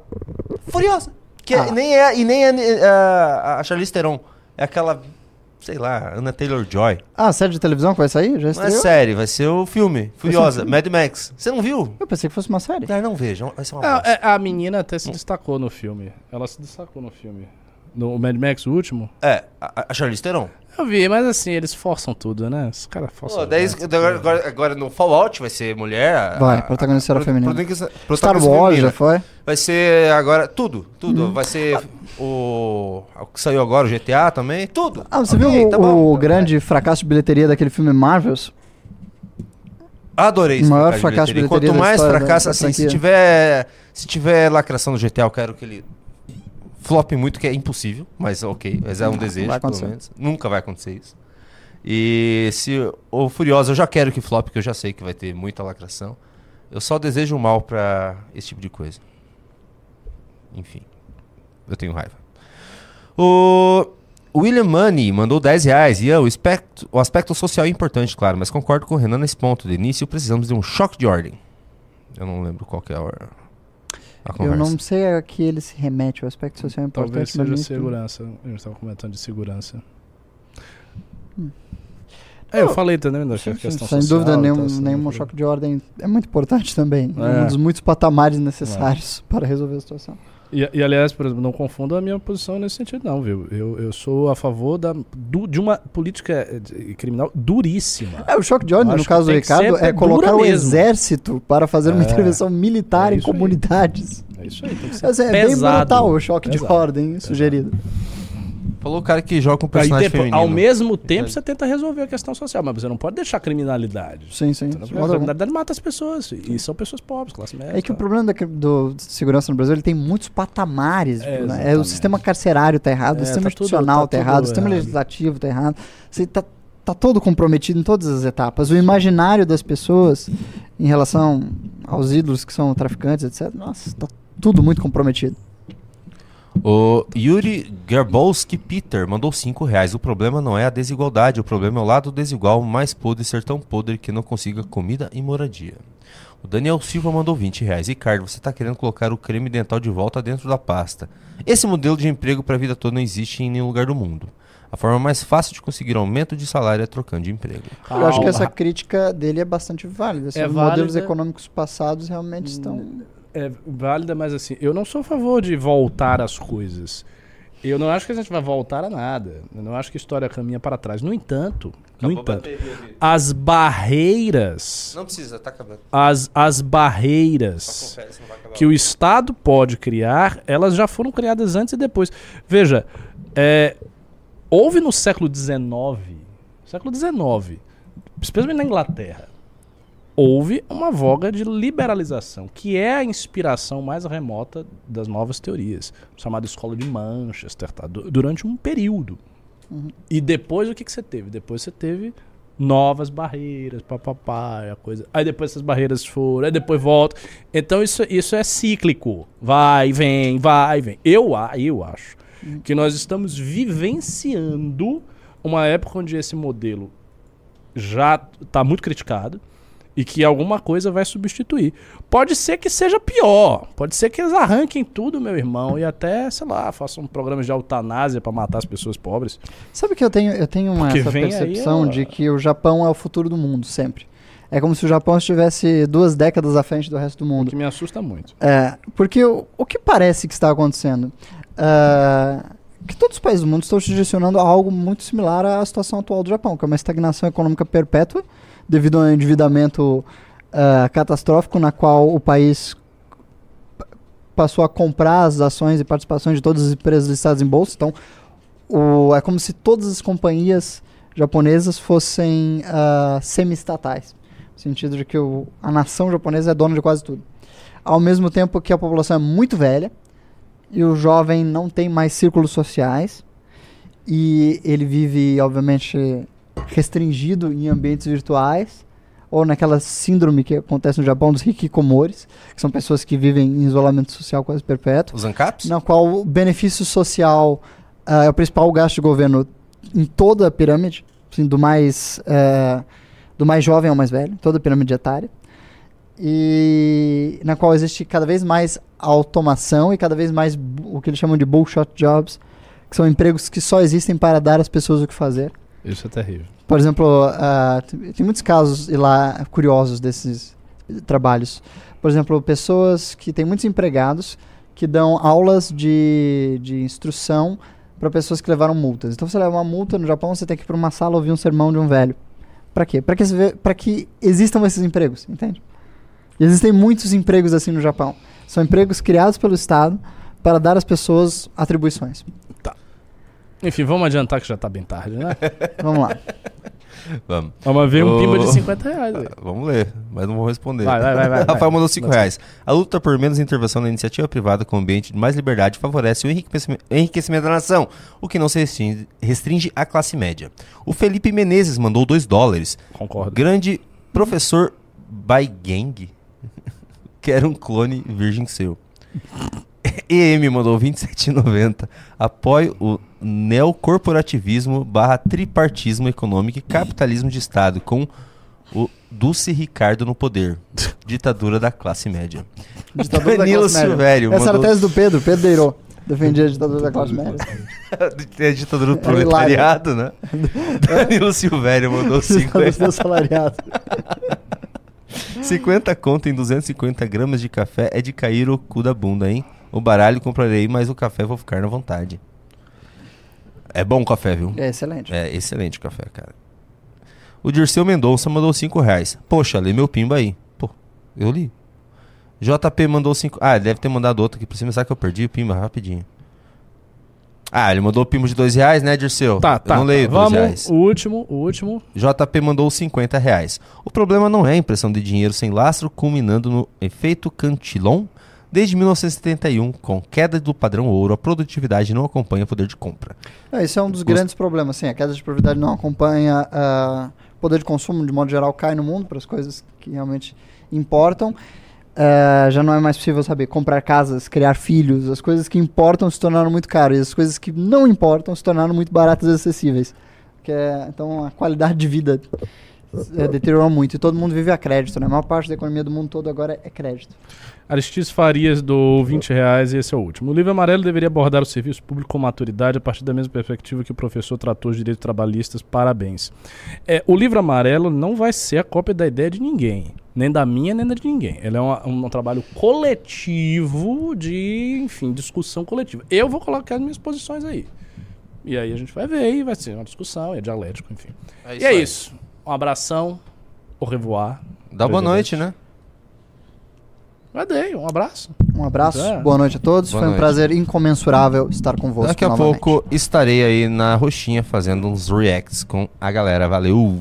Furiosa. Que é- Ah. nem é, e nem é a, a Charlize Theron. É aquela, sei lá, Anna Taylor-Joy. Ah, série de televisão que vai sair? Já Não é estreou? série, vai ser o filme. Furiosa, filme? Mad Max. Você não viu? Eu pensei que fosse uma série. Ah, não veja, vai ser uma Ah, é, a menina até se destacou no filme. Ela se destacou no filme. No Mad Max, o último. É, a, a Charlize Theron. Eu vi, mas assim, eles forçam tudo, né? Os caras forçam. Pô, daí, demais. agora, agora, agora no Fallout vai ser mulher. Vai, a- protagonista era feminina. protagonista- Star protagonista Wars feminina. já foi. Vai ser agora tudo, tudo. Uhum. Vai ser o, o que saiu agora, o GTA também, tudo. Ah, você Ok, viu o, tá bom. o grande fracasso de bilheteria daquele filme Marvels? Adorei esse O maior fracasso de bilheteria. bilheteria Quanto mais fracasso, assim, se tiver, se tiver lacração no GTA, eu quero que ele flop muito, que é impossível, mas ok, mas é um Não, desejo, vai pelo menos. Nunca vai acontecer isso. E se o Furiosa, eu já quero que flop, porque eu já sei que vai ter muita lacração. Eu só desejo mal pra esse tipo de coisa. Enfim, eu tenho raiva. O William Money mandou 10 reais. Ian, o aspecto, o aspecto social é importante, claro, mas concordo com o Renan nesse ponto. De início, precisamos de um choque de ordem. Eu não lembro qual é a, hora- a Eu conversa. não sei a que ele se remete, o aspecto social é importante. Talvez mas seja tudo. segurança. A gente estava comentando de segurança. Hum. É, eu falei também da Sim, sim, questão sem social. dúvida, nenhum, assim, nenhum choque de ordem é muito importante também. É. É. um dos muitos patamares necessários [laughs] para resolver a situação. E, e, aliás, por exemplo, não confunda a minha posição nesse sentido, não, viu? Eu, eu sou a favor da, du- de uma política eh, de- criminal duríssima. É, o choque de ordem, no caso do Ricardo, é colocar o mesmo. exército para fazer uma É. intervenção militar É em isso aí. comunidades. É isso aí, tem que ser é bem pesado. brutal o choque de Pesado. ordem sugerido. Falou o cara que joga com Aí, personagem depois, feminino. ao mesmo tempo, você tenta resolver a questão social, mas você não pode deixar a criminalidade. Sim, sim. De A criminalidade mata as pessoas. E são pessoas pobres, classe média. É que o tal. problema da, do de segurança no Brasil ele tem muitos patamares. É, tipo, né? É, o exatamente. sistema carcerário tá errado, É, o sistema tá tudo- institucional tá tá, errado, o tudo sistema errado. legislativo tá errado. Você tá, tá todo comprometido em todas as etapas. O imaginário das pessoas em relação aos ídolos que são traficantes, etc. Nossa, tá tudo muito comprometido. O Yuri Garbowski Peter mandou 5 reais. O problema não é a desigualdade, o problema é o lado desigual mais podre ser tão podre que não consiga comida e moradia. O Daniel Silva mandou 20 reais. Ricardo, você está querendo colocar o creme dental de volta dentro da pasta. Esse modelo de emprego para a vida toda não existe em nenhum lugar do mundo. A forma mais fácil de conseguir aumento de salário é trocando de emprego. Eu acho que Calma. essa crítica dele é bastante válida. Assim, É os modelos válida. econômicos passados realmente estão. É válida, mas assim, eu não sou a favor de voltar às coisas. Eu não acho que a gente vai voltar a nada. Eu não acho que a história caminha para trás. No entanto, no entanto, as barreiras, Não precisa, tá acabando. as, as barreiras que o Estado pode criar, elas já foram criadas antes e depois. Veja, é, houve no século XIX, século XIX, especialmente na Inglaterra, houve uma voga de liberalização, que é a inspiração mais remota das novas teorias, chamada Escola de Manchester, tá? Du- durante um período. E depois o que, que você teve? Depois você teve novas barreiras, papapá, a coisa. Aí depois essas barreiras foram, aí depois volta. Então isso, isso é cíclico. Vai, vem, vai, vem. Eu, eu acho que nós estamos vivenciando uma época onde esse modelo já está muito criticado e que alguma coisa vai substituir. Pode ser que seja pior, pode ser que eles arranquem tudo, meu irmão, e até, sei lá, façam um programa de eutanásia para matar as pessoas pobres. Sabe que eu tenho, eu tenho uma, essa aí percepção a- de que o Japão é o futuro do mundo, sempre. É como se o Japão estivesse duas décadas à frente do resto do O mundo. que me assusta muito. É, porque o, o que parece que está acontecendo? É, que todos os países do mundo estão se direcionando a algo muito similar à situação atual do Japão, que é uma estagnação econômica perpétua, devido a um endividamento é, catastrófico, na qual o país passou a comprar as ações e participações de todas as empresas listadas em bolsa. Então, o- é como se todas as companhias japonesas fossem ah, semi-estatais, no sentido de que o- a nação japonesa é dona de quase tudo. Ao mesmo tempo que a população é muito velha e o jovem não tem mais círculos sociais e ele vive, obviamente, restringido em ambientes virtuais ou naquela síndrome que acontece no Japão dos hikikomores, que são pessoas que vivem em isolamento social quase perpétuo Os ANCAPs? na qual o benefício social ah, é o principal gasto de governo em toda a pirâmide, assim, do mais eh, do mais jovem ao mais velho, toda a pirâmide etária, e na qual existe cada vez mais automação e cada vez mais o que eles chamam de bullshot jobs, que são empregos que só existem para dar às pessoas o que fazer. Isso é terrível. Por exemplo, ah, tem tem muitos casos lá curiosos desses trabalhos. Por exemplo, pessoas que têm muitos empregados que dão aulas de, de instrução para pessoas que levaram multas. Então, você leva uma multa no Japão, você tem que ir para uma sala ouvir um sermão de um velho. Para quê? Para que, que existam esses empregos, entende? E existem muitos empregos assim no Japão. São empregos criados pelo Estado para dar às pessoas atribuições. Enfim, vamos adiantar que já tá bem tarde, né? [laughs] Vamos lá. Vamos. Vamos ver um Ô, pimba de 50 reais. aí. Vamos ler, mas não vou responder. Vai, vai, vai, vai, [laughs] Rafael vai. mandou 5 Vai. reais. A luta por menos intervenção na iniciativa privada com o ambiente de mais liberdade favorece o enriquecimento, enriquecimento da nação, o que não se restringe, restringe à classe média. O Felipe Menezes mandou 2 dólares. Concordo. Grande professor Baigang, [laughs] quero um clone virgem seu. EM mandou 27,90. Apoio o neocorporativismo barra tripartismo econômico e capitalismo de Estado com o Dulce Ricardo no poder. Ditadura da classe média. Ditadura da Danilo classe média. Silvério Essa era a mandou- tese do Pedro, Pedro Deirô. Defendia a ditadura da classe média. Tem [laughs] a ditadura do proletariado, né? [laughs] Danilo Silvério mandou 5 Ditadura do assalariado. 50 conto em 250 gramas de café é de cair o cu da bunda, hein? O baralho comprarei, mas o café vou ficar na vontade. É bom o café, viu? É excelente. É excelente o café, cara. O Dirceu Mendonça mandou 5 reais. Poxa, lê meu pimba aí. Pô, eu li. JP mandou 5. Ah, ele deve ter mandado outro aqui por cima. Será que eu perdi o pimba rapidinho? Ah, ele mandou o pimba de 2 reais, né, Dirceu? Tá, tá. Eu não leio tá. 2 Vamos, reais. o último, o último. JP mandou 50 reais. O problema não é a impressão de dinheiro sem lastro, culminando no efeito Cantillon. Desde 1971, com queda do padrão ouro, a produtividade não acompanha o poder de compra. É, esse é um dos grandes problemas. Sim, a queda de produtividade não acompanha ah, o poder de consumo, de modo geral, cai no mundo para as coisas que realmente importam. Ah, já não é mais possível saber comprar casas, criar filhos. As coisas que importam se tornaram muito caras e as coisas que não importam se tornaram muito baratas e acessíveis. Que é- então a qualidade de vida eh, deteriorou muito e todo mundo vive a crédito. Né? A maior parte da economia do mundo todo agora é crédito. Aristides Farias do 20 reais e esse é o último. O livro amarelo deveria abordar o serviço público com maturidade a partir da mesma perspectiva que o professor tratou os direitos trabalhistas. Parabéns. É, o livro amarelo não vai ser a cópia da ideia de ninguém. Nem da minha, nem da de ninguém. Ele é uma- um, trabalho coletivo de, enfim, discussão coletiva. Eu vou colocar as minhas posições aí. E aí a gente vai ver e vai ser uma discussão, é dialético, enfim. É e isso é aí. isso. Um abração. Au revoir. Dá boa noite, né? Já dei, um abraço. Um abraço, É. boa noite a todos. Boa Foi um noite. prazer incomensurável estar convosco. Daqui a novamente. pouco estarei aí na roxinha fazendo uns reacts com a galera. Valeu!